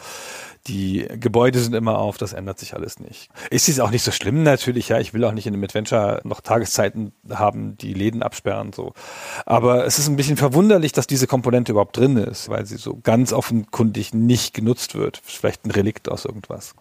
Die Gebäude sind immer auf, das ändert sich alles nicht. Ist es auch nicht so schlimm natürlich, ja. Ich will auch nicht in einem Adventure noch Tageszeiten haben, die Läden absperren, so. Aber es ist ein bisschen verwunderlich, dass diese Komponente überhaupt drin ist, weil sie so ganz offenkundig nicht genutzt wird. Vielleicht ein Relikt aus irgendwas.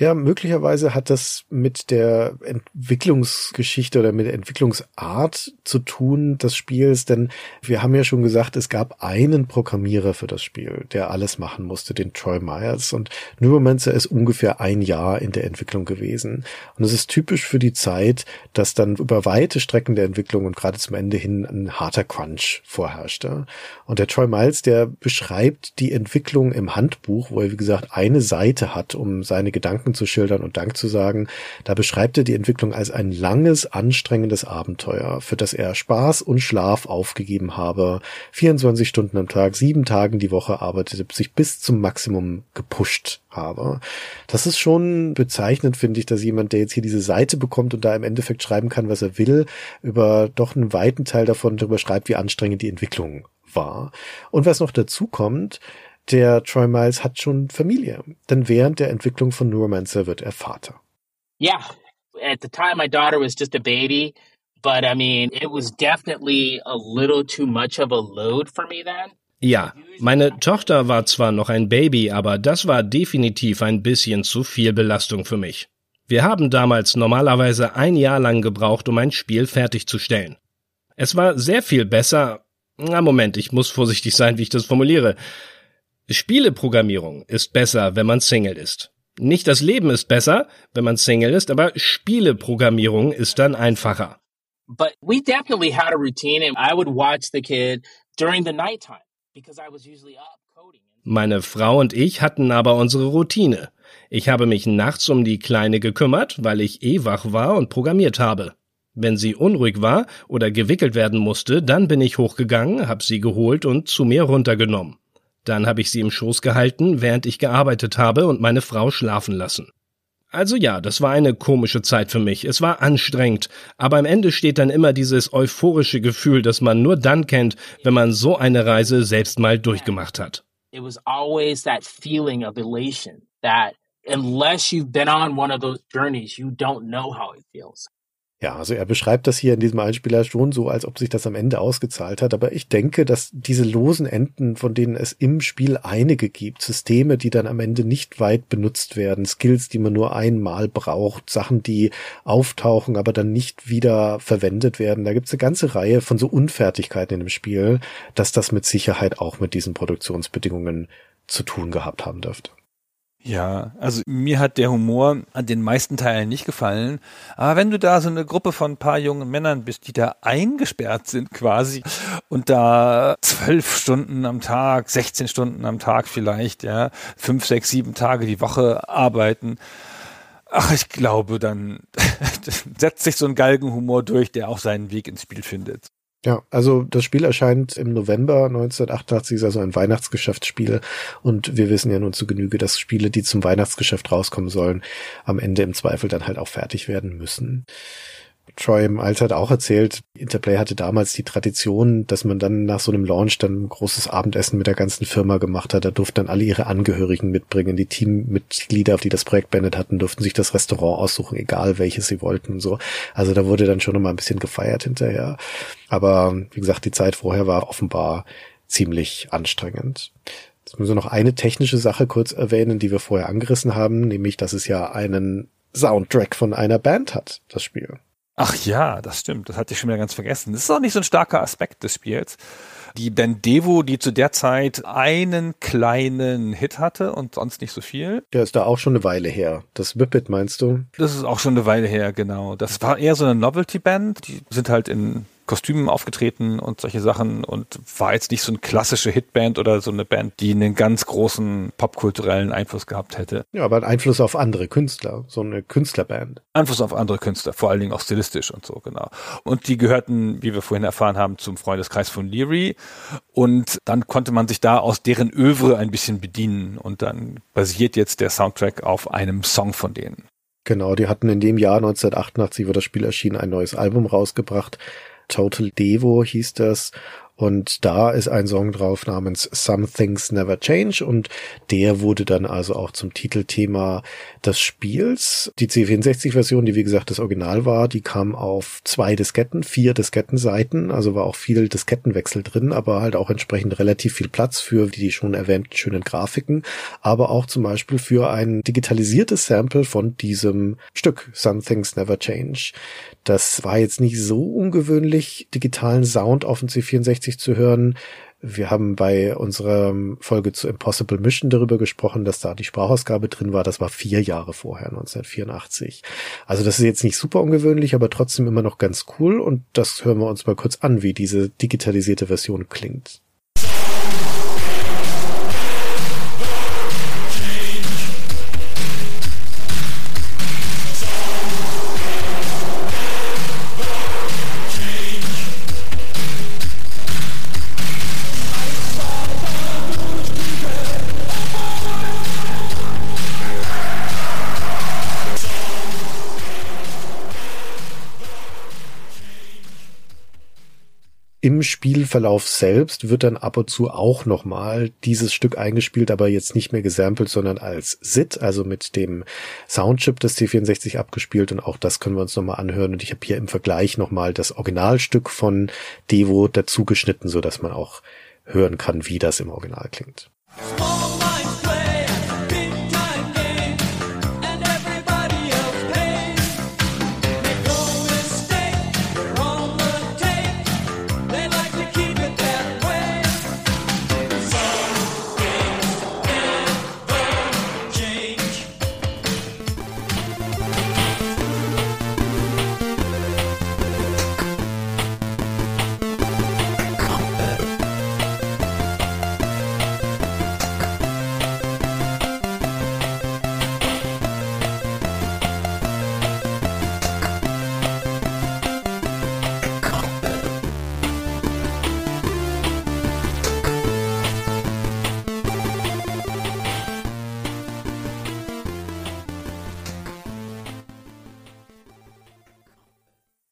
Ja, möglicherweise hat das mit der Entwicklungsgeschichte oder mit der Entwicklungsart zu tun des Spiels, denn wir haben ja schon gesagt, es gab einen Programmierer für das Spiel, der alles machen musste, den Troy Myers. Und Neuromancer ist ungefähr ein Jahr in der Entwicklung gewesen. Und es ist typisch für die Zeit, dass dann über weite Strecken der Entwicklung und gerade zum Ende hin ein harter Crunch vorherrschte. Und der Troy Miles, der beschreibt die Entwicklung im Handbuch, wo er wie gesagt eine Seite hat, um seine Gedanken Gedanken zu schildern und Dank zu sagen. Da beschreibt er die Entwicklung als ein langes, anstrengendes Abenteuer, für das er Spaß und Schlaf aufgegeben habe, 24 Stunden am Tag, sieben Tagen die Woche arbeitete, sich bis zum Maximum gepusht habe. Das ist schon bezeichnend, finde ich, dass jemand, der jetzt hier diese Seite bekommt und da im Endeffekt schreiben kann, was er will, über doch einen weiten Teil davon darüber schreibt, wie anstrengend die Entwicklung war. Und was noch dazu kommt, der Troy Miles hat schon Familie, denn während der Entwicklung von Neuromancer wird er Vater. Yeah, at the time my daughter was just a baby, but I mean, it was definitely a little too much of a load for me then. Ja, meine Tochter war zwar noch ein Baby, aber das war definitiv ein bisschen zu viel Belastung für mich. Wir haben damals normalerweise ein Jahr lang gebraucht, um ein Spiel fertigzustellen. Es war sehr viel besser. Na Moment, ich muss vorsichtig sein, wie ich das formuliere. Spieleprogrammierung ist besser, wenn man Single ist. Nicht das Leben ist besser, wenn man Single ist, aber Spieleprogrammierung ist dann einfacher. But we definitely had a routine and I would watch the kid during the nighttime because I was usually up coding. Meine Frau und ich hatten aber unsere Routine. Ich habe mich nachts um die Kleine gekümmert, weil ich eh wach war und programmiert habe. Wenn sie unruhig war oder gewickelt werden musste, dann bin ich hochgegangen, hab sie geholt und zu mir runtergenommen. Dann habe ich sie im Schoß gehalten, während ich gearbeitet habe und meine Frau schlafen lassen. Also ja, das war eine komische Zeit für mich. Es war anstrengend, aber am Ende steht dann immer dieses euphorische Gefühl, das man nur dann kennt, wenn man so eine Reise selbst mal durchgemacht hat. it was always that feeling of elation that unless you've been on one of those journeys, you don't know how it feels. Ja, also er beschreibt das hier in diesem Einspieler schon so, als ob sich das am Ende ausgezahlt hat. Aber ich denke, dass diese losen Enden, von denen es im Spiel einige gibt, Systeme, die dann am Ende nicht weit benutzt werden, Skills, die man nur einmal braucht, Sachen, die auftauchen, aber dann nicht wieder verwendet werden. Da gibt es eine ganze Reihe von so Unfertigkeiten in dem Spiel, dass das mit Sicherheit auch mit diesen Produktionsbedingungen zu tun gehabt haben dürfte. Ja, also mir hat der Humor an den meisten Teilen nicht gefallen. Aber wenn du da so eine Gruppe von ein paar jungen Männern bist, die da eingesperrt sind quasi und da zwölf Stunden am Tag, 16 Stunden am Tag vielleicht, ja, fünf, sechs, sieben Tage die Woche arbeiten, ach, ich glaube, dann setzt sich so ein Galgenhumor durch, der auch seinen Weg ins Spiel findet. Ja, also das Spiel erscheint im November 1988, ist also ein Weihnachtsgeschäftsspiel und wir wissen ja nun zu Genüge, dass Spiele, die zum Weihnachtsgeschäft rauskommen sollen, am Ende im Zweifel dann halt auch fertig werden müssen. Troy im Alter hat auch erzählt, Interplay hatte damals die Tradition, dass man dann nach so einem Launch dann ein großes Abendessen mit der ganzen Firma gemacht hat. Da durften dann alle ihre Angehörigen mitbringen. Die Teammitglieder, die das Projekt beendet hatten, durften sich das Restaurant aussuchen, egal welches sie wollten und so. Also da wurde dann schon mal ein bisschen gefeiert hinterher. Aber wie gesagt, die Zeit vorher war offenbar ziemlich anstrengend. Jetzt müssen wir noch eine technische Sache kurz erwähnen, die wir vorher angerissen haben, nämlich, dass es ja einen Soundtrack von einer Band hat, das Spiel. Ach ja, das stimmt. Das hatte ich schon wieder ganz vergessen. Das ist auch nicht so ein starker Aspekt des Spiels. Die Band Devo, die zu der Zeit einen kleinen Hit hatte und sonst nicht so viel. Der ist da auch schon eine Weile her. Das Whippet meinst du? Das ist auch schon eine Weile her, genau. Das war eher so eine Novelty-Band. Die sind halt in Kostümen aufgetreten und solche Sachen und war jetzt nicht so eine klassische Hitband oder so eine Band, die einen ganz großen popkulturellen Einfluss gehabt hätte. Ja, aber einen Einfluss auf andere Künstler, so eine Künstlerband. Einfluss auf andere Künstler, vor allen Dingen auch stilistisch und so, genau. Und die gehörten, wie wir vorhin erfahren haben, zum Freundeskreis von Leary und dann konnte man sich da aus deren Övre ein bisschen bedienen und dann basiert jetzt der Soundtrack auf einem Song von denen. Genau, die hatten in dem Jahr 1988, wo das Spiel erschien, ein neues Album rausgebracht. Total Devo hieß das. Und da ist ein Song drauf namens Some Things Never Change und der wurde dann also auch zum Titelthema des Spiels. Die C64-Version, die wie gesagt das Original war, die kam auf zwei Disketten, vier Diskettenseiten, also war auch viel Diskettenwechsel drin, aber halt auch entsprechend relativ viel Platz für die schon erwähnten schönen Grafiken, aber auch zum Beispiel für ein digitalisiertes Sample von diesem Stück Some Things Never Change. Das war jetzt nicht so ungewöhnlich, digitalen Sound auf dem C64 zu hören. Wir haben bei unserer Folge zu Impossible Mission darüber gesprochen, dass da die Sprachausgabe drin war. Das war vier Jahre vorher, 1984. Also das ist jetzt nicht super ungewöhnlich, aber trotzdem immer noch ganz cool. Und das hören wir uns mal kurz an, wie diese digitalisierte Version klingt. Im Spielverlauf selbst wird dann ab und zu auch nochmal dieses Stück eingespielt, aber jetzt nicht mehr gesampelt, sondern als SID, also mit dem Soundchip des C64 abgespielt und auch das können wir uns nochmal anhören und ich habe hier im Vergleich nochmal das Originalstück von Devo dazu geschnitten, so man auch hören kann, wie das im Original klingt.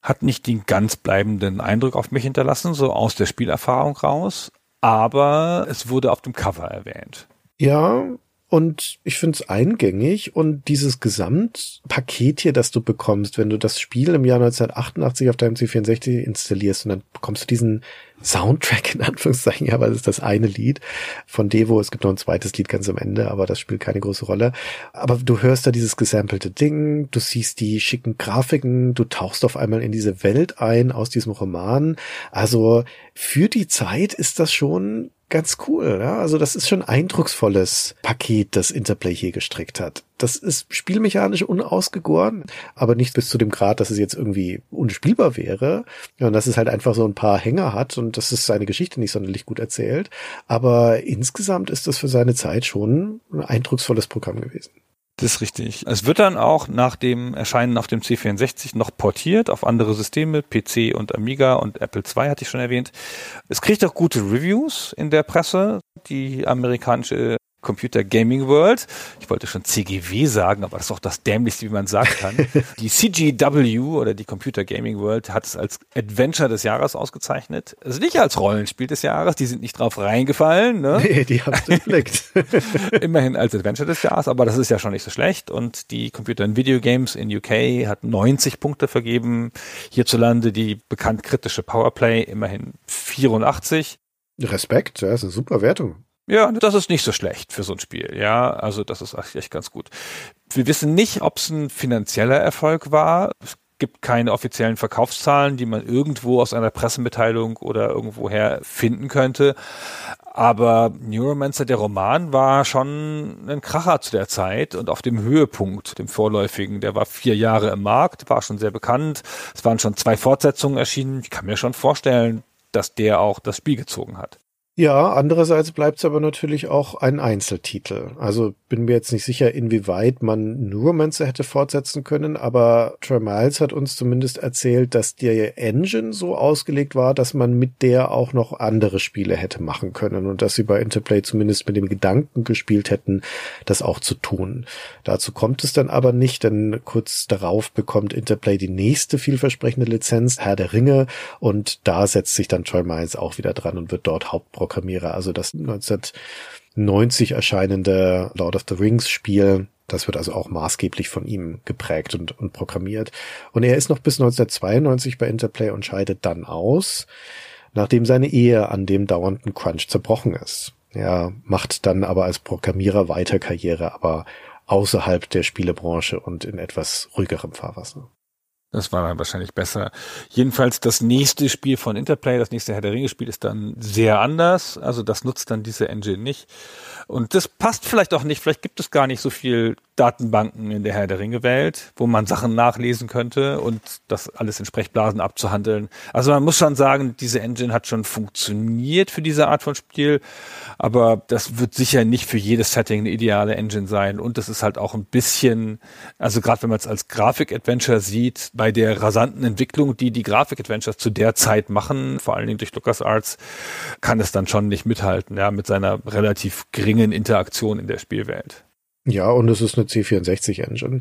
Hat nicht den ganz bleibenden Eindruck auf mich hinterlassen, so aus der Spielerfahrung raus. aber es wurde auf dem Cover erwähnt. Ja, und ich finde es eingängig und dieses Gesamtpaket hier, das du bekommst, wenn du das Spiel im Jahr 1988 auf deinem C64 installierst und dann bekommst du diesen Soundtrack in Anführungszeichen, ja, weil es ist das eine Lied von Devo. Es gibt noch ein zweites Lied ganz am Ende, aber das spielt keine große Rolle. Aber du hörst da dieses gesampelte Ding, du siehst die schicken Grafiken, du tauchst auf einmal in diese Welt ein aus diesem Roman. Also für die Zeit ist das schon ganz cool. Ja? Also das ist schon ein eindrucksvolles Paket, das Interplay hier gestrickt hat. Das ist spielmechanisch unausgegoren, aber nicht bis zu dem Grad, dass es jetzt irgendwie unspielbar wäre. Und dass es halt einfach so ein paar Hänger hat und dass es seine Geschichte nicht sonderlich gut erzählt. Aber insgesamt ist das für seine Zeit schon ein eindrucksvolles Programm gewesen. Das ist richtig. Es wird dann auch nach dem Erscheinen auf dem C64 noch portiert auf andere Systeme, PC und Amiga und Apple II hatte ich schon erwähnt. Es kriegt auch gute Reviews in der Presse. Die amerikanische Computer Gaming World. Ich wollte schon CGW sagen, aber das ist auch das dämlichste, wie man sagen kann. die CGW oder die Computer Gaming World hat es als Adventure des Jahres ausgezeichnet. Also nicht als Rollenspiel des Jahres, die sind nicht drauf reingefallen. Ne? Nee, die haben es geblickt. Immerhin als Adventure des Jahres, aber das ist ja schon nicht so schlecht. Und die Computer and Video Games in UK hat 90 Punkte vergeben. Hierzulande die bekannt kritische Powerplay immerhin 84. Respekt, ja, ist eine super Wertung. Ja, das ist nicht so schlecht für so ein Spiel. Ja, also das ist echt ganz gut. Wir wissen nicht, ob es ein finanzieller Erfolg war. Es gibt keine offiziellen Verkaufszahlen, die man irgendwo aus einer Pressemitteilung oder irgendwoher finden könnte. Aber Neuromancer, der Roman, war schon ein Kracher zu der Zeit und auf dem Höhepunkt, dem vorläufigen. Der war vier Jahre im Markt, war schon sehr bekannt. Es waren schon zwei Fortsetzungen erschienen. Ich kann mir schon vorstellen, dass der auch das Spiel gezogen hat. Ja, andererseits bleibt es aber natürlich auch ein Einzeltitel. Also bin mir jetzt nicht sicher, inwieweit man Neuromancer hätte fortsetzen können, aber Troy Miles hat uns zumindest erzählt, dass die Engine so ausgelegt war, dass man mit der auch noch andere Spiele hätte machen können und dass sie bei Interplay zumindest mit dem Gedanken gespielt hätten, das auch zu tun. Dazu kommt es dann aber nicht, denn kurz darauf bekommt Interplay die nächste vielversprechende Lizenz, Herr der Ringe, und da setzt sich dann Troy Miles auch wieder dran und wird dort Hauptprogramm Programmierer. Also das 1990 erscheinende Lord of the Rings Spiel, das wird also auch maßgeblich von ihm geprägt und, und programmiert. Und er ist noch bis 1992 bei Interplay und scheidet dann aus, nachdem seine Ehe an dem dauernden Crunch zerbrochen ist. Er macht dann aber als Programmierer weiter Karriere, aber außerhalb der Spielebranche und in etwas ruhigerem Fahrwasser. Das war dann wahrscheinlich besser. Jedenfalls das nächste Spiel von Interplay, das nächste Herr der Ringe Spiel ist dann sehr anders. Also das nutzt dann diese Engine nicht. Und das passt vielleicht auch nicht. Vielleicht gibt es gar nicht so viel Datenbanken in der Herr der Ringe Welt, wo man Sachen nachlesen könnte und das alles in Sprechblasen abzuhandeln. Also man muss schon sagen, diese Engine hat schon funktioniert für diese Art von Spiel, aber das wird sicher nicht für jedes Setting eine ideale Engine sein und das ist halt auch ein bisschen, also gerade wenn man es als Grafik-Adventure sieht, bei der rasanten Entwicklung, die die Grafik-Adventures zu der Zeit machen, vor allen Dingen durch LucasArts, kann es dann schon nicht mithalten, ja, mit seiner relativ geringen Interaktion in der Spielwelt. Ja, und es ist eine C64-Engine.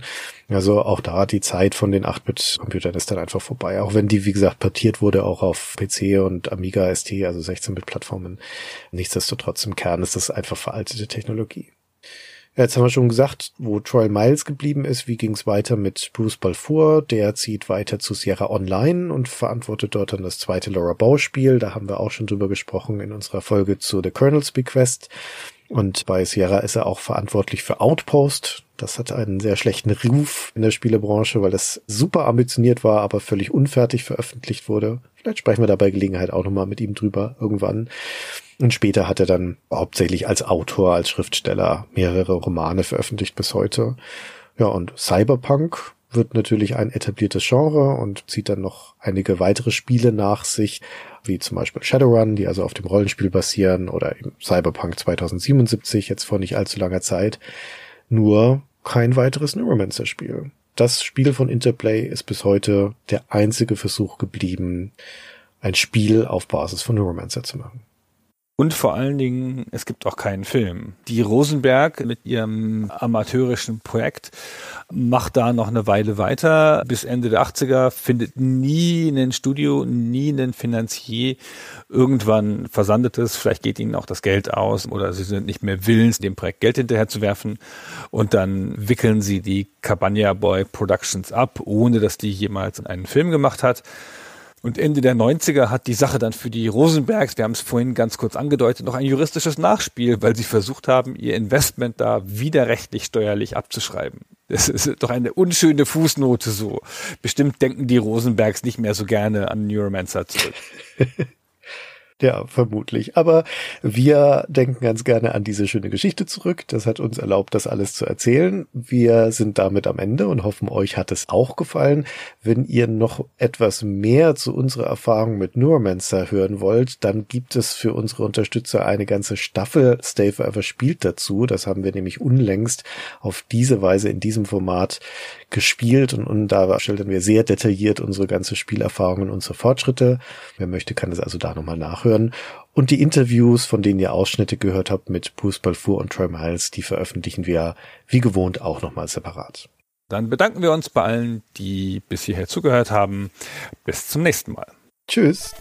Also auch da die Zeit von den 8-Bit-Computern ist dann einfach vorbei. Auch wenn die, wie gesagt, portiert wurde, auch auf PC und Amiga ST, also 16-Bit-Plattformen. Nichtsdestotrotz im Kern ist das einfach veraltete Technologie. Jetzt haben wir schon gesagt, wo Troy Miles geblieben ist. Wie ging es weiter mit Bruce Balfour? Der zieht weiter zu Sierra Online und verantwortet dort dann das zweite Laura Bow Spiel. Da haben wir auch schon drüber gesprochen in unserer Folge zu The Colonel's Bequest. Und bei Sierra ist er auch verantwortlich für Outpost. Das hat einen sehr schlechten Ruf in der Spielebranche, weil das super ambitioniert war, aber völlig unfertig veröffentlicht wurde. Vielleicht sprechen wir da bei Gelegenheit auch nochmal mit ihm drüber irgendwann. Und später hat er dann hauptsächlich als Autor, als Schriftsteller mehrere Romane veröffentlicht bis heute. Ja, und Cyberpunk wird natürlich ein etabliertes Genre und zieht dann noch einige weitere Spiele nach sich, wie zum Beispiel Shadowrun, die also auf dem Rollenspiel basieren, oder Cyberpunk 2077, jetzt vor nicht allzu langer Zeit. Nur kein weiteres Neuromancer-Spiel. Das Spiel von Interplay ist bis heute der einzige Versuch geblieben, ein Spiel auf Basis von Neuromancer zu machen. Und vor allen Dingen, es gibt auch keinen Film. Die Rosenberg mit ihrem amateurischen Projekt macht da noch eine Weile weiter. Bis Ende der 80er findet nie ein Studio, nie ein Finanzier. Irgendwann versandet es, vielleicht geht ihnen auch das Geld aus oder sie sind nicht mehr willens, dem Projekt Geld hinterher zu werfen. Und dann wickeln sie die Cabana Boy Productions ab, ohne dass die jemals einen Film gemacht hat. Und Ende der 90er hat die Sache dann für die Rosenbergs, wir haben es vorhin ganz kurz angedeutet, noch ein juristisches Nachspiel, weil sie versucht haben, ihr Investment da widerrechtlich steuerlich abzuschreiben. Das ist doch eine unschöne Fußnote so. Bestimmt denken die Rosenbergs nicht mehr so gerne an Neuromancer zurück. Ja, vermutlich. Aber wir denken ganz gerne an diese schöne Geschichte zurück. Das hat uns erlaubt, das alles zu erzählen. Wir sind damit am Ende und hoffen, euch hat es auch gefallen. Wenn ihr noch etwas mehr zu unserer Erfahrung mit Neuromancer hören wollt, dann gibt es für unsere Unterstützer eine ganze Staffel Stay Forever spielt dazu. Das haben wir nämlich unlängst auf diese Weise in diesem Format gespielt und, und da schildern wir sehr detailliert unsere ganze Spielerfahrung und unsere Fortschritte. Wer möchte, kann das also da nochmal nachhören. Und die Interviews, von denen ihr Ausschnitte gehört habt mit Bruce Balfour und Troy Miles, die veröffentlichen wir wie gewohnt auch nochmal separat. Dann bedanken wir uns bei allen, die bis hierher zugehört haben. Bis zum nächsten Mal. Tschüss.